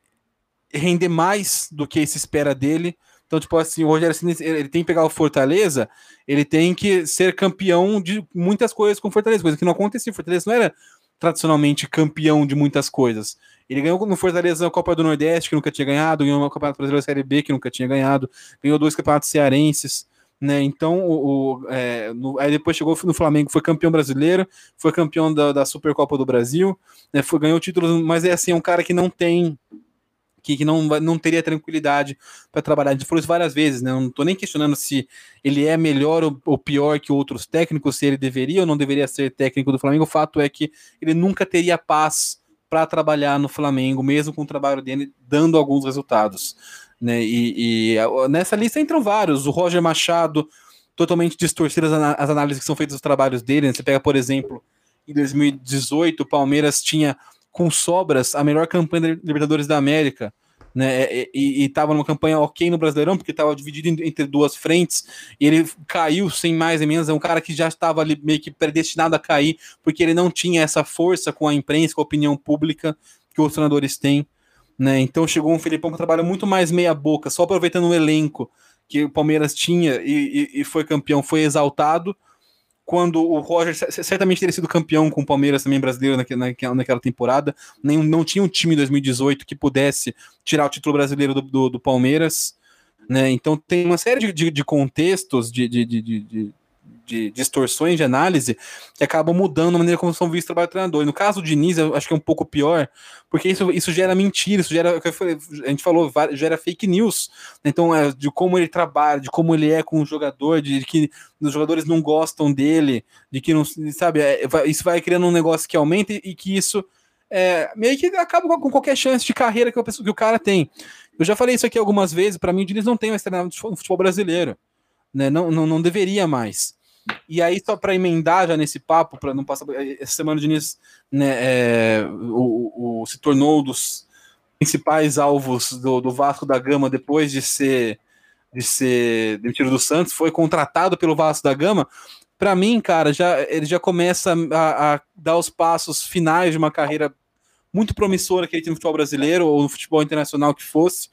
render mais do que se espera dele. Então, tipo assim, o Rogério Ceni, ele tem que pegar o Fortaleza, ele tem que ser campeão de muitas coisas com o Fortaleza, coisa que não acontecia. O Fortaleza não era tradicionalmente campeão de muitas coisas. Ele ganhou no Fortaleza a Copa do Nordeste, que nunca tinha ganhado, ganhou uma Copa Brasileira Série B, que nunca tinha ganhado, ganhou dois campeonatos cearenses. Né, então, o, o é, no, aí depois chegou no Flamengo, foi campeão brasileiro, foi campeão da, da Supercopa do Brasil, né, foi, ganhou títulos, mas é assim, é um cara que não tem que, que não, não teria tranquilidade para trabalhar. A gente falou isso várias vezes, né? Não estou nem questionando se ele é melhor ou, ou, pior que outros técnicos, se ele deveria ou não deveria ser técnico do Flamengo. O fato é que ele nunca teria paz para trabalhar no Flamengo, mesmo com o trabalho dele dando alguns resultados. Né? E, e nessa lista entram vários. O Roger Machado, totalmente distorcidas as análises que são feitas dos trabalhos dele. Né? Você pega, por exemplo, em 2018, o Palmeiras tinha com sobras a melhor campanha da Libertadores da América. Né, e estava numa campanha ok no Brasileirão, porque estava dividido entre duas frentes, e ele caiu sem mais nem menos. É um cara que já estava ali meio que predestinado a cair, porque ele não tinha essa força com a imprensa, com a opinião pública que os treinadores têm. Né? Então chegou um Felipão que trabalha muito mais meia-boca, só aproveitando o elenco que o Palmeiras tinha e, e, e foi campeão, foi exaltado quando o Roger certamente teria sido campeão com o Palmeiras também brasileiro naquela, naquela temporada. Nem, não tinha um time em 2018 que pudesse tirar o título brasileiro do, do, do Palmeiras. Né? Então tem uma série de, de, de contextos, de, de, de, distorções de análise que acabam mudando a maneira como são vistos o trabalho do treinador. E no caso do Diniz, eu acho que é um pouco pior, porque isso, isso gera mentira, isso gera, a gente falou, gera fake news. Então, é, de como ele trabalha, de como ele é com o jogador, de que os jogadores não gostam dele, de que não, sabe, é, isso vai criando um negócio que aumenta e, e que isso é, meio que acaba com qualquer chance de carreira que, que o cara tem. Eu já falei isso aqui algumas vezes, para mim o Diniz não tem mais treinador no futebol brasileiro. Né? Não, não, não deveria mais. E aí, só para emendar já nesse papo, para não passar. Essa semana o Diniz né, é, o, o, se tornou um dos principais alvos do, do Vasco da Gama depois de ser, de ser demitido do Santos, foi contratado pelo Vasco da Gama. Para mim, cara, já, ele já começa a, a, dar os passos finais de uma carreira muito promissora que ele tem no futebol brasileiro ou no futebol internacional que fosse.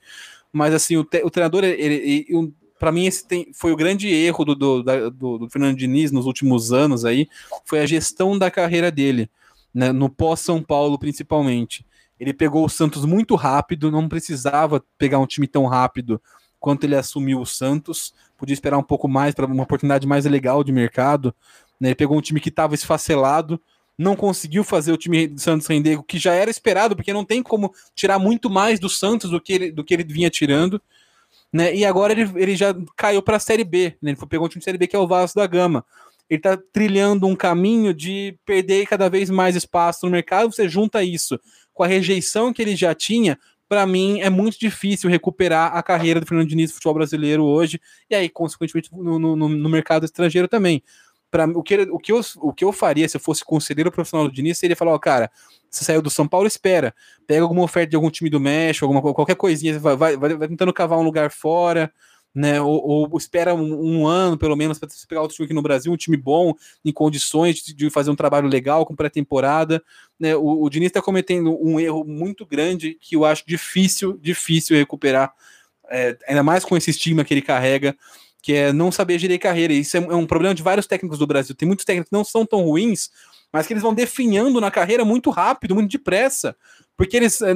Mas assim, o, te, o treinador, ele, ele, para mim esse tem, foi o grande erro do, do, do, do, Fernando Diniz nos últimos anos aí, foi a gestão da carreira dele, né, no pós-São Paulo principalmente. Ele pegou o Santos muito rápido, não precisava pegar um time tão rápido quanto ele assumiu o Santos, podia esperar um pouco mais para uma oportunidade mais legal de mercado. Né, ele pegou um time que estava esfacelado, não conseguiu fazer o time do Santos render, que já era esperado, porque não tem como tirar muito mais do Santos do que ele, do que ele vinha tirando né? E agora ele, ele já caiu para a Série B, né? Ele pegou um time de Série B que é o Vasco da Gama. Ele está trilhando um caminho de perder cada vez mais espaço no mercado. Você junta isso com a rejeição que ele já tinha, para mim é muito difícil recuperar a carreira do Fernando Diniz no futebol brasileiro hoje, e aí, consequentemente, no, no, no mercado estrangeiro também. O, que, o, que eu, o que eu faria se eu fosse conselheiro profissional do Diniz seria falar: ó, cara, você saiu do São Paulo, espera. Pega alguma oferta de algum time do México, alguma, qualquer coisinha, vai, vai, vai tentando cavar um lugar fora, né? Ou, ou espera um, um, ano, pelo menos, para pegar outro time aqui no Brasil, um time bom, em condições de, de fazer um trabalho legal, com pré-temporada. Né? O, o Diniz está cometendo um erro muito grande que eu acho difícil, difícil recuperar, é, ainda mais com esse estigma que ele carrega que é não saber gerir carreira. Isso é, é um problema de vários técnicos do Brasil. Tem muitos técnicos que não são tão ruins, mas que eles vão definhando na carreira muito rápido, muito depressa, porque eles, eh,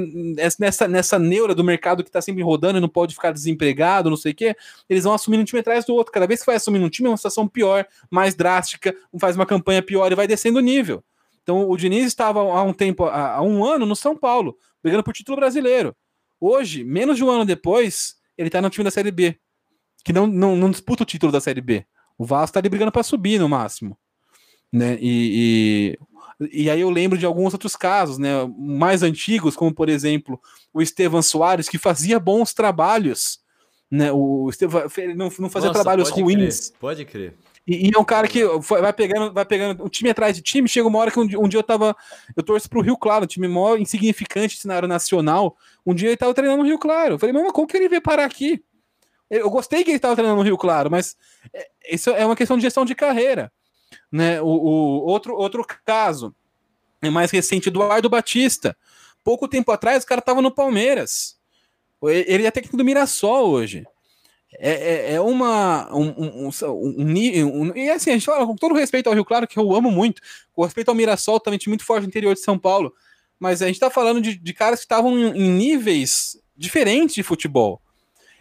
nessa, nessa neura do mercado que está sempre rodando e não pode ficar desempregado, não sei o quê, eles vão assumindo um time atrás do outro. Cada vez que vai assumindo um time, é uma situação pior, mais drástica, faz uma campanha pior e vai descendo o nível. Então o Diniz estava há um tempo, há um ano, no São Paulo, brigando por título brasileiro. Hoje, menos de um ano depois, ele está no time da Série B, que não, não, não disputa o título da Série B. O Vasco está ali brigando para subir no máximo né? E, e, e, aí eu lembro de alguns outros casos, né? Mais antigos, como por exemplo o Estevan Soares, que fazia bons trabalhos, né? O Estevan não, não fazia Nossa, trabalhos pode ruins. Crer, pode crer. E, e, é um cara que vai pegando, vai pegando um time atrás de time. Chega uma hora que um, um dia eu tava. Eu torço pro Rio Claro, um time maior insignificante cenário nacional. Um dia ele tava treinando no Rio Claro. Eu falei, mano, como que ele veio parar aqui? Eu gostei que ele estava treinando no Rio Claro, mas é, isso é uma questão de gestão de carreira. Né? O, o outro, outro caso, É mais recente, Eduardo Batista. Pouco tempo atrás, o cara tava no Palmeiras. Ele é técnico do Mirassol hoje. É, é, é uma. Um, um, um, um, e assim, a gente fala com todo respeito ao Rio Claro, que eu amo muito, com respeito ao Mirassol, também muito forte no interior de São Paulo. Mas a gente tá falando de, de caras que estavam em, em, níveis diferentes de futebol.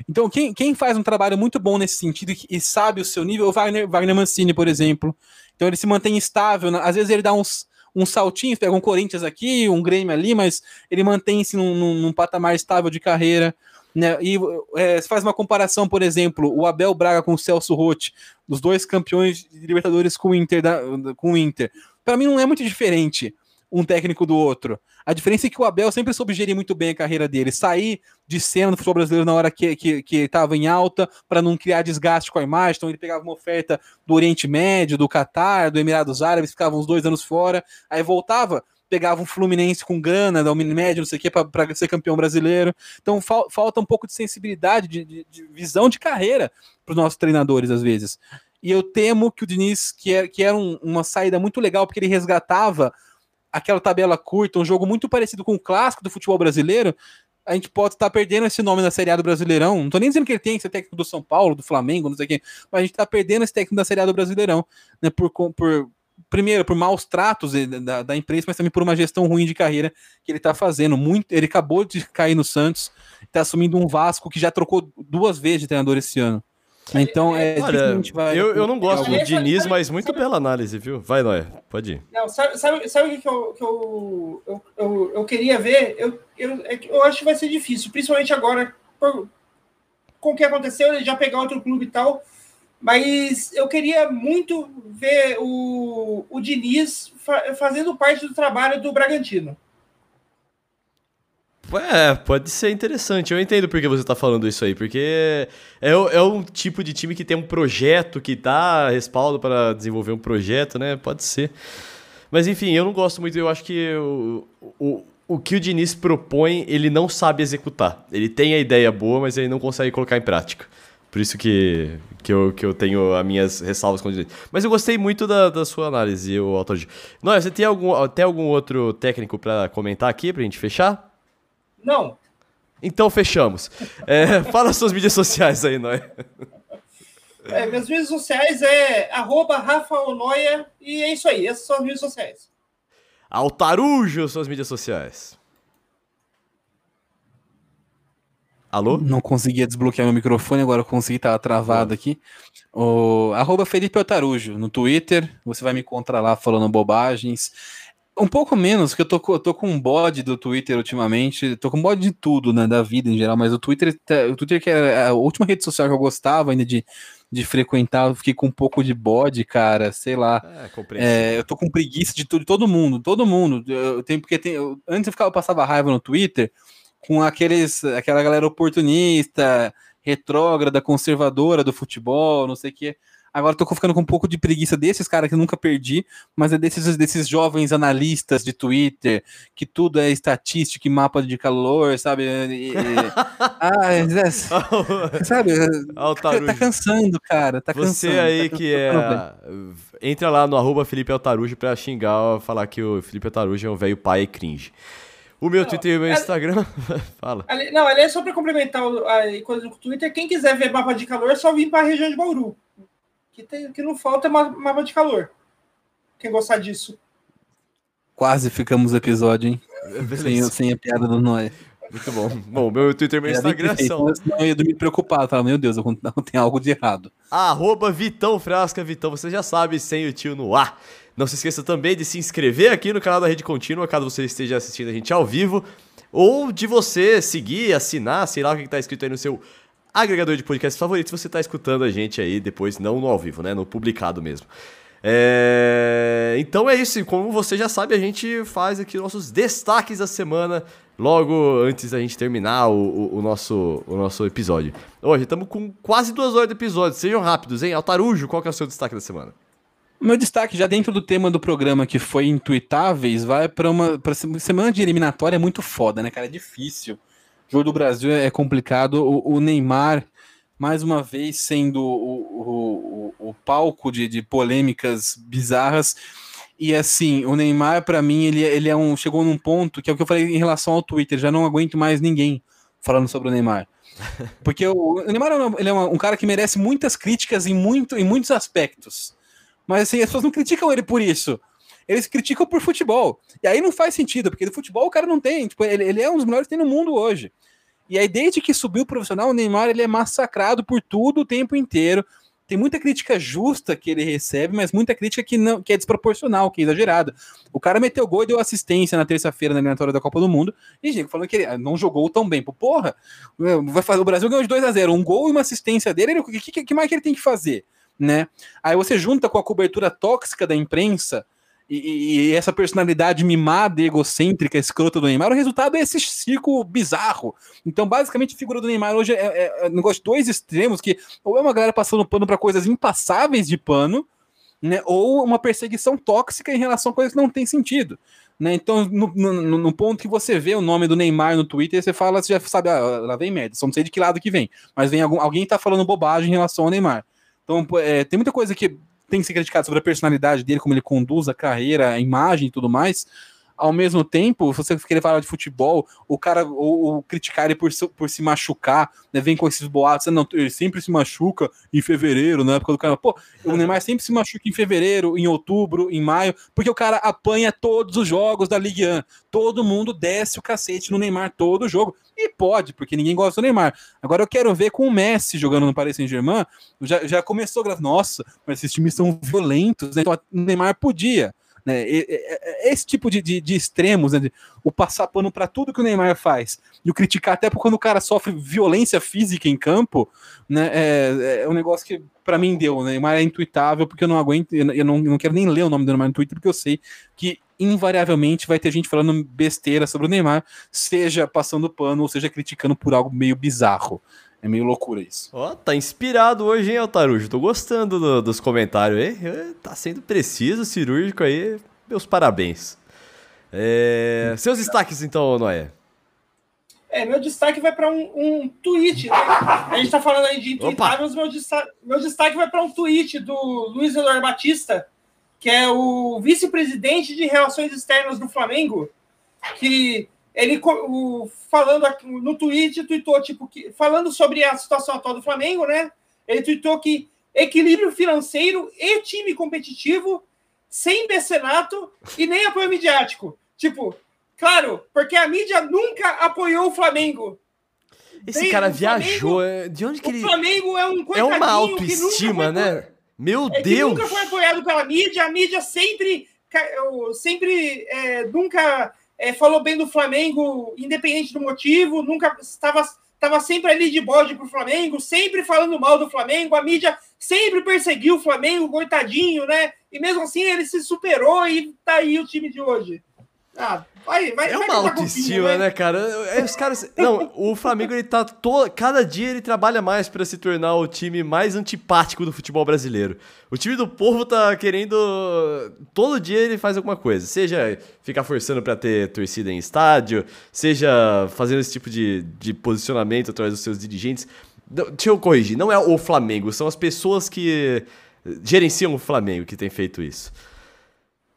Então, quem, quem faz um trabalho muito bom nesse sentido e sabe o seu nível o Wagner, Wagner Mancini, por exemplo. Então, ele se mantém estável. Às vezes, ele dá uns, uns saltinhos, pega um Corinthians aqui, um Grêmio ali, mas ele mantém-se num, num, num, patamar estável de carreira. Né? E é, se faz uma comparação, por exemplo, o Abel Braga com o Celso Rotti, os dois campeões de Libertadores com o Inter. Com o Inter. Para mim, não é muito diferente um técnico do outro. A diferença é que o Abel sempre soube gerir muito bem a carreira dele, sair de cena do futebol brasileiro na hora que, que, estava em alta, para não criar desgaste com a imagem. Então ele pegava uma oferta do Oriente Médio, do Catar, do Emirados Árabes, ficava uns dois anos fora, aí voltava, pegava um Fluminense com grana, da Médio, não sei o que, para ser campeão brasileiro. Então fal, falta um pouco de sensibilidade, de, de, de visão de carreira para os nossos treinadores, às vezes. E eu temo que o Diniz, que era, que era um, uma saída muito legal, porque ele resgatava aquela tabela curta, um jogo muito parecido com o clássico do futebol brasileiro, a gente pode estar perdendo esse nome na Série A do Brasileirão. Não tô nem dizendo que ele tem que ser técnico do São Paulo, do Flamengo, não sei o quê, mas a gente tá perdendo esse técnico da Série A do Brasileirão, né? Por, por primeiro, por maus tratos da, da imprensa, mas também por uma gestão ruim de carreira que ele tá fazendo. Muito, ele acabou de cair no Santos, tá assumindo um Vasco que já trocou duas vezes de treinador esse ano. Então, é. Olha, vai, eu, eu não gosto do Diniz, mas muito bela análise, viu? Vai, Noé, pode ir. Não, sabe, sabe, sabe o que, eu, que eu, eu, eu, eu, queria ver? Eu, eu, é eu acho que vai ser difícil, principalmente agora, por, com o que aconteceu, ele já pegar outro clube e tal. Mas eu queria muito ver o, o Diniz fa fazendo parte do trabalho do Bragantino. É, pode ser interessante. Eu entendo por que você está falando isso aí, porque é, é um tipo de time que tem um projeto, que dá respaldo para desenvolver um projeto, né? Pode ser. Mas enfim, eu não gosto muito, eu acho que o, o, o que o Diniz propõe, ele não sabe executar. Ele tem a ideia boa, mas ele não consegue colocar em prática. Por isso que, que, eu, que eu tenho as minhas ressalvas com o Diniz. Mas eu gostei muito da, da sua análise, o Autor. Não, você tem algum, tem algum outro técnico para comentar aqui, para a gente fechar? Não. Então fechamos. É, fala suas mídias sociais aí, Noia. É, minhas mídias sociais é arroba Rafa Onoia e é isso aí, essas são as mídias sociais. Altarujo, suas mídias sociais. Alô? Não conseguia desbloquear meu microfone, agora eu consegui, tava travado aqui. O, arroba Felipe Altarujo no Twitter, você vai me encontrar lá falando bobagens. Um pouco menos, que eu tô, eu tô com um bode do Twitter ultimamente. Tô com um bode de tudo, né? Da vida em geral, mas o Twitter, tá, o Twitter que é a última rede social que eu gostava ainda de, de frequentar, eu fiquei com um pouco de bode, cara. Sei lá. É, é, eu tô com preguiça de, tudo, de todo mundo, todo mundo. Eu tenho, porque tem, eu, antes eu, ficava, eu passava raiva no Twitter com aqueles, aquela galera oportunista, retrógrada, conservadora do futebol, não sei o quê. Agora tô ficando com um pouco de preguiça desses caras que nunca perdi, mas é desses, desses jovens analistas de Twitter, que tudo é estatística e mapa de calor, sabe? E, e... ah, é, sabe? Altarujo. Tá cansando, cara. Tá Você cansando, aí tá que é. Entra lá no arroba Felipe Altarujo pra xingar, falar que o Felipe Altarujo é um velho pai e cringe. O meu não, Twitter e o meu Instagram. Fala. Ali, não, ali é só para complementar a coisa do Twitter. Quem quiser ver mapa de calor, é só vir para a região de Bauru que, tem, que não falta é mapa de calor. Quem gostar disso. Quase ficamos episódio, hein? Sem, sem a piada do Noé. Muito bom. Bom, meu Twitter e meu Instagram são. eu ia dormir preocupado, tava, meu Deus, não tem algo de errado. Arroba Vitão Frasca, Vitão, você já sabe, sem o tio no ar. Não se esqueça também de se inscrever aqui no canal da Rede Contínua, caso você esteja assistindo a gente ao vivo, ou de você seguir, assinar, sei lá o que está escrito aí no seu agregador de podcast favorito se você está escutando a gente aí depois, não no ao vivo, né? No publicado mesmo. É... Então é isso, como você já sabe, a gente faz aqui nossos destaques da semana logo antes da gente terminar o, o, o nosso, o nosso episódio. Hoje estamos com quase duas horas de episódio, sejam rápidos, hein? Altarujo, qual é o seu destaque da semana? Meu destaque, já dentro do tema do programa que foi intuitáveis, vai para uma pra semana de eliminatória é muito foda, né, cara? É difícil jogo do Brasil é complicado. O, o Neymar, mais uma vez, sendo o, o, o palco de, de polêmicas bizarras. E assim, o Neymar, para mim, ele, ele é um. Chegou num ponto que é o que eu falei em relação ao Twitter. Já não aguento mais ninguém falando sobre o Neymar. Porque o, o Neymar é, um, ele é um, cara que merece muitas críticas em, muito, em muitos aspectos. Mas assim, as pessoas não criticam ele por isso. Eles criticam por futebol. E aí não faz sentido, porque do futebol o cara não tem. Tipo, ele, ele é um dos melhores que tem no mundo hoje. E aí, desde que subiu o profissional, o Neymar ele é massacrado por tudo o tempo inteiro tem muita crítica justa que ele recebe, mas muita crítica que não que é desproporcional, que é exagerada. O cara meteu gol e deu assistência na terça-feira na eliminatória da Copa do Mundo, e gente falando que ele não jogou tão bem. Porra, vai fazer, o Brasil ganhou de 2 a 0 um gol e uma assistência dele, o que, que, que mais que ele tem que fazer? Né? Aí você junta com a cobertura tóxica da imprensa, e, e, essa personalidade mimada, egocêntrica, escrota do Neymar, o resultado é esse circo bizarro. Então, basicamente, a figura do Neymar hoje é, é, é um negócio de dois extremos, que ou é uma galera passando pano para coisas impassáveis de pano, né, ou uma perseguição tóxica em relação a coisas que não tem sentido. Né? Então, no, no, no, ponto que você vê o nome do Neymar no Twitter, você fala, você já sabe, ah, lá vem merda, só não sei de que lado que vem, mas vem algum, alguém tá falando bobagem em relação ao Neymar. Então, é, tem muita coisa que tem que ser criticado sobre a personalidade dele, como ele conduz a carreira, a imagem e tudo mais. Ao mesmo tempo, você querer falar de futebol, o cara, ou, ou criticar ele por, por se machucar, né, vem com esses boatos, não, ele sempre se machuca em fevereiro, na época do cara. Pô, o Neymar sempre se machuca em fevereiro, em outubro, em maio, porque o cara apanha todos os jogos da Ligue 1. Todo mundo desce o cacete no Neymar todo jogo. E pode, porque ninguém gosta do Neymar. Agora eu quero ver com o Messi jogando no Paris Saint-Germain. Já, já começou nossa, mas esses times são violentos, né? Então o Neymar podia. Né? Esse tipo de, de, de extremos, né? o passar pano para tudo que o Neymar faz e o criticar até quando o cara sofre violência física em campo, né? É, é um negócio que para mim deu. Né? Neymar é intuitável porque eu não aguento, eu não, eu não quero nem ler o nome do Neymar no Twitter porque eu sei que invariavelmente vai ter gente falando besteira sobre o Neymar, seja passando pano ou seja criticando por algo meio bizarro. É meio loucura isso. Ó, oh, tá inspirado hoje, hein, Altarujo? Tô gostando do, dos comentários aí. Tá sendo preciso, cirúrgico aí. Meus parabéns. É... Seus destaques, então, Noé. É, meu destaque vai para um, um tweet. Né? A gente tá falando aí de intuitáveis, meu destaque, meu destaque vai para um tweet do Luiz Eduardo Batista, que é o vice-presidente de Relações Externas do Flamengo, que ele o, falando aqui, no tweet, tweetou, tipo, que, falando sobre a situação atual do Flamengo, né? Ele tweetou que equilíbrio financeiro e time competitivo, sem mecenato e nem apoio midiático. Tipo, claro, porque a mídia nunca apoiou o Flamengo. Esse cara viajou. É, de onde que ele. O Flamengo é um É uma autoestima, né? Meu é Deus! nunca foi apoiado pela mídia, a mídia sempre, sempre é, nunca é, falou bem do Flamengo, independente do motivo, nunca estava, estava sempre ali de bode pro Flamengo, sempre falando mal do Flamengo, a mídia sempre perseguiu o Flamengo, coitadinho, né? E mesmo assim ele se superou e tá aí o time de hoje. Ah, vai, vai, é vai uma autoestima, né, cara? É, os caras. Não, o Flamengo, ele tá. To... Cada dia ele trabalha mais para se tornar o time mais antipático do futebol brasileiro. O time do povo tá querendo. Todo dia ele faz alguma coisa. Seja ficar forçando para ter torcida em estádio, seja fazendo esse tipo de, de posicionamento através dos seus dirigentes. Deixa eu corrigir, não é o Flamengo, são as pessoas que gerenciam o Flamengo que tem feito isso.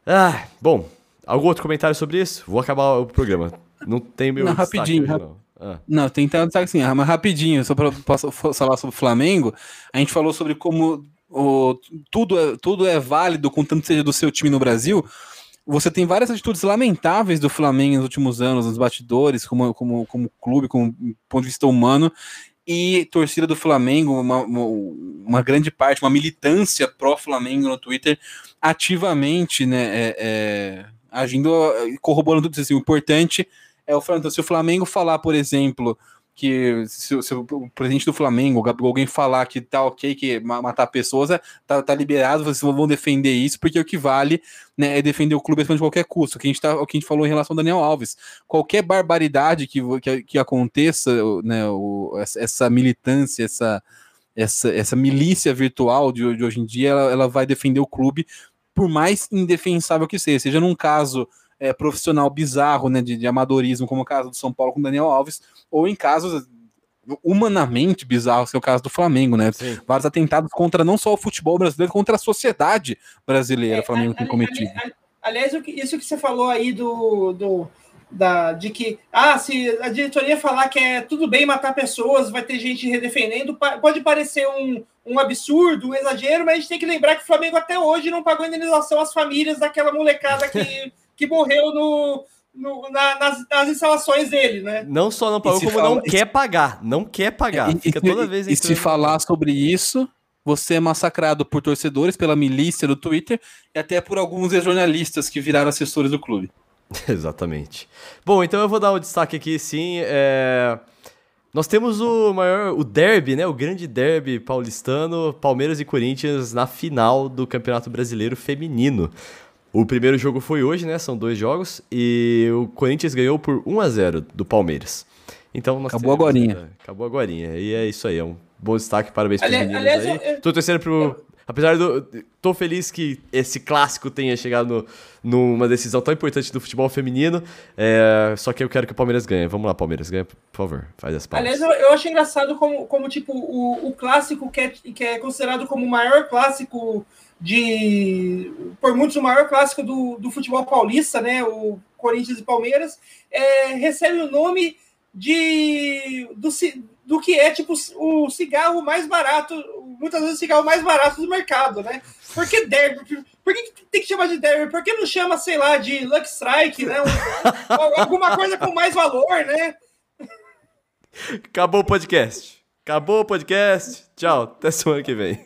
Ah, bom, Algum outro comentário sobre isso? Vou acabar o programa. Não tem meu. Não, rapidinho. Hoje, não. Ah. não, tem que estar assim, mas rapidinho, só para posso falar sobre o Flamengo. A gente falou sobre como o, tudo, é, tudo é válido, contanto seja do seu time no Brasil. Você tem várias atitudes lamentáveis do Flamengo nos últimos anos, nos bastidores, como, como, como clube, como ponto de vista humano, e torcida do Flamengo, uma, uma, uma grande parte, uma militância pró-Flamengo no Twitter, ativamente, né? É, é agindo, corroborando tudo assim, o importante é o Flamengo. Se o Flamengo falar, por exemplo, que se, se, o presidente do Flamengo, alguém falar que tá ok que matar pessoas, é, tá, tá liberado, vocês vão defender isso, porque o que vale né, é defender o clube de qualquer custo. O que, a gente tá, o que a gente falou em relação ao Daniel Alves. Qualquer barbaridade que, que, que aconteça, né, o, essa militância, essa, essa, essa milícia virtual de, de hoje em dia, ela, ela vai defender o clube por mais indefensável que seja, seja num caso é, profissional bizarro, né, de, de, amadorismo, como o caso do São Paulo com Daniel Alves, ou em casos humanamente bizarros, que é o caso do Flamengo, né? Sim. Vários atentados contra não só o futebol brasileiro, contra a sociedade brasileira, o é, Flamengo tem cometido. aliás, isso que você falou aí do, do da, de que ah, se a diretoria falar que é tudo bem matar pessoas, vai ter gente redefendendo, pode parecer um, um absurdo, um exagero, mas a gente tem que lembrar que o Flamengo até hoje não pagou indenização às famílias daquela molecada que, que morreu no, no na, nas, nas, instalações dele, né? Não só não pagou, como fala, não quer pagar. Não quer pagar. E, Fica toda vez E se falar sobre isso, você é massacrado por torcedores, pela milícia do Twitter e até por alguns jornalistas que viraram assessores do clube. Exatamente. Bom, então eu vou dar o um destaque aqui, sim. É... Nós temos o maior, o derby, né? O grande derby paulistano, Palmeiras e Corinthians na final do Campeonato Brasileiro Feminino. O primeiro jogo foi hoje, né? São dois jogos e o Corinthians ganhou por 1 a 0 do Palmeiras. Então acabou agora. Acabou agora. E é isso aí, é um bom destaque, parabéns para os meninos aí. Eu, Tô torcendo pro Apesar do. Tô feliz que esse clássico tenha chegado no, numa decisão tão importante do futebol feminino. É, só que eu quero que o Palmeiras ganhe. Vamos lá, Palmeiras, ganha, por favor. Faz as palmas. Aliás, eu, eu acho engraçado como, como tipo, o, o clássico que é, que é considerado como o maior clássico de. Por muitos, o maior clássico do, do futebol paulista, né? O Corinthians e Palmeiras, é, recebe o nome de do, do que é tipo o cigarro mais barato, muitas vezes o cigarro mais barato do mercado, né? Por que derby? Por que tem que chamar de derby? Por que não chama, sei lá, de Luck Strike, né? Um, alguma coisa com mais valor, né? Acabou o podcast. Acabou o podcast. Tchau. Até semana que vem.